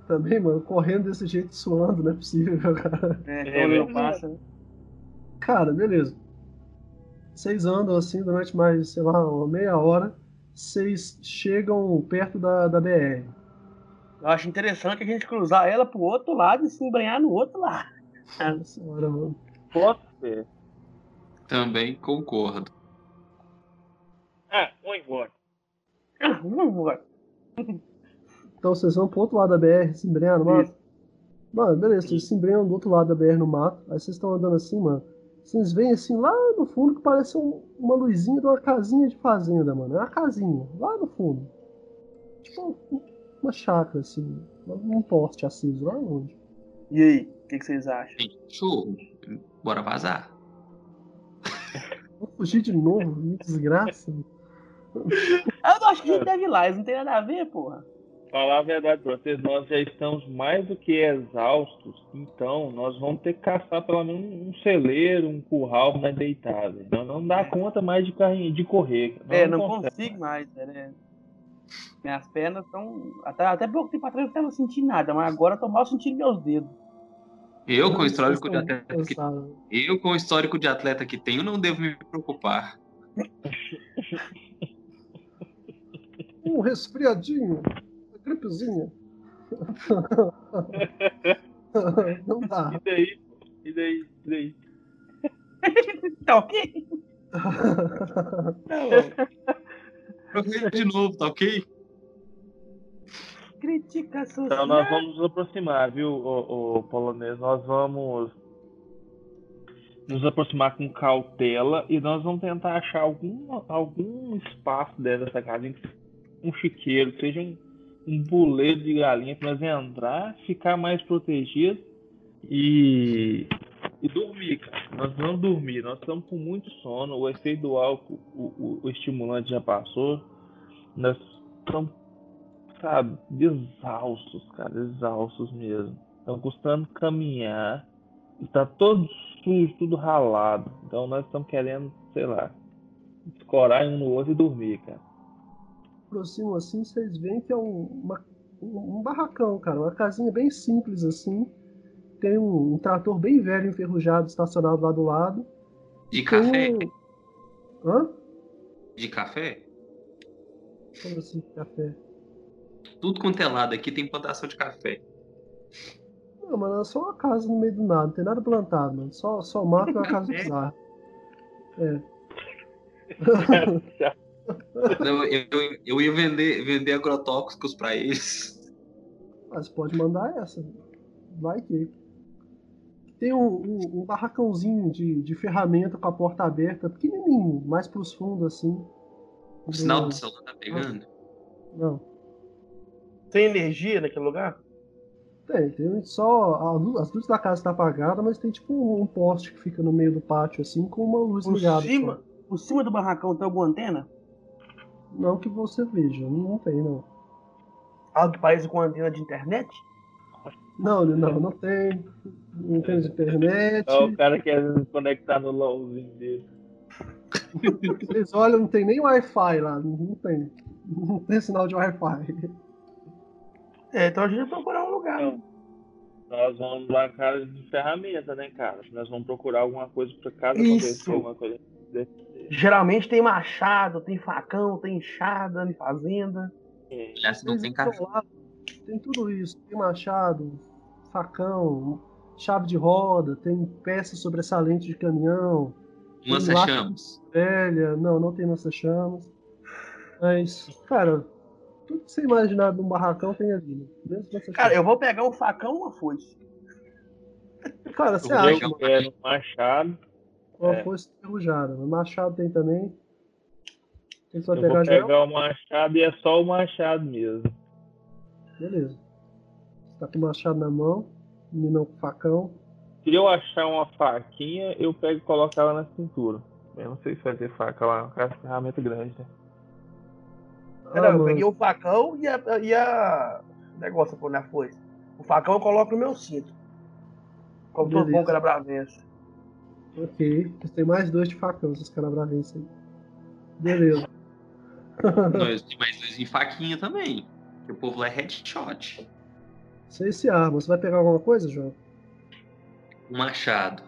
Também, mano, correndo desse jeito suando, não é possível, cara. é, É, não passa, né? Cara, beleza. Vocês andam assim durante mais, sei lá, uma meia hora. Vocês chegam perto da, da BR. Eu acho interessante a gente cruzar ela pro outro lado e se embranhar no outro lado. Nossa senhora, mano. Posso ser. Também concordo. Ah, vamos embora. Ah, Vamos embora. Então vocês vão pro outro lado da BR, se embrenhar no mato? Mano, beleza, vocês se embrenham do outro lado da BR no mato. Aí vocês estão andando assim, mano. Vocês veem assim lá no fundo que parece um- uma luzinha de uma casinha de fazenda, mano. É uma casinha, lá no fundo. Tipo um- uma chácara, assim. Um poste aceso lá longe. E aí, o que, que vocês acham? Show. Bora vazar. Vou fugir de novo, que desgraça. Eu acho que a gente deve ir lá, isso não tem nada a ver, porra. Falar a verdade pra vocês, nós já estamos mais do que exaustos, então nós vamos ter que caçar pelo menos um celeiro, um curral mais deitado. Não, não dá conta mais de, carrinho, de correr. Nós É, não consegue. consigo mais, né? Minhas pernas estão. Até, até pouco tempo atrás eu não tava sentindo nada, mas agora eu tô mal sentindo meus dedos. Eu, com o histórico de atleta que, eu, com o histórico de atleta que tenho, não devo me preocupar. Um resfriadinho, gripezinha. Não dá. E daí? E daí? E daí? Tá ok? Troca de novo, tá ok? Crítica social. Então nós vamos nos aproximar, viu, o, o polonês? Nós vamos nos aproximar com cautela e nós vamos tentar achar algum, algum espaço dentro dessa casa, um chiqueiro, seja um, um buleiro de galinha para nós entrar, ficar mais protegido e, e dormir, cara. Nós vamos dormir, nós estamos com muito sono, o efeito do álcool, o, o, o estimulante já passou, nós estamos, sabe, exaustos, cara, exaustos mesmo. Estão custando caminhar, está todo sujo, tudo ralado. Então nós estamos querendo, sei lá, escorar um no outro e dormir, cara. Aproximam assim, vocês veem que é um, uma- um, barracão, cara. Uma casinha bem simples assim. Tem um, um trator bem velho, enferrujado, estacionado lá do lado. De Tem café? um- Hã? De café? Como assim, café? Tudo quanto é lado aqui tem plantação de café. Não, mano, é só uma casa no meio do nada, não tem nada plantado, mano. Só, só mato e uma casa bizarra. É. Não, eu, eu, eu ia vender, vender agrotóxicos pra eles. Mas pode mandar essa. Vai que. Tem um, um- um barracãozinho de, de ferramenta com a porta aberta, pequenininho, mais pros fundos assim. O sinal do celular tá pegando? Não, Tem energia naquele lugar? tem, tem só. a lu- as luzes da casa estão apagadas, mas tem tipo um, um poste que fica no meio do pátio assim, com uma luz Por ligada. cima? só. Por cima do barracão tem alguma antena? Não que você veja, não tem não. Algo que parece com antena de internet? Não, não, não tem. Não tem internet. Ó, o cara quer se conectar no LOLzinho dele. Vocês olham, não tem nem Wi-Fi lá, não tem. Não tem sinal de Wi-Fi. É, então a gente vai procurar um lugar. né? Nós vamos lá na casa de ferramenta, né, cara? Nós vamos procurar alguma coisa pra casa Isso. acontecer alguma coisa. Geralmente tem machado, tem facão, tem enxada em fazenda. Essa não Vocês tem estão café. lá, Tem tudo isso. Tem machado, facão, chave de roda, tem peça sobressalente de caminhão, Lança-chamas. velha. Não, não tem lança-chamas. Mas, cara, tudo que você imaginar de um barracão tem ali, né? Mesmo. Cara, eu vou pegar um facão e uma foice. Cara, você eu vou acha Eu quero um machado. Uma é. foice enferrujada. Mas machado tem também. Tem que só Eu vou pegar geral. pegar o machado e é só o machado mesmo. Beleza. Você tá com o machado na mão, menino com o facão. Se eu achar uma faquinha, eu pego e coloco ela na cintura. Eu não sei se vai ter faca lá, é uma ferramenta grande, né? Não, Ah, eu peguei o facão e a, e a... o negócio pô, na foice. O facão eu coloco no meu cinto. Como todo bom canabravense. Ok, tem mais dois de facão, esses caras bravenses aí. Beleza. Nós tem mais dois em faquinha também. Que o povo lá é headshot. Você se arma. Você vai pegar alguma coisa, João? Um machado.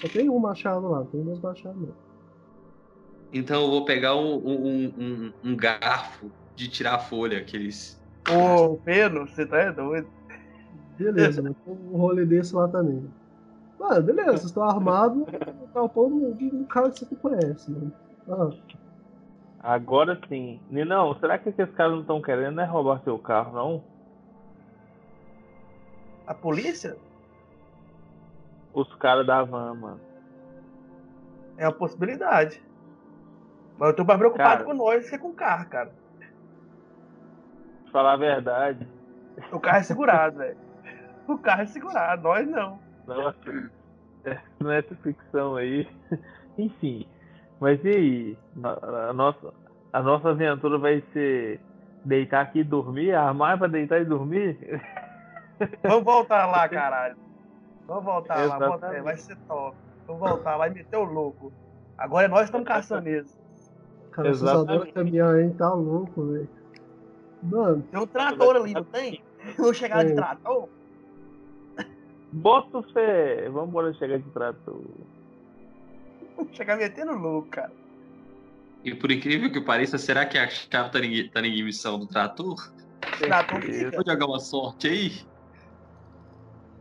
Só tem um machado lá, tem dois machados não. Então eu vou pegar um, um, um, um garfo de tirar folha, aqueles. Ô, Pedro, você tá doido? Beleza, tem um rolê desse lá também. Mano, beleza, vocês estão armados, tá o povo de um cara que você não conhece, mano. Ah, Agora sim. Ninão, será que esses caras não estão querendo né, roubar seu carro, não? A polícia? Os caras da van, mano. É uma possibilidade. Mas eu tô mais preocupado Cara. com nós do que com o carro, cara. Falar a verdade. O carro é segurado, velho. O carro é segurado, nós não. Nossa, é, nessa ficção aí. Enfim. Mas e aí? A nossa, a nossa aventura vai ser deitar aqui e dormir? Armar pra deitar e dormir? Vamos voltar lá, caralho. Vamos voltar lá, Exatamente. volta- vai ser top. Vamos voltar lá e meter o louco. Agora nós estamos caçando eles. cara, Exatamente. caminhar, hein? Tá louco, velho. Mano, Tem um trator ali, não tem? Vamos chegar de trator? Bota fé! Vamos embora chegar de trator. Vamos chegar metendo louco, cara. E por incrível que pareça, será que a chave tá em, tá em emissão do trator? Trator. Vou jogar uma sorte aí?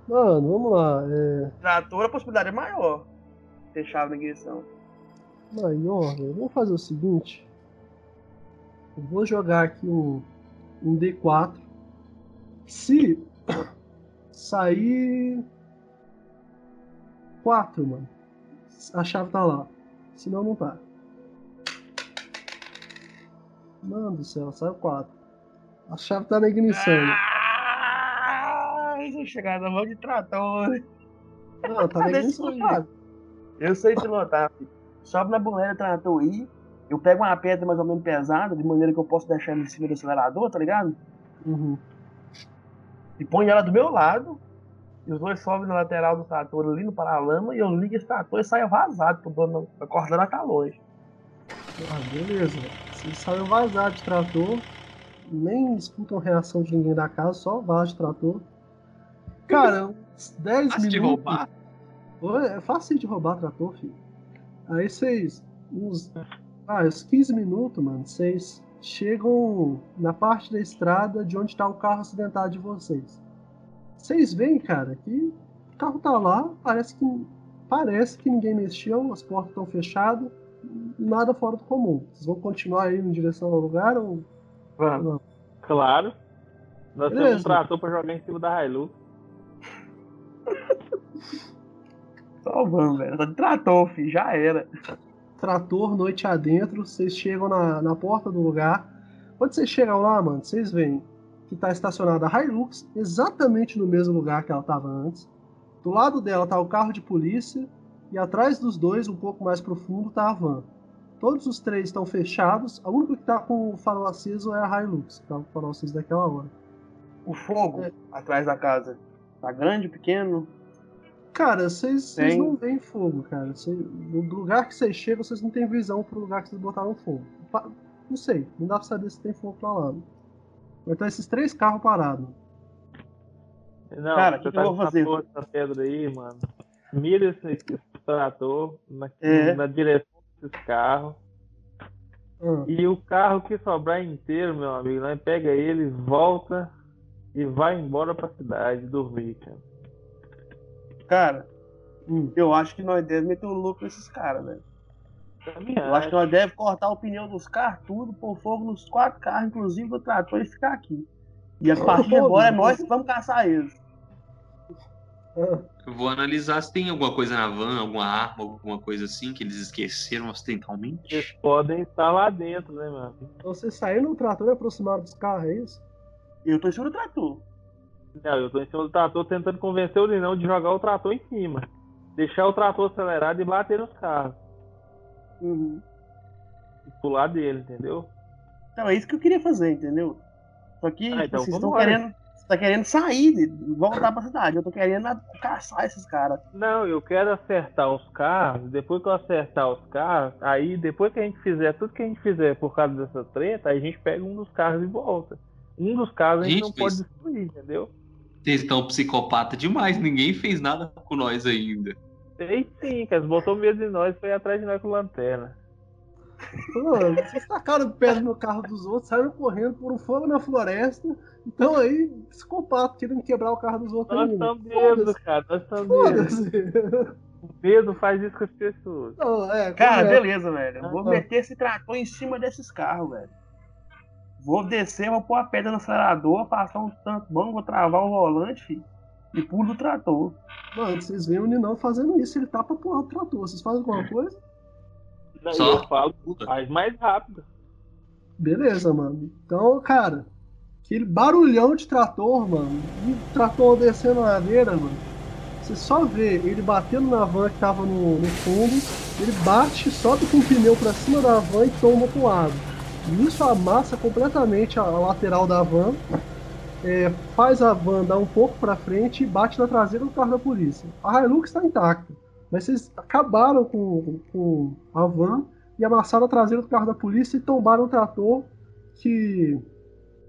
mano, vamos lá. É, Trator a possibilidade é maior. fechava na ignição. Maior, velho. Vamos fazer o seguinte. Eu vou jogar aqui um, um D4. Se sair 4, mano. A chave tá lá. Senão não tá. Mano do céu, saiu 4. A chave tá na ignição. Ah, isso chegar na mão de trator. Não, tá na ignição, eu sei pilotar, filho. Sobe na boleia trator aí. Eu pego uma pedra mais ou menos pesada, de maneira que eu posso deixar ela em cima do acelerador, tá ligado? Uhum. E põe ela do meu lado. E os dois sobem na lateral do trator ali no paralama. E eu ligo esse trator e saio vazado pro dono. A corda tá longe. Ah, beleza. Vocês saem vazados de trator. Nem escutam reação de ninguém da casa, só vaza de trator. Cara, uns 10 Fácil de minutos. roubar? Pô, É fácil de roubar trator, filho. Aí vocês, uns, ah, uns 15 minutos, mano, vocês chegam na parte da estrada de onde tá o carro acidentado de vocês. Vocês veem, cara, que o carro tá lá, parece que parece que ninguém mexeu, as portas estão fechadas, nada fora do comum. Vocês vão continuar aí em direção ao lugar ou Vamos. Claro. Nós temos Beleza. um trator pra jogar em cima da Hilux. Só vamos, velho. Tá de trator, filho. Já era. Trator noite adentro, vocês chegam na, na porta do lugar. Quando vocês chegam lá, mano, vocês veem que tá estacionada a Hilux exatamente no mesmo lugar que ela tava antes. Do lado dela tá o carro de polícia e atrás dos dois, um pouco mais profundo, tá a van. Todos os três estão fechados. A única que tá com o farol aceso é a Hilux, que tá com o farol aceso daquela hora. O fogo É. atrás da casa. Tá grande, pequeno? Cara, vocês não veem fogo, cara. Cê- no lugar que vocês chegam, vocês não têm visão pro lugar que vocês botaram fogo. Pa- Não sei, não dá pra saber se tem fogo pra lá. Então esses três carros parados. Não, Cara, você que que tá eu vou fazer? dessa pedra aí, mano. Mira esse, trator na, É. na direção desses carros. Ah, E o carro que sobrar inteiro, meu amigo, nós pega ele, volta e vai embora pra cidade dormir, cara. Cara, hum. eu acho que nós devemos meter um louco nesses caras, velho. Eu acho que nós devemos cortar o pneu dos carros, tudo, pôr fogo nos quatro carros, inclusive do trator, e ficar aqui. E a partir de agora é nós que vamos caçar eles. Ah, Eu vou analisar se tem alguma coisa na van, alguma arma, alguma coisa assim que eles esqueceram acidentalmente. Eles podem estar lá dentro, né, amigo? então vocês saíram no trator e aproximaram dos carros, é isso? Eu tô em cima do trator. Não, eu tô em cima do trator tentando convencer o Linão de jogar o trator em cima. Deixar o trator acelerado e bater nos carros. Uhum. E pular dele, entendeu? Então é isso que eu queria fazer, entendeu? Só que Ah, então vocês estão querendo. Você tá querendo sair, de- voltar pra cidade. Eu tô querendo caçar esses caras. Não, eu quero acertar os carros. Depois que eu acertar os carros, aí depois que a gente fizer tudo que a gente fizer por causa dessa treta, aí a gente pega um dos carros e volta. Um dos carros a gente Gente, não pode destruir, entendeu? Vocês estão psicopata demais, ninguém fez nada com nós ainda. Sei sim, cara. Eles botou medo de nós e foi atrás de nós com lanterna. Mano, vocês tacaram pedra no carro dos outros, saíram correndo por um fogo na floresta. Então aí, psicopata, querendo quebrar o carro dos outros Nós estamos medo, Foda-se, cara. Nós estamos medo. Foda-se. O medo faz isso com as pessoas. Não, é, Cara, é? beleza, velho. Eu vou Ah. meter esse trator em cima desses carros, velho. Vou descer, vou pôr a pedra no acelerador, passar um tanto bom, vou travar o volante, filho. E pulo do trator. Mano, vocês veem o Ninão fazendo isso, ele tapa porra do trator. Vocês fazem alguma coisa? Não, Só? Eu falo, faz mais rápido. Beleza, mano. Então, cara, aquele barulhão de trator, mano, e o trator descendo a ladeira, mano. Você só vê ele batendo na van que tava no, no fundo, ele bate, sobe com o pneu pra cima da van e tomba pro lado. E isso amassa completamente a, lateral da van, é, faz a van dar um pouco pra frente e bate na traseira do carro da polícia. A Hilux tá intacta, mas vocês acabaram com, com a van e amassaram a traseira do carro da polícia e tombaram o trator que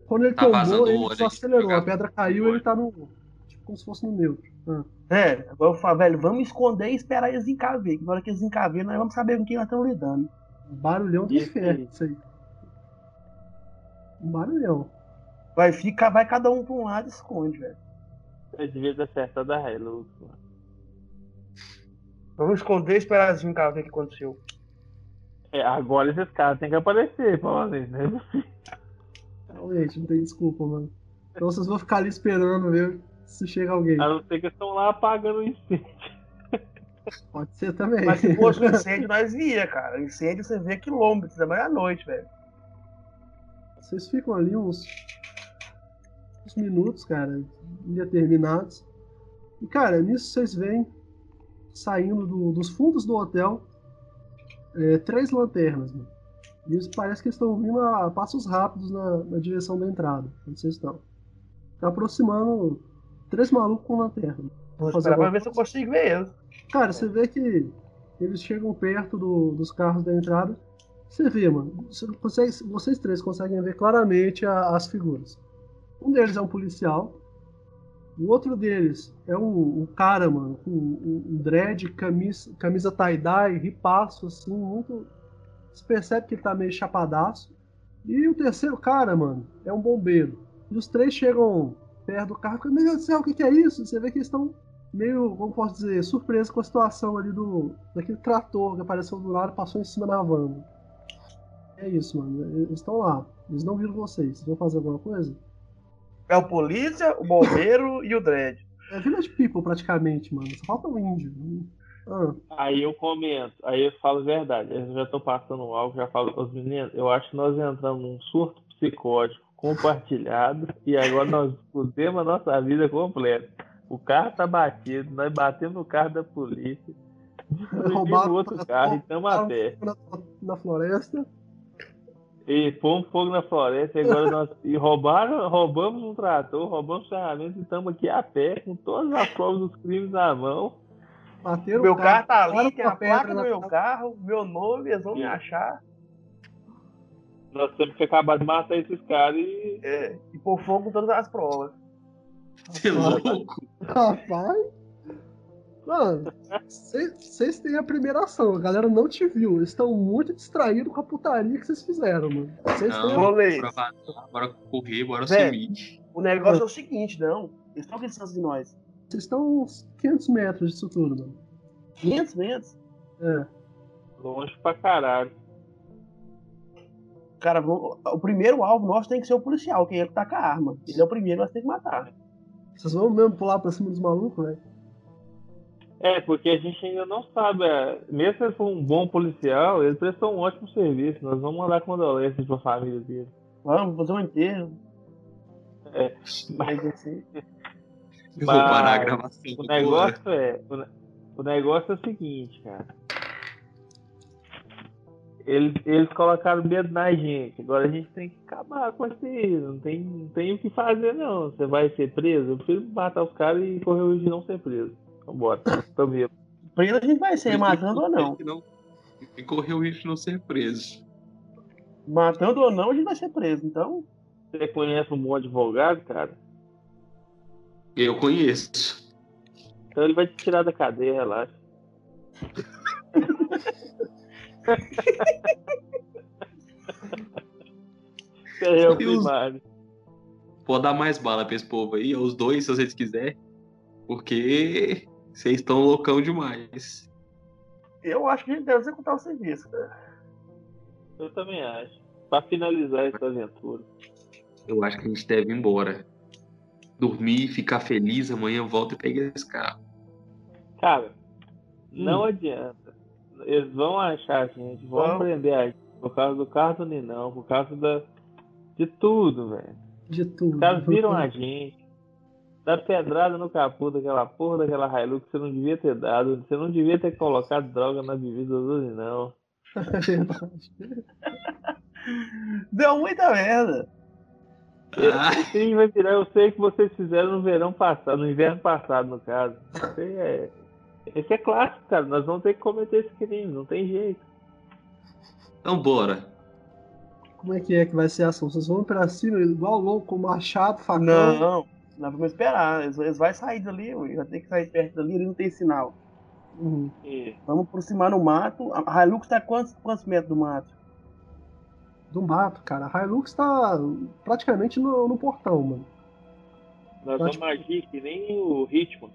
quando ele Tá tombou, ele aqui, acelerou, a pedra caiu ele tá no. Tipo como se fosse no neutro. Ah. É, agora eu falo, velho, vamos esconder e esperar eles encaver. Na hora que eles encaverem, nós vamos saber com quem nós estamos lidando. Barulhão inferno, aí. isso aí. Um barulhão. Vai ficar, vai cada um pra um lado e esconde, velho. Eu devia ter acertado a Hilux, mano. Vamos esconder e esperar assim, cara, ver o que aconteceu. É, agora esses caras têm que aparecer, Paulinho, né? Realmente, não tem desculpa, mano. Então vocês vão ficar ali esperando ver se chega alguém. A não ser que estão lá apagando o incêndio. Pode ser também. Mas se fosse um incêndio, nós via, cara. Incêndio você vê quilômetros, é meia-noite, velho. Vocês ficam ali uns, uns minutos, cara, indeterminados. E, cara, nisso vocês veem, saindo do- dos fundos do hotel, é, três lanternas, mano. E isso parece que estão vindo a passos rápidos na, na direção da entrada, onde vocês estão. Tá aproximando três malucos com lanterna. Vou esperar pra ver se eu consigo ver eles. Cara, você vê que eles chegam perto do- dos carros da entrada. Você vê, mano. Você consegue- vocês três conseguem ver claramente a- as figuras. Um deles é um policial. O outro deles é um, cara, mano, com um, dread, camisa, camisa tie-dye, ripaço, assim, muito. Você percebe que ele tá meio chapadaço. E o terceiro cara, mano, é um bombeiro. E os três chegam perto do carro e ficam, meu Deus do céu, o que, que é isso? Você vê que eles estão meio, como posso dizer, surpreso com a situação ali do daquele trator que apareceu do lado e passou em cima da van. É isso, mano. Eles estão lá. Eles não viram vocês. Vocês vão fazer alguma coisa? É o polícia, o bombeiro e o dread. É Village People praticamente, mano. Só falta o índio. Ah, Aí eu comento, aí eu falo a verdade. Eu já tô passando algo, já falo, os meninos, eu acho que nós entramos num surto psicótico compartilhado e agora nós fudemos a nossa vida completa. O carro tá batido, nós batemos no carro da polícia, destruímos Roubaram o outro carro e estamos a pé. na, na floresta. E pomos fogo na floresta, e agora nós e roubaram, roubamos um trator, roubamos ferramentas e estamos aqui a pé, com todas as provas dos crimes na mão. Bateram meu o carro tá ali, tem com a placa do meu carro, meu nome, eles vão me achar. Nós temos que acabar de matar esses caras e. É, e pôr fogo em todas as provas. Você é louco? Rapaz. Mano, vocês têm a primeira ação. A galera não te viu. Eles estão muito distraídos com a putaria que vocês fizeram, mano. Vocês Não. têm. Rolê. Bora bora correr, bora sumir. O negócio é o seguinte, não. Eles estão que distância de nós? Vocês estão uns 500 metros disso tudo, mano. 500 metros? É. Longe pra caralho. Cara, o primeiro alvo nosso tem que ser o policial, quem é que tá com a arma. Ele é o primeiro, nós temos que matar. Vocês vão mesmo pular pra cima dos malucos, velho? É, porque a gente ainda não sabe. é, mesmo se ele for um bom policial, ele prestou um ótimo serviço. Nós vamos mandar condolências pra família dele. Vamos fazer um enterro. É. Mas assim. Eu vou parar a gravação. O porra. negócio é. O, o negócio é o seguinte, cara. Eles, eles colocaram medo na gente. Agora a gente tem que acabar com isso. Não tem, não tem o que fazer, não. Você vai ser preso? Eu prefiro matar os caras e correr o risco de não ser preso. Vambora. Tô mesmo. Preso a gente vai ser, matando ou não. Tem que correr o risco de não ser preso. Matando ou não, a gente vai ser preso. Então, Você conhece um bom advogado, cara? Eu conheço. Então ele vai te tirar da cadeia, relaxa. É o E primário. Pode dar mais bala pra esse povo aí, os dois, se vocês quiserem. Porque vocês estão loucão demais. eu acho que a gente deve executar o serviço, cara. Eu também acho. Pra finalizar essa aventura. Eu acho que a gente deve ir embora. Dormir, ficar feliz, amanhã eu volto e pego esse carro. Cara, não adianta. Eles vão achar a gente, vão Vão. prender a gente por causa do carro do Ninão, por causa da... de tudo, velho. De tudo. Os caras viram a gente. Dá pedrada no capô daquela porra daquela Hilux que você não devia ter dado. Você não devia ter colocado droga na bebida do Ninão. É verdade. Deu muita merda. Ai, Sim, vai virar. Eu sei que vocês fizeram no verão passado, no inverno passado, no caso. Aí é. Esse é clássico, cara. Nós vamos ter que cometer esse crime, não tem jeito. então bora. Como é que é que vai ser a ação? Vocês vão pra cima igual louco, com machado, facão? Não, nós vamos esperar. Eles, eles vão sair dali, ué. vai ter que sair perto dali, ali não tem sinal. Uhum. E Vamos aproximar no mato. A Hilux tá quantos, quantos metros do mato? Do mato, cara. A Hilux tá praticamente no, no portão, mano. nós vamos agir que nem o ritmo.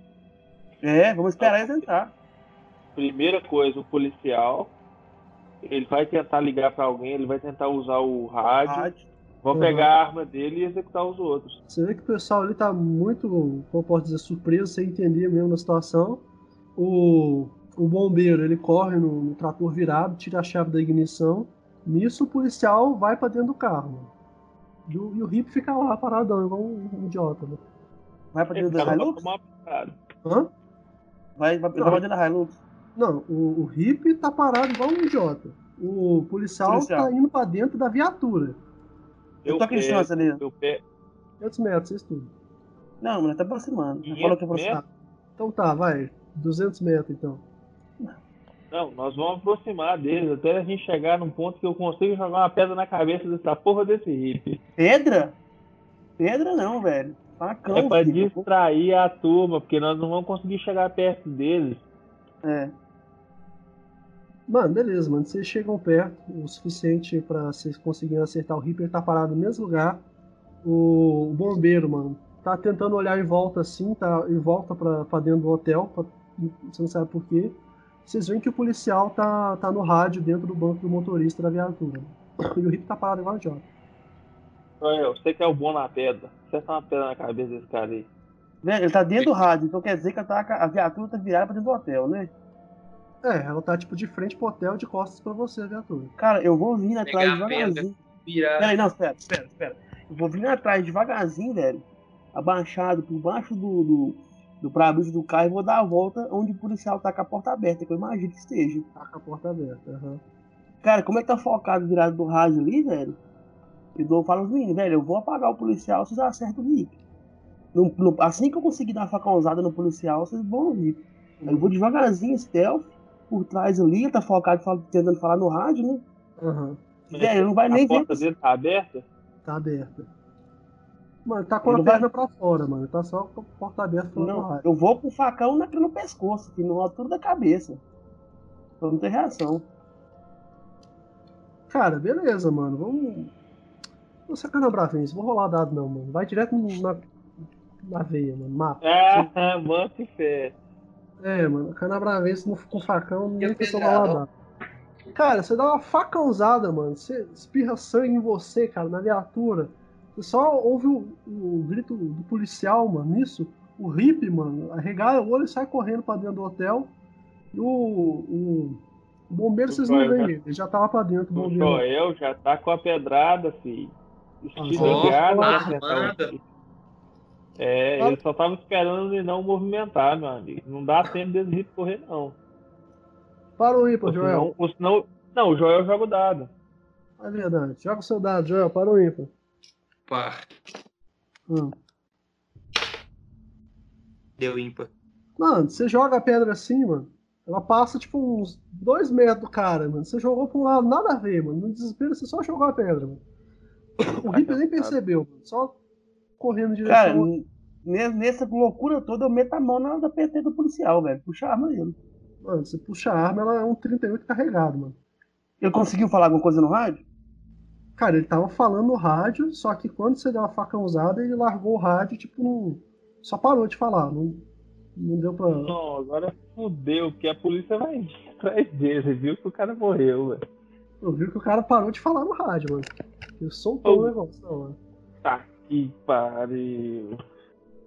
É, vamos esperar eles entrar. primeira coisa, o policial. Ele vai tentar ligar pra alguém, ele vai tentar usar o rádio. Rádio. Vão Uhum. pegar a arma dele e executar os outros. Você vê que o pessoal ali tá muito, como eu posso dizer, surpreso, sem entender mesmo a situação. O, o bombeiro, ele corre no, no trator virado, tira a chave da ignição. Nisso, o policial vai pra dentro do carro. mano. E o, e o Hip fica lá, paradão, igual um, um idiota. Né? Vai pra dentro da Hilux? Hã? Vai, vai, vai Não. pra dentro da Hilux. Não, o, o Hip tá parado igual um idiota. O policial, Policial. tá indo pra dentro da viatura. Eu tô distância ali. eu pego. 500 metros, isso tudo. Não, mas tá aproximando. Já 500 falou que é aproximar. Então tá, vai. 200 metros, então. Não, nós vamos aproximar deles até a gente chegar num ponto que eu consigo jogar uma pedra na cabeça dessa porra desse hippie. Pedra? Pedra não, velho. Facão, É pra filho. distrair a turma, porque nós não vamos conseguir chegar perto deles. É. Mano, beleza, mano. Vocês chegam perto o suficiente pra vocês conseguirem acertar o Reaper, tá parado no mesmo lugar. O, o bombeiro, mano, tá tentando olhar em volta assim, tá em volta pra, pra dentro do hotel, pra- você não sabe por quê. Vocês veem que o policial tá, tá no rádio dentro do banco do motorista da viatura. E o Reaper tá parado igual idiota. Olha, você que é o bom na pedra. Acerta uma pedra na cabeça desse cara aí. Velho, ele tá dentro do rádio, então quer dizer que tá, a viatura tá virada pra dentro do hotel, né? É, ela tá tipo de frente pro hotel, de costas pra você, a viatura. Cara, eu vou vindo atrás Pegar a devagarzinho. Virar. Peraí, não, espera, espera, espera. Eu vou vindo atrás devagarzinho, velho. Abaixado por baixo do, do, do para-brisa do carro e vou dar a volta onde o policial tá com a porta aberta, que eu imagino que esteja. Tá com a porta aberta. aham. Cara, como é que tá focado virado do rádio ali, velho? E dou falo aos meninos, velho, eu vou apagar o policial, vocês acertam o Rick. No- no- assim que eu conseguir dar uma facãozada no policial, vocês vão ouvir. Eu vou devagarzinho, stealth, por trás ali, ele tá focado fal- tentando falar no rádio, né? Aham. Velho, não vai nem a ver. porta dele tá aberta? Tá aberta. Mano, tá com a Ele vai- perna pra fora, mano. Tá só com a porta aberta falando no Não, rádio. eu vou com o facão na, no pescoço, aqui, na altura da cabeça. Pra não ter reação. Cara, beleza, mano. Vamos. Não sacana bravense, vou rolar dado não, mano. Vai direto no- na, na veia, mano. Mata. Ah, manto e fé. É, mano. Canabravense no- com facão, Eu pesado. rolar dado. Cara, você dá uma facãozada, mano. Você espirra sangue em você, cara, na viatura. Você só ouve o, o grito do policial, mano. Nisso, o Rip, mano, arregala o olho e sai correndo pra dentro do hotel. E o, o, o bombeiro, O vocês não veem já- ele. Ele já tá lá pra dentro, o O bombeiro. Joel já tá com a pedrada, filho. Estilo ligado pra armada. É, ele só tava esperando ele não movimentar, meu amigo. Não dá tempo desse Rip correr, não. Para o Ipa, Ou Joel. senão- ou senão- não, o Joel joga o dado. É verdade. Joga o seu dado, Joel. Para o ímpar. Pá, Hum. deu ímpar. Mano, você joga a pedra assim, mano. Ela passa tipo uns dois metros do cara, mano. Você jogou pra um lado, nada a ver, mano. No desespero, você só jogou a pedra, mano. O Ripper nem percebeu, mano. Só correndo em Cara, nessa loucura toda, eu meto a mão na da PT do policial, velho. Puxa a arma dele. Mano, você puxa a arma, ela é um 38 carregado, mano. Ele conseguiu falar alguma coisa no rádio? Cara, ele tava falando no rádio, só que quando você deu uma facãozada, ele largou o rádio, tipo, não... só parou de falar. Não, não deu pra. Não, agora fudeu, porque a polícia vai atrás dele, viu que o cara morreu, velho. Eu vi que o cara parou de falar no rádio, mano. Ele soltou Oh. o negócio, não, mano. Tá que pariu.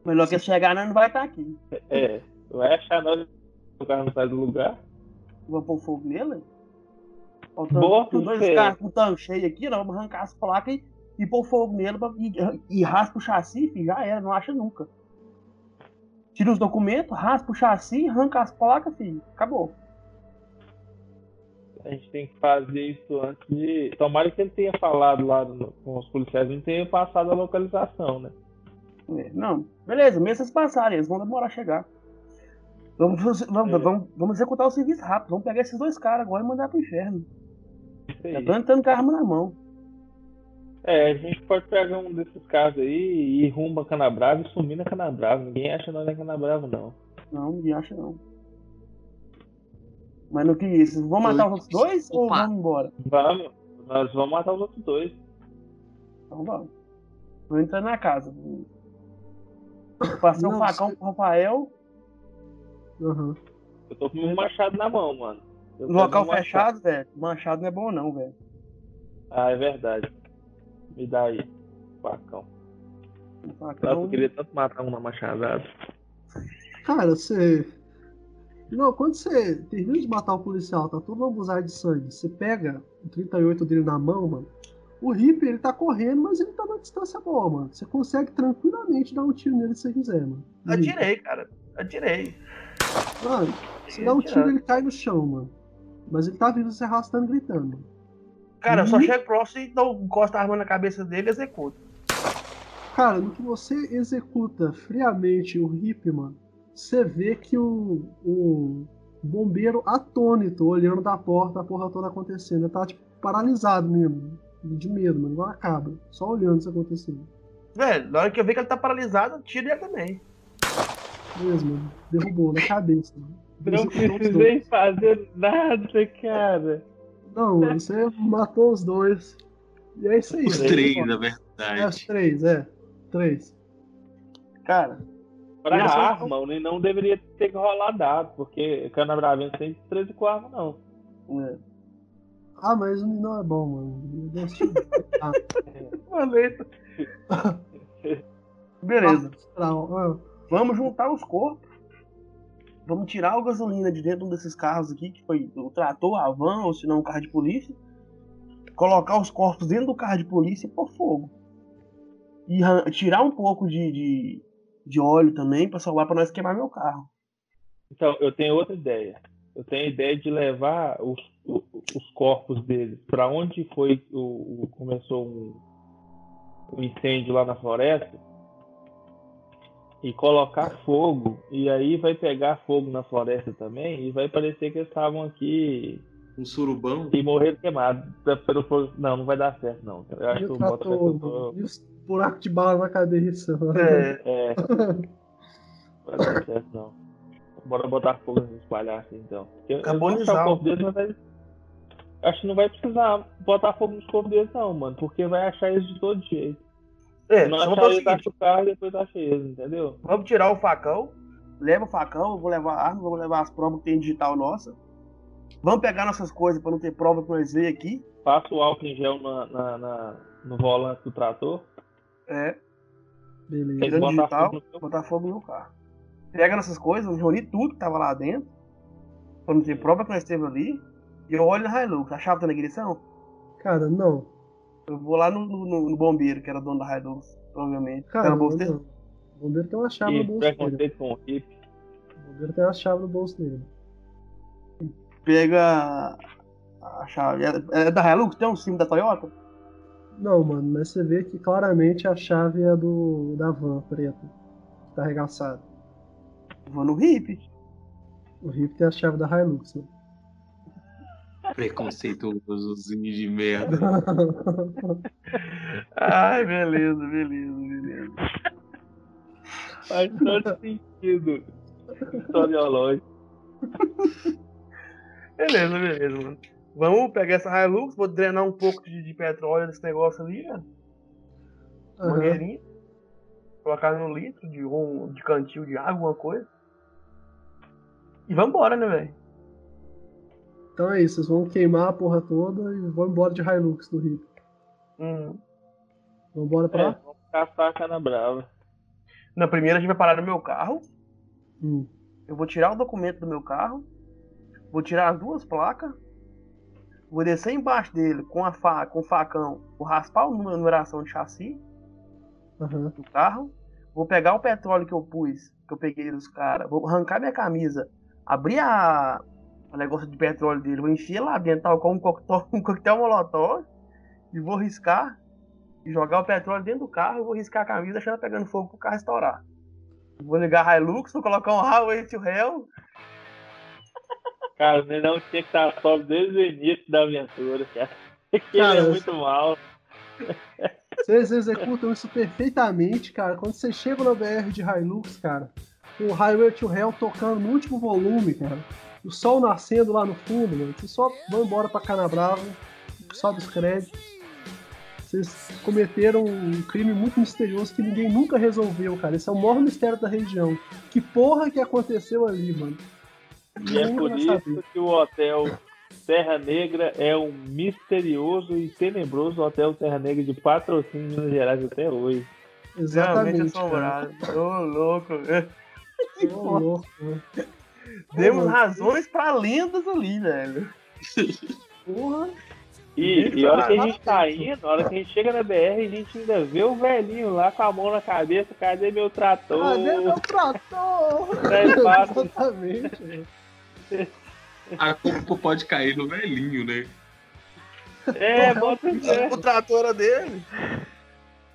Melhor que chegar, nós não vai estar aqui. É, vai achar nós o carro não sai do lugar. Vamos pôr fogo nele? Faltando dois carros com tanque cheio aqui, nós vamos arrancar as placas e, e pôr fogo nele pra, e, e raspa o chassi, filho, já era, não acha nunca. Tira os documentos, raspa o chassi, arranca as placas, filho, acabou. A gente tem que fazer isso antes de. Tomara que ele tenha falado lá no- com os policiais não tenha passado a localização, né? É, Não, beleza, mesmo eles passarem, eles vão demorar a chegar. Vamos, vamos, É. vamos, vamos executar o serviço rápido, vamos pegar esses dois caras agora e mandar pro inferno. Já tô entrando com a arma na mão. É, a gente pode pegar um desses casos aí e ir rumo a Canabrava e sumir na Canabrava. Ninguém acha nós na Canabrava, não. Não, ninguém acha não. Mas no que isso? Vão matar os outros dois ou Opa. vamos embora? Vamos, nós vamos matar os outros dois. Então vamos. Vou entrar na casa. Passei o Não, facão você- pro Rafael. Aham. Eu tô com um machado na mão, mano. Eu local um machado. fechado, velho, manchado não é bom não, velho. Ah, é verdade. Me dá aí, facão. Um Nossa, facão- eu queria tanto matar um na machadada. Cara, você. Não, quando você termina de matar o policial, tá todo lambuzado de sangue, você pega o 38 dele na mão, mano. O Ripper, ele tá correndo, mas ele tá numa distância boa, mano. Você consegue tranquilamente dar um tiro nele se você quiser, mano. Atirei, cara. Atirei. Mano, você dá um tiro ele cai no chão, mano. Mas ele tá vindo se arrastando e gritando. Cara, eu só chego próximo e dou, encosto a arma na cabeça dele e executo. Cara, no que você executa friamente o Rip, mano, você vê que o, o bombeiro atônito, olhando da porta, a porra toda acontecendo. Ele tá, tipo, paralisado mesmo. De medo, mano, igual a cabra. Só olhando isso acontecendo. Velho, na hora que eu ver que ele tá paralisado, eu tiro ele também. Mesmo, mano. Derrubou na cabeça. Não precisei fazer nada, cara. Não, mano, você matou os dois. E é isso aí. Os velho. três, na É, os verdade. três, é. Três. Cara, Pra Primeira arma, o não deveria ter que rolar dado, porque Canabravense tem 13 com arma, não. é. Ah, mas o não é bom, mano. Ah. Beleza. ah, Vamos juntar os corpos. Vamos tirar a gasolina de dentro de um desses carros aqui, que foi o trator, a van, ou se não, um carro de polícia. Colocar os corpos dentro do carro de polícia e pôr fogo. E tirar um pouco de, de, de óleo também pra salvar pra nós queimar meu carro. Então, eu tenho outra ideia. Eu tenho a ideia de levar os, o- os corpos deles para onde foi o, o- começou um, um incêndio lá na floresta e colocar fogo e aí vai pegar fogo na floresta também e vai parecer que eles estavam aqui Um surubão. e morreram queimados pelo fogo. Não, não vai dar certo não. Eu acho e que o o Bota vai buracos de bala na cabeça, mano. É, É. Não vai dar certo, não. Bora botar fogo nesses palhaços, então. Vou Carbonizar o deles, mas vai- acho que não vai precisar botar fogo nos corpos deles, não, mano. Porque vai achar eles de todo jeito. é não achar eles, acha o carro e depois acha eles, entendeu? vamos tirar o facão, leva o facão, eu vou levar a arma, vamos levar as provas que tem digital nossa. Vamos pegar nossas coisas pra não ter prova que nós veio aqui. Passa o álcool em gel na, na- na- no volante do trator. É, Beleza. Botar digital. fogo no seu botar fogo no carro. Pega nossas coisas, reunir tudo que tava lá dentro. Pra não ter prova que nós esteve ali. E eu olho na Hilux. A chave tá na ignição? Cara, não. Eu vou lá no, no- no bombeiro, que era dono da Hilux, provavelmente. Cara, Tá no não, bolso dele? não. O bombeiro tem uma chave no bolso dele. com o hippie. O bombeiro tem uma chave no bolso dele. Pega a chave. É, é da Hilux? Tem um símbolo da Toyota? Não, mano, mas você vê que claramente a chave é do da van preta. que Tá arregaçada. Vou no hip. O Rip tem a chave da Hilux, né? Preconceituosozinho de merda. Ai, beleza, beleza, beleza. Faz todo sentido. Historiológico. Beleza, beleza, mano. Vamos pegar essa Hilux, vou drenar um pouco de, de petróleo desse negócio ali, né? Aham. mangueirinha, colocar no litro de um de cantil de água, alguma coisa. E vambora, né, velho? Então é isso, vocês vão queimar a porra toda e vão embora de Hilux do Rip. Uhum. Vão embora pra É, lá? vamos caçar a brava. Na primeira a gente vai parar no meu carro. Hum. Eu vou tirar o documento do meu carro. Vou tirar as duas placas. Vou descer embaixo dele com a fa com o facão. Vou raspar a numeração de chassi Aham. do carro. Vou pegar o petróleo que eu pus, que eu peguei dos caras. Vou arrancar minha camisa. Abrir a, o negócio de petróleo dele. Vou encher lá dentro, tal como um coquetel, um coquetel molotov. E vou riscar. E jogar o petróleo dentro do carro. E vou riscar a camisa, deixando ela pegando fogo pro carro estourar. Vou ligar a Hilux, vou colocar um Highway to Hell. Cara, o Nenão tinha que estar sóbrio desde o início da aventura, cara. Porque ele Cara, é muito mal. Vocês executam isso perfeitamente, cara. Quando vocês chegam na BR de Hilux, cara, com o Highway to Hell tocando no último volume, cara, o sol nascendo lá no fundo, mano, vocês só vão embora pra Canabrava, sobe os créditos. Vocês cometeram um crime muito misterioso que ninguém nunca resolveu, cara. Esse é o maior mistério da região. Que porra que aconteceu ali, mano? E é por isso que o hotel Terra Negra é um misterioso e tenebroso hotel Terra Negra de patrocínio em Minas Gerais até hoje. Exatamente. assombrado. Ô, louco. Ô, louco, mano. Demos razões pra lendas ali, velho. Porra. E, e a hora que a gente tá indo, a hora que a gente chega na BR, a gente ainda vê o velhinho lá com a mão na cabeça, cadê meu trator? Cadê meu trator? Espaço. Exatamente. mano. A culpa pode cair no velhinho, né? É, bota. O trator era dele.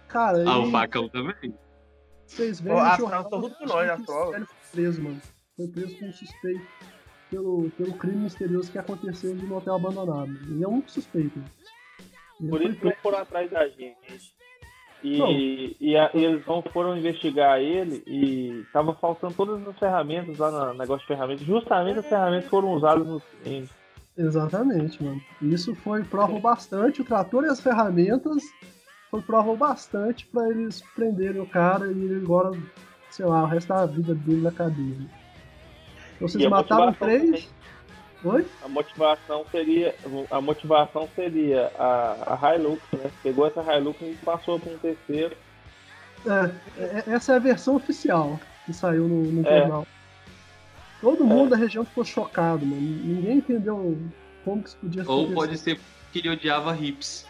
Cara, Ah, o facão também. vocês veem as jornal, tudo com nós, velho foi preso, mano. Foi preso com um suspeito pelo, pelo crime misterioso que aconteceu de um hotel abandonado. Ele é um suspeito. Ele Por isso que foram atrás da gente. E, e, a- e eles vão, foram investigar ele e tava faltando todas as ferramentas lá no negócio de ferramentas. Justamente as ferramentas foram usadas no crime. Exatamente, mano. Isso foi prova bastante. O trator e as ferramentas foi prova bastante pra eles prenderem o cara e ele agora, sei lá, o resto da vida dele na cadeia. Então vocês mataram três. Oi? A motivação seria. A motivação seria a, a Hilux, né? Pegou essa Hilux e passou para um terceiro. É, é- essa é a versão oficial que saiu no, no É. jornal. Todo mundo da região ficou chocado, mano. Ninguém entendeu como que isso podia Ou acontecer. pode ser que ele odiava hips.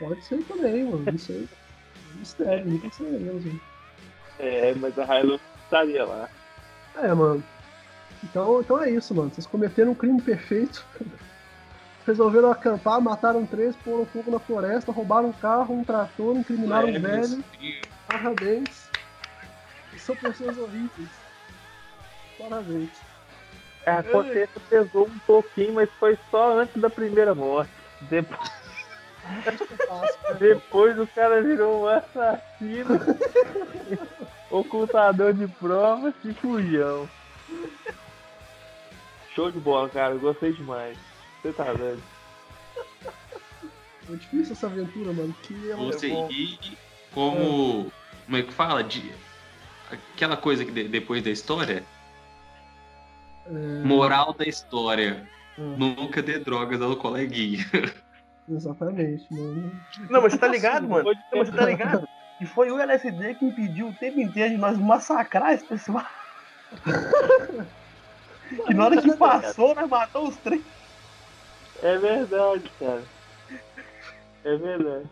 Pode ser também, mano. Isso aí. é Mistério, nunca saberemos, mano. É, mas a Hilux estaria lá. É, mano. Então, então é isso, mano. Vocês cometeram um crime perfeito. Resolveram acampar, mataram três, poram fogo na floresta, roubaram um carro, um trator, incriminaram um É, velho. e- Parabéns. São pessoas horríveis. Parabéns. A consciência pesou um pouquinho, mas foi só antes da primeira morte. Depois, depois o cara virou um assassino, ocultador de provas e fujão. Show de bola, cara. eu Gostei demais. Você tá doido. Foi difícil essa aventura, mano. Que ela Você levou- e como. Como é que fala? De, aquela coisa que de- depois da história. Moral da história. Hum. Nunca dê drogas ao coleguinha. Exatamente, mano. Não, mas você tá ligado, mano? Não, mas você tá ligado? E foi o LSD que impediu o tempo inteiro de nós massacrar esse pessoal. que na hora que passou, nós matou os três. É verdade, cara. É verdade.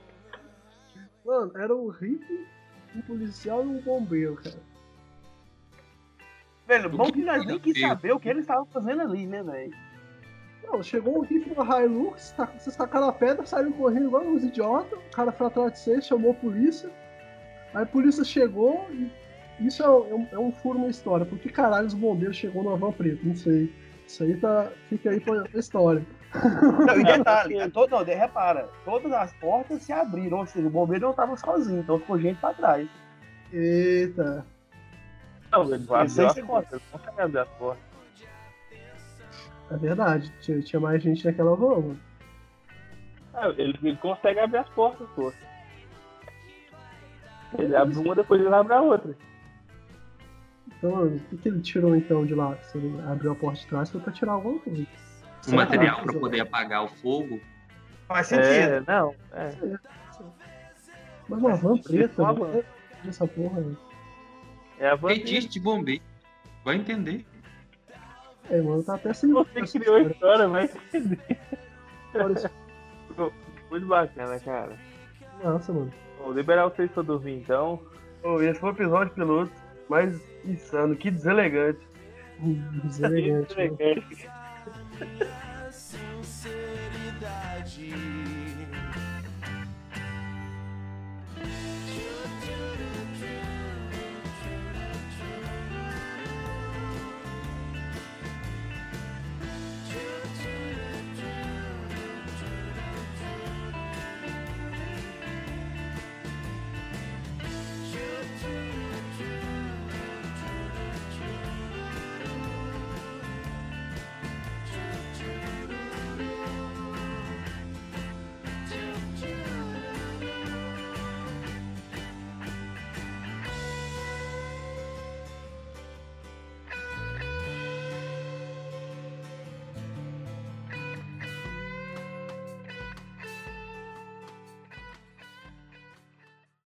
Mano, era um hippie, um policial e um bombeiro, cara. Velho, bom que nós nem quis saber o que eles estavam fazendo ali, né, velho? Não, chegou um hippie na Hilux, tá- vocês tacaram a pedra, saíram correndo igual uns idiotas. O cara foi atrás de vocês, chamou a polícia. Aí a polícia chegou e. Isso é um, é um furo na história. Por que caralho os bombeiros chegou no Avan Preto? Não sei. Isso aí tá. Fica aí pra história. Não, e detalhe, é todo, não, de- repara, todas as portas se abriram, ou seja, o bombeiro não tava sozinho, então ficou gente pra trás. Eita. Não, ele vai abrir as portas. Ele consegue abrir as portas. É verdade. Tinha, tinha mais gente naquela van. Ah, ele, ele consegue abrir as portas, pô. Ele abre uma, depois ele abre a outra. Então, o que, que ele tirou então de lá? Se ele abriu a porta de trás foi pra tirar alguma coisa. Um material Será? para poder apagar o fogo. Faz É, sentido. não. É. Mas uma van preta, Uma mano, van. essa porra. né? É a van de bombeiro. Vai entender. É, mano, tá até sem. Você criou a história. vai entender. Muito bacana, cara. Nossa, mano. Vou liberar vocês pra dormir, então. Ô, esse foi o episódio piloto mais insano, que deselegante. Deselegante. mano. Deselegante.